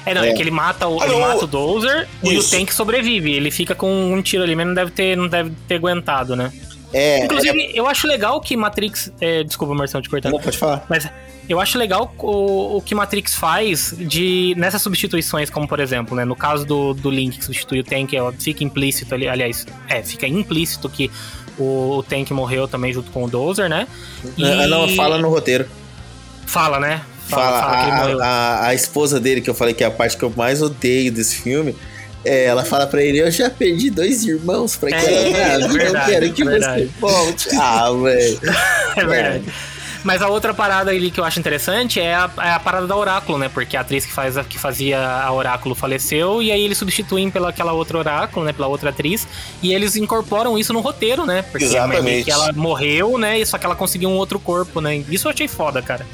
É, não, é, que ele mata o, Ah, ele mata o Dozer e o isso. Tank sobrevive. Ele fica com um tiro ali, mas não deve ter, não deve ter aguentado, né? É, Inclusive, eu acho legal que Matrix. é, desculpa, Marcelo, te é, cortando. não pode falar. Mas eu acho legal o, o que Matrix faz de nessas substituições, como por exemplo, né, no caso do, do Link que substitui o Tank, fica implícito ali, aliás, é, fica implícito que o, o Tank morreu também junto com o Dozer, né? E- Ah, Não, fala no roteiro. Fala, né? Fala, fala que a, a, a esposa dele, que eu falei que é a parte que eu mais odeio desse filme, é, ela fala pra ele, eu já perdi dois irmãos pra É, aquela nave, eu verdade, quero que verdade. você volte. Ah, velho. É verdade. Mas a outra parada ali que eu acho interessante é a, é a parada da Oráculo, né? Porque a atriz que, faz, a- que fazia a Oráculo faleceu e aí eles substituem pela aquela outra Oráculo, né? Pela outra atriz. E eles incorporam isso no roteiro, né? Porque Exatamente. meio que ela morreu, né? Só que ela conseguiu um outro corpo, né? Isso eu achei foda, cara.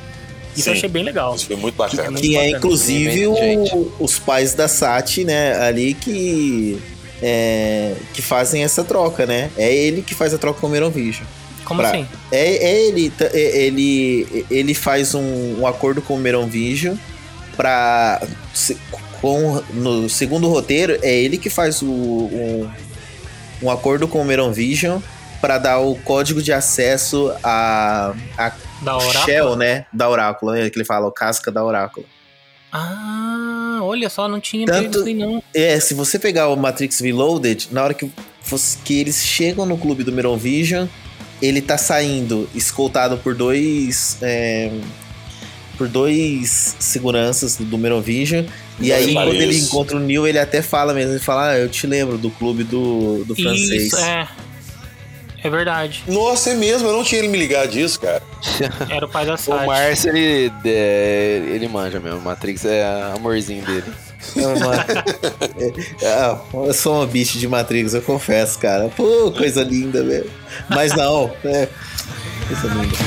Isso eu Sim. achei bem legal. Isso foi muito bacana. Que é bacana, inclusive o- os pais da Sati, né, ali que. é, que fazem essa troca, né? É ele que faz a troca com o Meron Vision. Como Pra- assim? É, é ele, é- ele, ele faz um, um acordo com o Meron Vision pra. se- Com, no segundo roteiro, é ele que faz o, um, um acordo com o Meron Vision pra dar o código de acesso a, a Da Oráculo? Shell, né? Da Oráculo, né? Que ele fala, o casca da Oráculo. Ah, olha só, não tinha Tanto- pego isso aí não. É, se você pegar o Matrix Reloaded, na hora que, que eles chegam no clube do Meron Vision, ele tá saindo escoltado por dois. é, por dois seguranças do Meron Vision. E aí, quando ele encontra o Neil, ele até fala mesmo. Ele fala, ah, eu te lembro do clube do, do francês. Isso, é. É verdade. Nossa, é mesmo, eu não tinha ele me ligado disso, cara. Era o pai da O Sati. Márcio, ele, é, ele manja mesmo. Matrix é amorzinho dele. É, eu sou uma bicha de Matrix, eu confesso, cara. Pô, coisa linda, velho. Mas não, é. Coisa linda.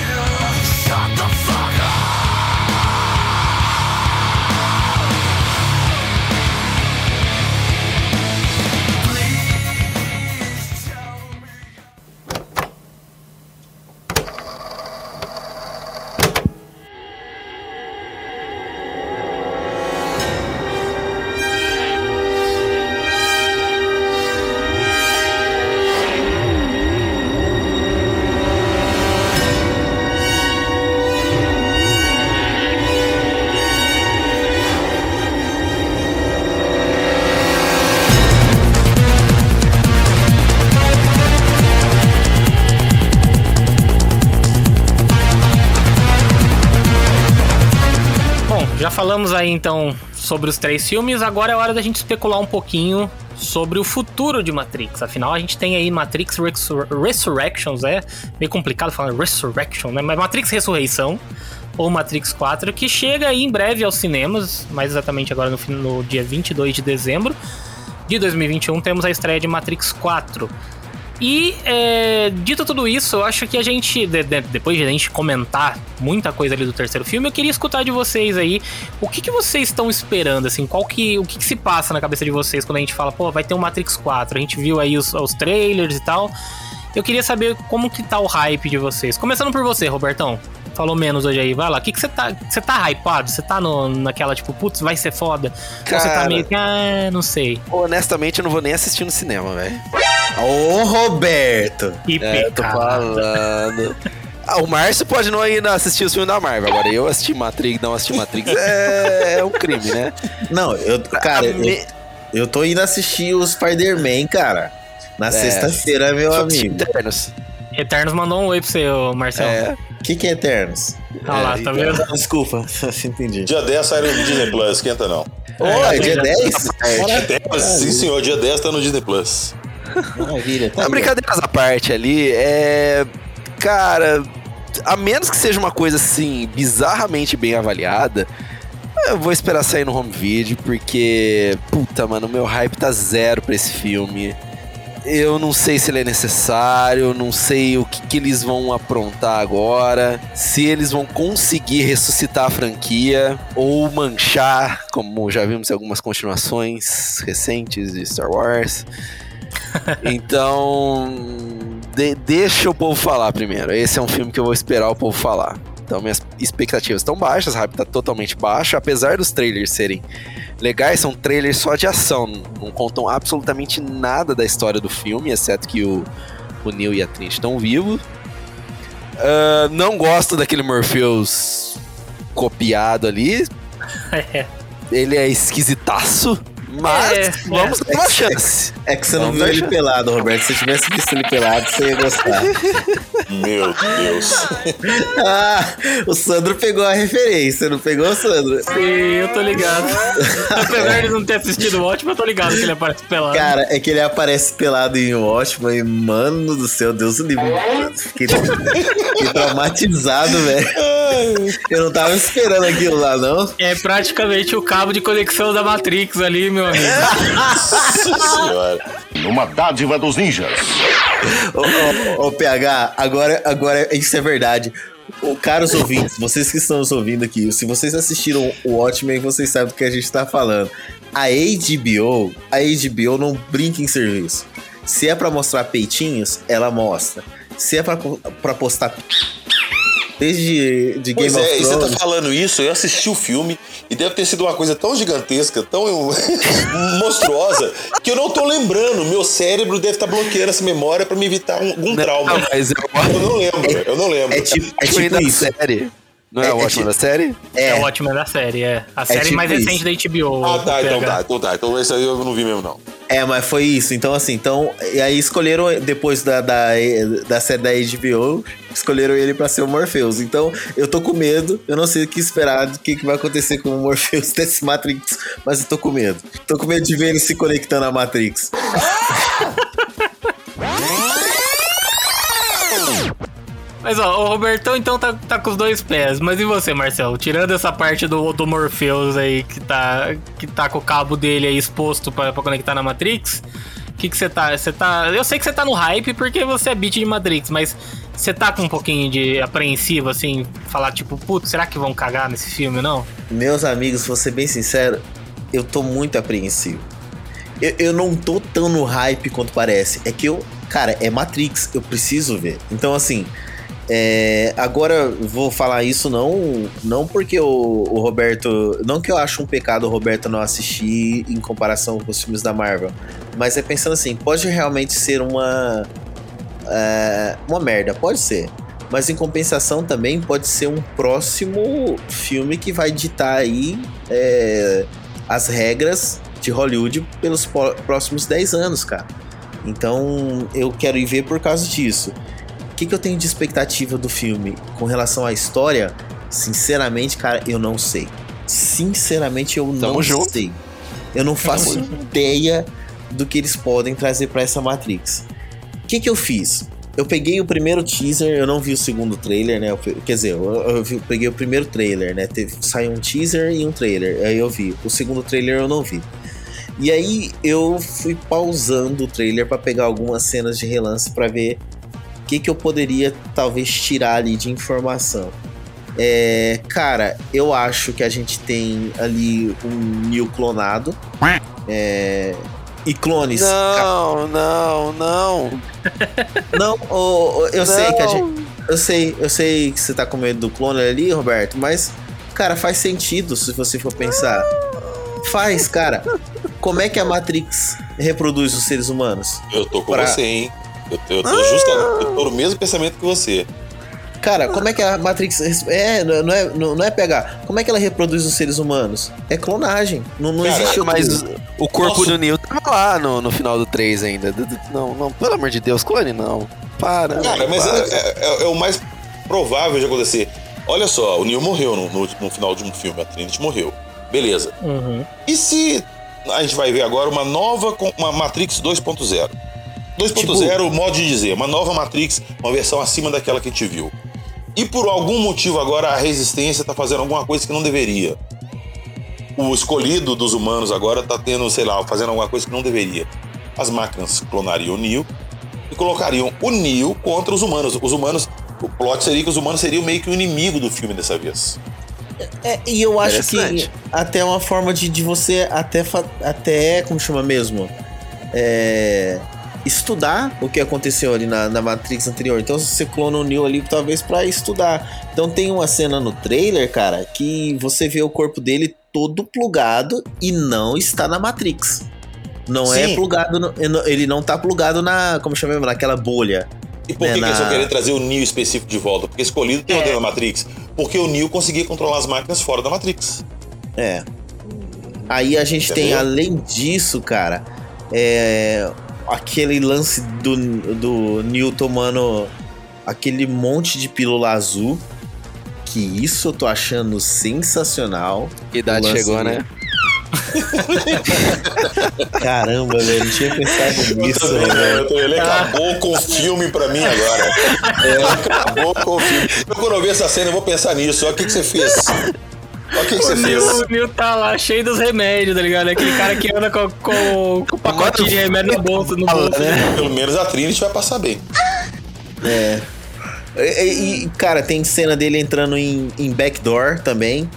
Aí então sobre os três filmes, agora é hora da gente especular um pouquinho sobre o futuro de Matrix. Afinal, a gente tem aí Matrix Resur Resurrections, é meio complicado falar Resurrection, né? Mas Matrix Ressurreição ou Matrix 4, que chega aí em breve aos cinemas, mais exatamente agora no, no dia 22 de dezembro de 2021, temos a estreia de Matrix 4. E, é, dito tudo isso, eu acho que a gente, de- de- depois de a gente comentar muita coisa ali do terceiro filme, eu queria escutar de vocês aí, o que, que vocês estão esperando, assim, qual que, o que, que se passa na cabeça de vocês quando a gente fala, pô, vai ter um Matrix 4, a gente viu aí os, os trailers e tal, eu queria saber como que tá o hype de vocês. Começando por você, Robertão, falou menos hoje aí, vai lá, o que que você tá, você tá hypado? Você tá no, naquela, tipo, putz, vai ser foda? Ou você tá Cara. meio que, ah, não sei. Honestamente, eu não vou nem assistir no cinema, velho. Ô, Roberto! Que É, eu tô falando. Ah, o Márcio pode não ir assistir os filmes da Marvel. Agora, eu assistir Matrix, não assistir Matrix é, é um crime, né? Não, eu, cara, eu, eu tô indo assistir o Spider-Man, cara. Na sexta-feira, meu amigo. Eternos. Eternos mandou um oi pra você, ô Marcelo. É. O que, que é Eternos? Olha lá, É, tá vendo? Desculpa, entendi. Dia 10 sai no Disney Plus, esquenta não. Ô, É, é dia já- 10? Temos, sim, senhor, dia 10 tá no Disney Plus. Maravilha. Tá Não, bom. brincadeiras à parte ali, é. Cara, a menos que seja uma coisa assim, bizarramente bem avaliada, eu vou esperar sair no home video, porque. Puta, mano, o meu hype tá zero pra esse filme. Eu não sei se ele é necessário, não sei o que, que eles vão aprontar agora, se eles vão conseguir ressuscitar a franquia ou manchar, como já vimos em algumas continuações recentes de Star Wars. Então, de- deixa o povo falar primeiro. Esse é um filme que eu vou esperar o povo falar. Então, minhas expectativas estão baixas, a hype tá totalmente baixo, apesar dos trailers serem legais, são trailers só de ação, não contam absolutamente nada da história do filme, exceto que o, o Neo e a Trinity estão vivos. Ah, não gosto daquele Morpheus copiado ali, É. ele é esquisitaço. Mas É, vamos dar uma chance. É que você não Vamos viu ele pelado, Roberto. Se você tivesse visto ele pelado, você ia gostar. Meu Deus. ah, o Sandro pegou a referência, não pegou, Sandro? Sim, eu tô ligado. Apesar de não ter assistido o ótimo, eu tô ligado que ele aparece pelado. Cara, é que ele aparece pelado em Watchmen e, mano do céu, Deus do livre. Fiquei, fiquei traumatizado, velho. Eu não tava esperando aquilo lá, não. É praticamente o cabo de conexão da Matrix ali, meu amigo. Nossa senhora. Uma dádiva dos ninjas. Ô, ô, ô, PH, agora, agora isso é verdade. Ô, caros ouvintes, vocês que estão nos ouvindo aqui, se vocês assistiram o Watchmen, vocês sabem do que a gente tá falando. A HBO, a HBO não brinca em serviço. Se é pra mostrar peitinhos, ela mostra. Se é pra postar desde de Game Pois of é, e você Thrones, tá falando isso, eu assisti o filme e deve ter sido uma coisa tão gigantesca, tão monstruosa, que eu não tô lembrando. Meu cérebro deve estar bloqueando essa memória pra me evitar um- algum trauma. Não, mas eu Eu não lembro, eu não lembro. é tipo, é acho que tipo da isso. série. Não é, É- o é ótimo tipo- da série? É, É, o ótimo da série, é. A série tipo mais isso. recente da HBO. Ah, tá, então tá, então tá. Então esse aí eu não vi mesmo, não. É, mas foi isso. Então, assim, então. E aí escolheram, depois da, da, da série da HBO, escolheram ele pra ser o Morpheus. Então, eu tô com medo. Eu não sei o que esperar, do que, que vai acontecer com o Morpheus desse Matrix, mas eu tô com medo. Tô com medo de ver ele se conectando à Matrix. Mas ó, o Robertão então tá, tá com os dois pés. Mas e você, Marcelo? Tirando essa parte do, do Morpheus aí que tá, que tá com o cabo dele aí exposto pra, pra conectar na Matrix, o que você tá, você tá... Eu sei que você tá no hype porque você é beat de Matrix, mas você tá com um pouquinho de apreensivo, assim, falar tipo, putz, será que vão cagar nesse filme, não? Meus amigos, vou ser bem sincero, eu tô muito apreensivo. Eu, eu não tô tão no hype quanto parece. É que eu, cara, é Matrix, eu preciso ver. Então, assim, é, agora vou falar isso não, não porque o, o Roberto. Não que eu acho um pecado o Roberto não assistir em comparação com os filmes da Marvel. Mas é pensando assim, pode realmente ser uma. é, uma merda, pode ser. Mas em compensação também pode ser um próximo filme que vai ditar aí é, as regras de Hollywood pelos próximos 10 anos, cara. Então eu quero ir ver por causa disso. O que, que eu tenho de expectativa do filme com relação à história? Sinceramente, cara, eu não sei. Sinceramente, eu não Tamo junto. sei. Eu não faço ideia do que eles podem trazer pra essa Matrix. O que, que eu fiz? Eu peguei o primeiro teaser, eu não vi o segundo trailer, né? Eu pe- Quer dizer, eu, eu vi- peguei o primeiro trailer, né? Teve, saiu um teaser e um trailer. Aí eu vi. O segundo trailer eu não vi. E aí eu fui pausando o trailer pra pegar algumas cenas de relance pra ver que, que eu poderia talvez tirar ali de informação. É, cara, eu acho que a gente tem ali um Neo clonado. É, e clones. Não, não, não. Não, ô, ô, eu sei que a Não. gente. Eu sei, eu sei que você tá com medo do clone ali, Roberto, mas, cara, faz sentido se você for pensar. Faz, cara. Como é que a Matrix reproduz os seres humanos? Eu tô com Pra- você, hein? Eu, eu tô justo, eu tô no mesmo pensamento que você. Cara, como é que a Matrix. É, não é, não, é pegar. Como é que ela reproduz os seres humanos? É clonagem. Não, não Cara, existe. Mas o corpo Nossa. do Neo tava lá no, no final do 3 ainda. Não, não, pelo amor de Deus, clone não. Para. Cara, mas para. é, é- é o mais provável de acontecer. Olha só, o Neo morreu no, no- no final de um filme, a Trinity morreu. Beleza. Uhum. E se a gente vai ver agora uma nova, uma Matrix 2.0? 2.0, modo de dizer, uma nova Matrix, uma versão acima daquela que a gente viu. E por algum motivo agora a resistência tá fazendo alguma coisa que não deveria. O escolhido dos humanos agora tá tendo, sei lá, fazendo alguma coisa que não deveria. As máquinas clonariam o Neo e colocariam o Neo contra os humanos. Os humanos, o plot seria que os humanos seriam meio que o inimigo do filme dessa vez. É, e eu acho que até uma forma de, de você até, até. Como chama mesmo? É, estudar o que aconteceu ali na, na Matrix anterior. Então você clona o Neo ali talvez pra estudar. Então tem uma cena no trailer, cara, que você vê o corpo dele todo plugado e não está na Matrix. Não é Sim. plugado, no- ele não tá plugado na, como chama naquela bolha. E por É, que, que eles na- vão querer trazer o Neo específico de volta? Porque escolhido tem o É. dentro da Matrix. Porque o Neo conseguia controlar as máquinas fora da Matrix. É. Aí a gente tem, Entendeu? além disso, cara, é, aquele lance do, do Neo tomando aquele monte de pílula azul. Que isso eu tô achando sensacional. Que idade chegou, né? Caramba, velho, não tinha pensado Eu nisso, também, né? velho. Também. Ele acabou com o filme pra mim agora. Ele acabou com o filme. Eu, quando eu ver essa cena, eu vou pensar nisso. Olha o que, que você fez. Olha o que, que você O Neil tá lá cheio dos remédios, tá ligado? Aquele cara que anda com, com, com o pacotinho de remédio no bolso. No bolso né? Pelo menos a Trinity vai passar bem. É. E, e, cara, tem cena dele entrando em, em backdoor também.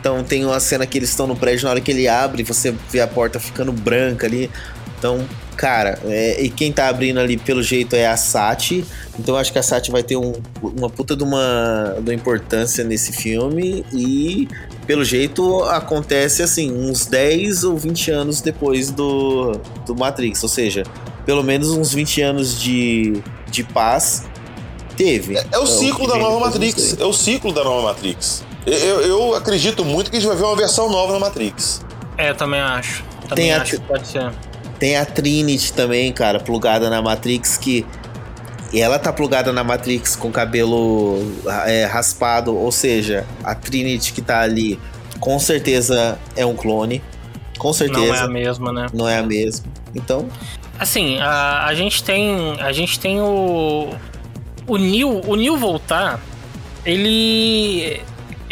Então tem uma cena que eles estão no prédio, na hora que ele abre, você vê a porta ficando branca ali. Então, cara, é, e quem tá abrindo ali pelo jeito é a Sati. Então eu acho que a Sati vai ter um- uma puta de uma, de uma importância nesse filme. E pelo jeito acontece assim, uns 10 ou 20 anos depois do, do Matrix. Ou seja, pelo menos uns 20 anos de, de paz teve. É o ciclo que da nova Matrix. É o ciclo da nova Matrix. Eu, eu acredito muito que a gente vai ver uma versão nova da Matrix. É, eu também acho. Também Tem a- acho que pode ser. Tem a Trinity também, cara, plugada na Matrix, que ela tá plugada na Matrix com cabelo é, raspado, ou seja, a Trinity que tá ali com certeza é um clone. Com certeza. Não é a mesma, né? Não é a mesma. Então, Assim, a, a gente tem. A gente tem o. O Neil. O Neil voltar, ele.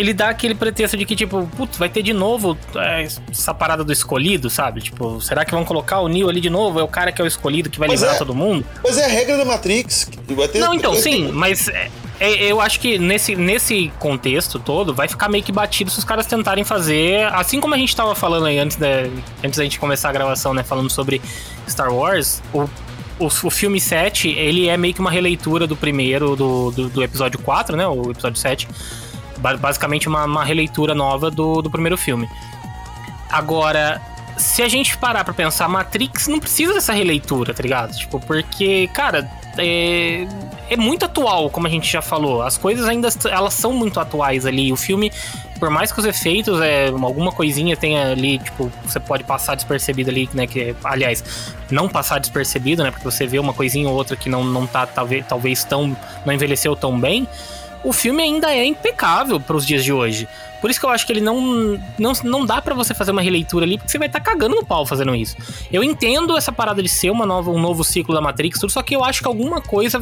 Ele dá aquele pretexto de que, tipo, putz, vai ter de novo é, essa parada do escolhido, sabe? Tipo, será que vão colocar o Neil ali de novo? É o cara que é o escolhido que vai Mas livrar é. todo mundo? Mas é a regra da Matrix. Vai ter, Não, então, sim, mas é, é, eu acho que nesse, nesse contexto todo vai ficar meio que batido se os caras tentarem fazer. Assim como a gente tava falando aí antes da, antes da gente começar a gravação, né? Falando sobre Star Wars, o, o, o filme 7, ele é meio que uma releitura do primeiro, do, do, do episódio 4, né? O episódio 7. Ba- Basicamente uma, uma releitura nova do, do primeiro filme. Agora, se a gente parar pra pensar, Matrix não precisa dessa releitura, tá ligado? Tipo, porque, cara, é, é muito atual, como a gente já falou. As coisas ainda elas são muito atuais ali. O filme, por mais que os efeitos, é, alguma coisinha tenha ali, tipo, você pode passar despercebido ali, né? Que, aliás, não passar despercebido, né? Porque você vê uma coisinha ou outra que não, não tá, talvez, talvez tão. não envelheceu tão bem. O filme ainda é impecável pros dias de hoje. Por isso que eu acho que ele não não, não dá pra você fazer uma releitura ali, porque você vai estar cagando no pau fazendo isso. Eu entendo essa parada de ser uma nova, um novo ciclo da Matrix, tudo, só que eu acho que alguma coisa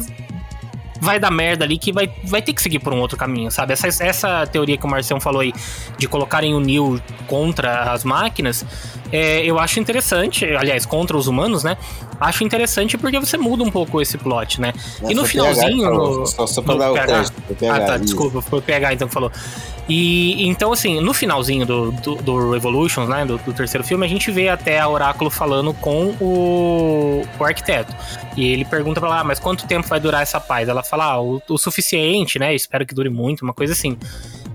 vai dar merda ali que vai, vai ter que seguir por um outro caminho, sabe? Essa, essa teoria que o Marcião falou aí de colocarem o Neo contra as máquinas, é, eu acho interessante, aliás, contra os humanos, né? Acho interessante porque você muda um pouco esse plot, né? e no finalzinho. no- só, só pra no dar o crédito. PH, ah, tá, isso. desculpa, foi o PH então que falou. E então, assim, no finalzinho do, do, do Revolutions, né, do, do terceiro filme, a gente vê até a Oráculo falando com o, o arquiteto. E ele pergunta pra ela, ah, mas quanto tempo vai durar essa paz? Ela fala, ah, o, o suficiente, né? Espero que dure muito, uma coisa assim.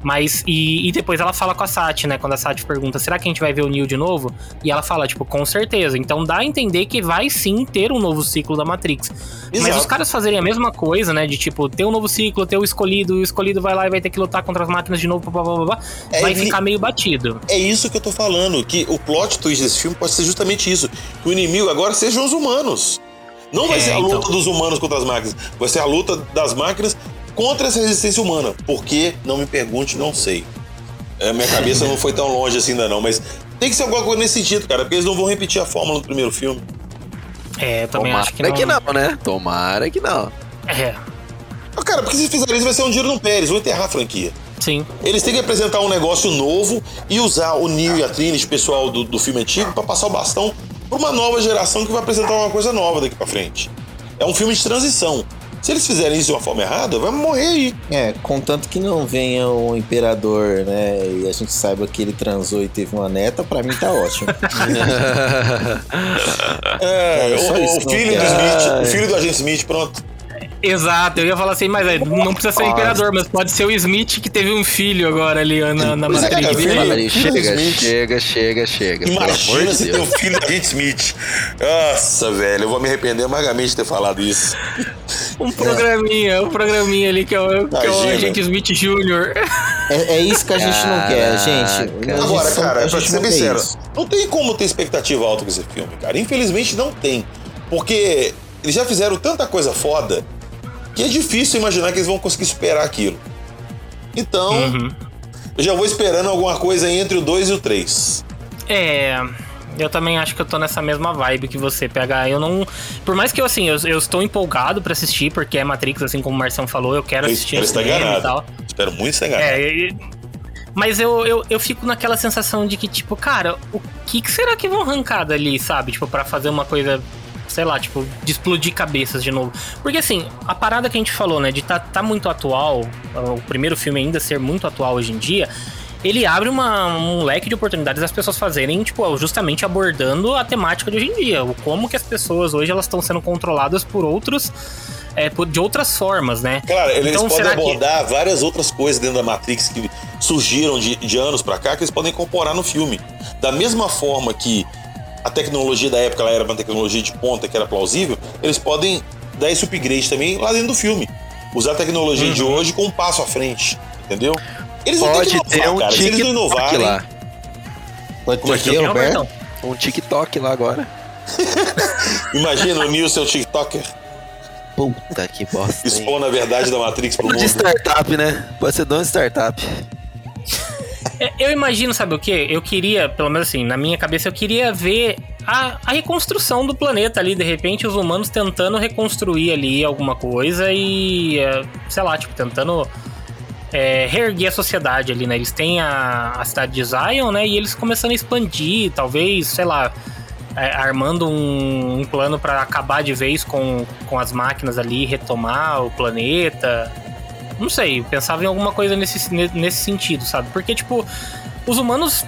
Mas, e, e depois ela fala com a Sati, né? Quando a Sati pergunta, será que a gente vai ver o Neo de novo? E ela fala, tipo, com certeza. Então dá a entender que vai sim ter um novo ciclo da Matrix. Mas Exato. os caras fazerem a mesma coisa, né? De tipo, ter um novo ciclo, ter o escolhido, o escolhido vai lá e vai ter que lutar contra as máquinas de novo, blá, blá, blá, blá, É, vai ficar meio batido. É isso que eu tô falando, que o plot twist desse filme pode ser justamente isso. Que o inimigo agora sejam os humanos. Não vai É, ser a então. luta dos humanos contra as máquinas, vai ser a luta das máquinas contra essa resistência humana. Por quê? Não me pergunte, não sei. É, minha cabeça não foi tão longe assim ainda não, mas tem que ser alguma coisa nesse sentido, cara, porque eles não vão repetir a fórmula do primeiro filme. É, eu também Tomara acho que não. que não, né? Tomara que não. É, Ah, Cara, porque se fizerem isso vai ser um tiro no pé, eles vão enterrar a franquia. sim. Eles têm que apresentar um negócio novo e usar o Neo e a Trinity, o pessoal do, do filme antigo, pra passar o bastão pra uma nova geração que vai apresentar uma coisa nova daqui pra frente. É um filme de transição. Se eles fizerem isso de uma forma errada, vai morrer aí. É, contanto que não venha o imperador, né? E a gente saiba que ele transou e teve uma neta, pra mim tá ótimo. É, É, o, o eu filho do quero. Smith, o filho do agente Smith, pronto. Exato, eu ia falar assim, mas é, não precisa ser o imperador, mas pode ser o Smith que teve um filho agora ali na, na é, Matrix. cara, filho- Mano, chega, Smith. chega, chega, chega. Imagina de se tem um filho da gente Smith. Nossa, velho, eu vou me arrepender amargamente de ter falado isso. Um programinha, um programinha ali que é o, que é o agente Smith Jr. É, é isso que a gente não quer, gente. Caraca. Gente Agora, só- cara, a pra gente ser não sincero, não tem como ter expectativa alta com esse filme, cara. Infelizmente não tem. Porque eles já fizeram tanta coisa foda que é difícil imaginar que eles vão conseguir superar aquilo. Então, Uhum. eu já vou esperando alguma coisa entre o 2 e o 3. É. Eu também acho que eu tô nessa mesma vibe que você, PH. Eu não. Por mais que eu, assim, eu, eu estou empolgado pra assistir, porque é Matrix, assim como o Marcião falou, eu quero assistir Parece que tá cinema e tal. Espero muito ser enganado. É, e- mas eu, eu, eu fico naquela sensação de que, tipo, cara, o que, que será que vão arrancar dali, sabe? Tipo, pra fazer uma coisa, sei lá, tipo, de explodir cabeças de novo. Porque, assim, a parada que a gente falou, né, de tá, tá muito atual, o primeiro filme ainda ser muito atual hoje em dia, ele abre uma, um leque de oportunidades das pessoas fazerem, tipo, justamente abordando a temática de hoje em dia. O como que as pessoas hoje elas estão sendo controladas por outros. é, por- de outras formas, né? Cara, eles Então, podem será que- abordar várias outras coisas dentro da Matrix que surgiram de, de anos pra cá que eles podem incorporar no filme. Da mesma forma que a tecnologia da época ela era uma tecnologia de ponta que era plausível, eles podem dar esse upgrade também lá dentro do filme. Usar a tecnologia de hoje com um passo à frente, entendeu? Eles vão Pode ter que ter inovar, um cara. Se eles não inovarem, lá. Pode ter que Roberto? Um TikTok lá agora. imagina o Neo, seu TikToker, Puta que bosta. expor na verdade da Matrix pro de mundo. startup, né? Pode ser dono de startup. É, Eu imagino, sabe o quê? Eu queria, pelo menos assim, na minha cabeça, eu queria ver a, a reconstrução do planeta ali. De repente, os humanos tentando reconstruir ali alguma coisa e, é, sei lá, tipo, tentando é, reerguer a sociedade ali, né? Eles têm a, a cidade de Zion, né? E eles começando a expandir, talvez, sei lá, é, armando um, um plano pra acabar de vez com, com as máquinas ali, retomar o planeta. Não sei, eu pensava em alguma coisa nesse, ne- nesse sentido, sabe? Porque, tipo, os humanos,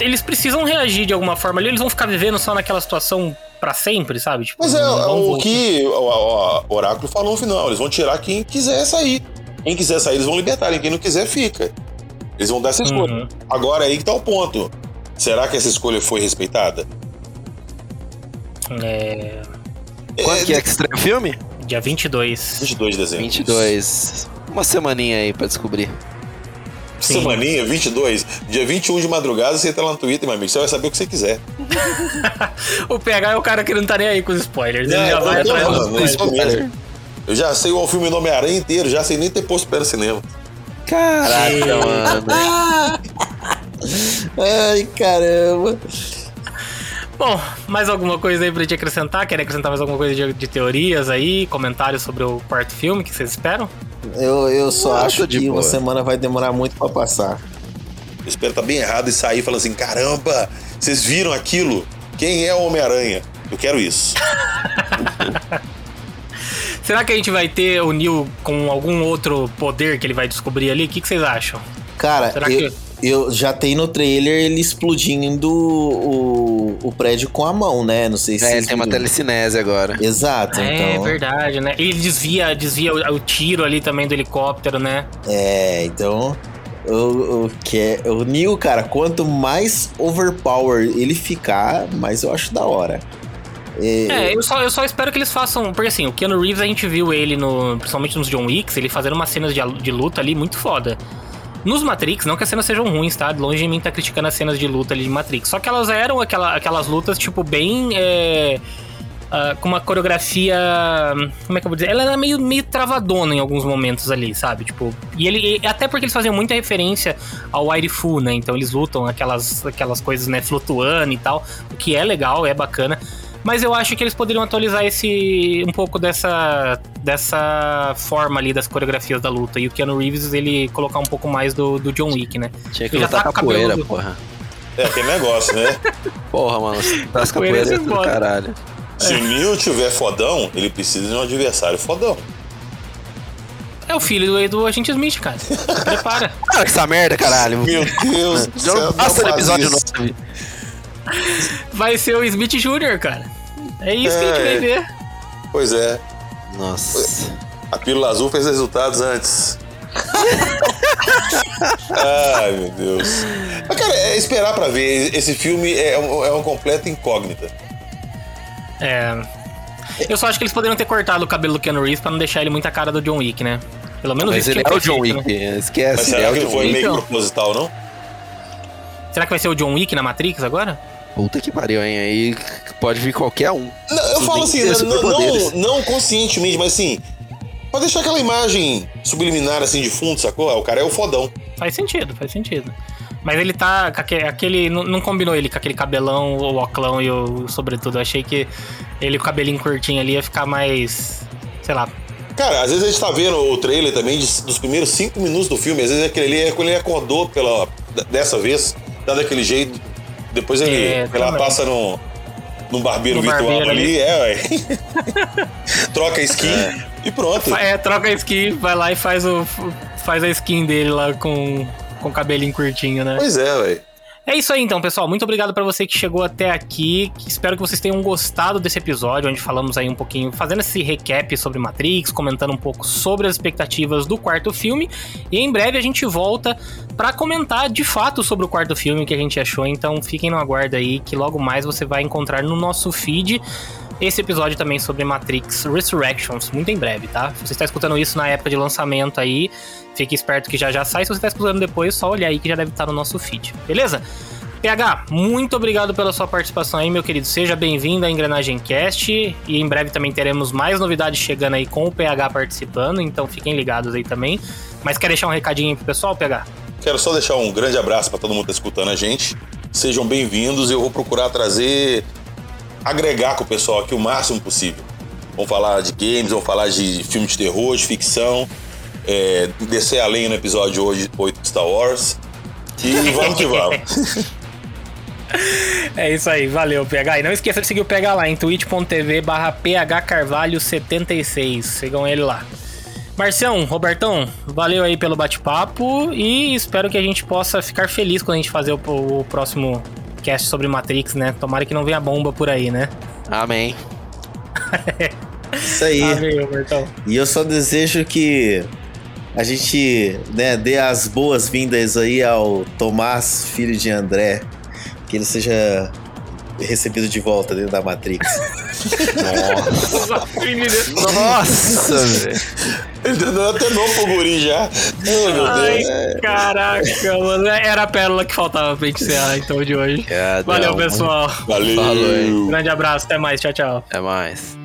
eles precisam reagir de alguma forma ali, eles vão ficar vivendo só naquela situação pra sempre, sabe? Tipo, Mas é, vão o que o, o- Oráculo falou no final. Eles vão tirar quem quiser sair. Quem quiser sair, eles vão libertar. E quem não quiser, fica. Eles vão dar essa escolha. Uhum. Agora aí que tá o ponto. Será que essa escolha foi respeitada? É, Quando que é que estreia o filme? dia 22. 22 de dezembro. 22. Uma semaninha aí pra descobrir. Sim. Semaninha, 22. Dia 21 de madrugada, você entra lá no Twitter, meu amigo. Você vai saber o que você quiser. O PH é o cara que não tá nem aí com os spoilers. Ele É, já vai atrás dos spoilers. mesmo. Eu já sei o filme do Homem-Aranha inteiro, já sei nem ter posto pé no cinema. Caraca, mano. Ai, caramba. Bom, mais alguma coisa aí pra gente acrescentar? Quer acrescentar mais alguma coisa de, de teorias aí? Comentários sobre o quarto filme que vocês esperam? Eu, eu só Nossa, acho de que boa. uma semana vai demorar muito pra passar. Eu espero estar bem errado e sair falando assim: caramba, vocês viram aquilo? Quem é o Homem-Aranha? Eu quero isso. Será que a gente vai ter o Neil com algum outro poder que ele vai descobrir ali? O que, que vocês acham? Cara, Será eu, que- eu já tem no trailer ele explodindo o, o prédio com a mão, né? Não sei se É, ele tem uma telecinese agora. Exato, É então. verdade, né? Ele desvia, desvia o, o tiro ali também do helicóptero, né? É, então. O, o, que é, o Neil, cara, quanto mais overpower ele ficar, mais eu acho da hora. É, É, eu só, eu só espero que eles façam. Porque assim, o Keanu Reeves a gente viu ele, no, principalmente nos John Wicks, ele fazendo umas cenas de, de luta ali muito foda. Nos Matrix, não que as cenas sejam ruins, tá? Longe de mim tá criticando as cenas de luta ali de Matrix. Só que elas eram aquela, aquelas lutas, tipo, bem. é, ah, com uma coreografia. Como é que eu vou dizer? Ela era meio, meio travadona em alguns momentos ali, sabe? Tipo. E ele. e até porque eles faziam muita referência ao Wire Fu, né? Então eles lutam aquelas, aquelas coisas, né, flutuando e tal. O que é legal, é bacana. Mas eu acho que eles poderiam atualizar esse um pouco dessa dessa forma ali das coreografias da luta. E o Keanu Reeves, ele colocar um pouco mais do, do John Wick, né? Tinha que Ele já lutar tá com o capoeira, cabelo- porra. É aquele negócio, né? Porra, mano. Das Capoeira capoeiras é é do caralho. Se o Neil tiver fodão, ele precisa de um adversário fodão. É o filho do, do Agente Smith, cara. Prepara. Para com essa merda, caralho. Meu Deus passa faz episódio isso. 9. Vai ser o Smith Jr., cara. É isso que a gente É. vai ver. Pois é. Nossa. A pílula azul fez resultados antes. Ai, meu Deus. Mas, cara, é esperar pra ver. Esse filme é, um- é uma completa incógnita. É. Eu só acho que eles poderiam ter cortado o cabelo do Keanu Reeves pra não deixar ele muita cara do John Wick, né? Pelo menos Mas isso ele é o John feito, Wick, né? esquece, Mas ele é será o que foi Wick. meio Então. proposital, não? Será que vai ser o John Wick na Matrix agora? Puta que pariu, hein? Aí pode vir qualquer um. Não, eu falo assim, ter não, não, não conscientemente, mas assim, pra deixar aquela imagem subliminar assim de fundo, sacou? Ah, O cara é o fodão. Faz sentido, faz sentido. Mas ele tá. Aquele. Não, combinou ele com aquele cabelão, o oclão e o sobretudo. Eu achei que ele com o cabelinho curtinho ali ia ficar mais. Sei lá. Cara, às vezes a gente tá vendo o trailer também de- dos primeiros cinco minutos do filme. Às vezes aquele ali é quando ele acordou pela, dessa vez, tá daquele jeito. Depois ele, É, também. passa no, no barbeiro No virtual barbeiro ali, é, ué. Troca a skin e pronto. É, troca a skin, vai lá e faz, o, faz a skin dele lá com, com o cabelinho curtinho, né? Pois é, velho. É isso aí então, pessoal. Muito obrigado pra você que chegou até aqui. Espero que vocês tenham gostado desse episódio, onde falamos aí um pouquinho, fazendo esse recap sobre Matrix, comentando um pouco sobre as expectativas do quarto filme. E em breve a gente volta pra comentar de fato sobre o quarto filme que a gente achou. Então fiquem no aguardo aí, que logo mais você vai encontrar no nosso feed esse episódio também sobre Matrix Resurrections, muito em breve, tá? Se você está escutando isso na época de lançamento aí, fique esperto que já já sai. Se você está escutando depois, só olhar aí que já deve estar no nosso feed, beleza? PH, muito obrigado pela sua participação aí, meu querido. Seja bem-vindo à Engrenagem Cast. E em breve também teremos mais novidades chegando aí com o PH participando, então fiquem ligados aí também. Mas quer deixar um recadinho aí pro pessoal, PH? Quero só deixar um grande abraço pra todo mundo que tá escutando a gente. Sejam bem-vindos. Eu vou procurar trazer, agregar com o pessoal aqui o máximo possível. Vamos falar de games, vamos falar de filme de terror, de ficção, é, descer além no episódio hoje 8 de Star Wars. E vamos que vamos. É isso aí, valeu, PH. E não esqueça de seguir o PH lá em twitch.tv barra phcarvalho76. Sigam ele lá. Marcião, Robertão, valeu aí pelo bate-papo e espero que a gente possa ficar feliz quando a gente fazer o, o próximo cast sobre Matrix, né? Tomara que não venha bomba por aí, né? Amém. Isso aí. Robertão. E eu só desejo que a gente né, dê as boas-vindas aí ao Tomás, filho de André. Que ele seja recebido de volta dentro da Matrix. Nossa, velho. Ele tá dando até nome pro guri já. Ai, meu Ai, Deus. caraca, mano. Era a pérola que faltava pra gente encerrar então de hoje. Cadê Valeu, pessoal. Valeu. Falou? Grande abraço, até mais. Tchau, tchau. Até mais.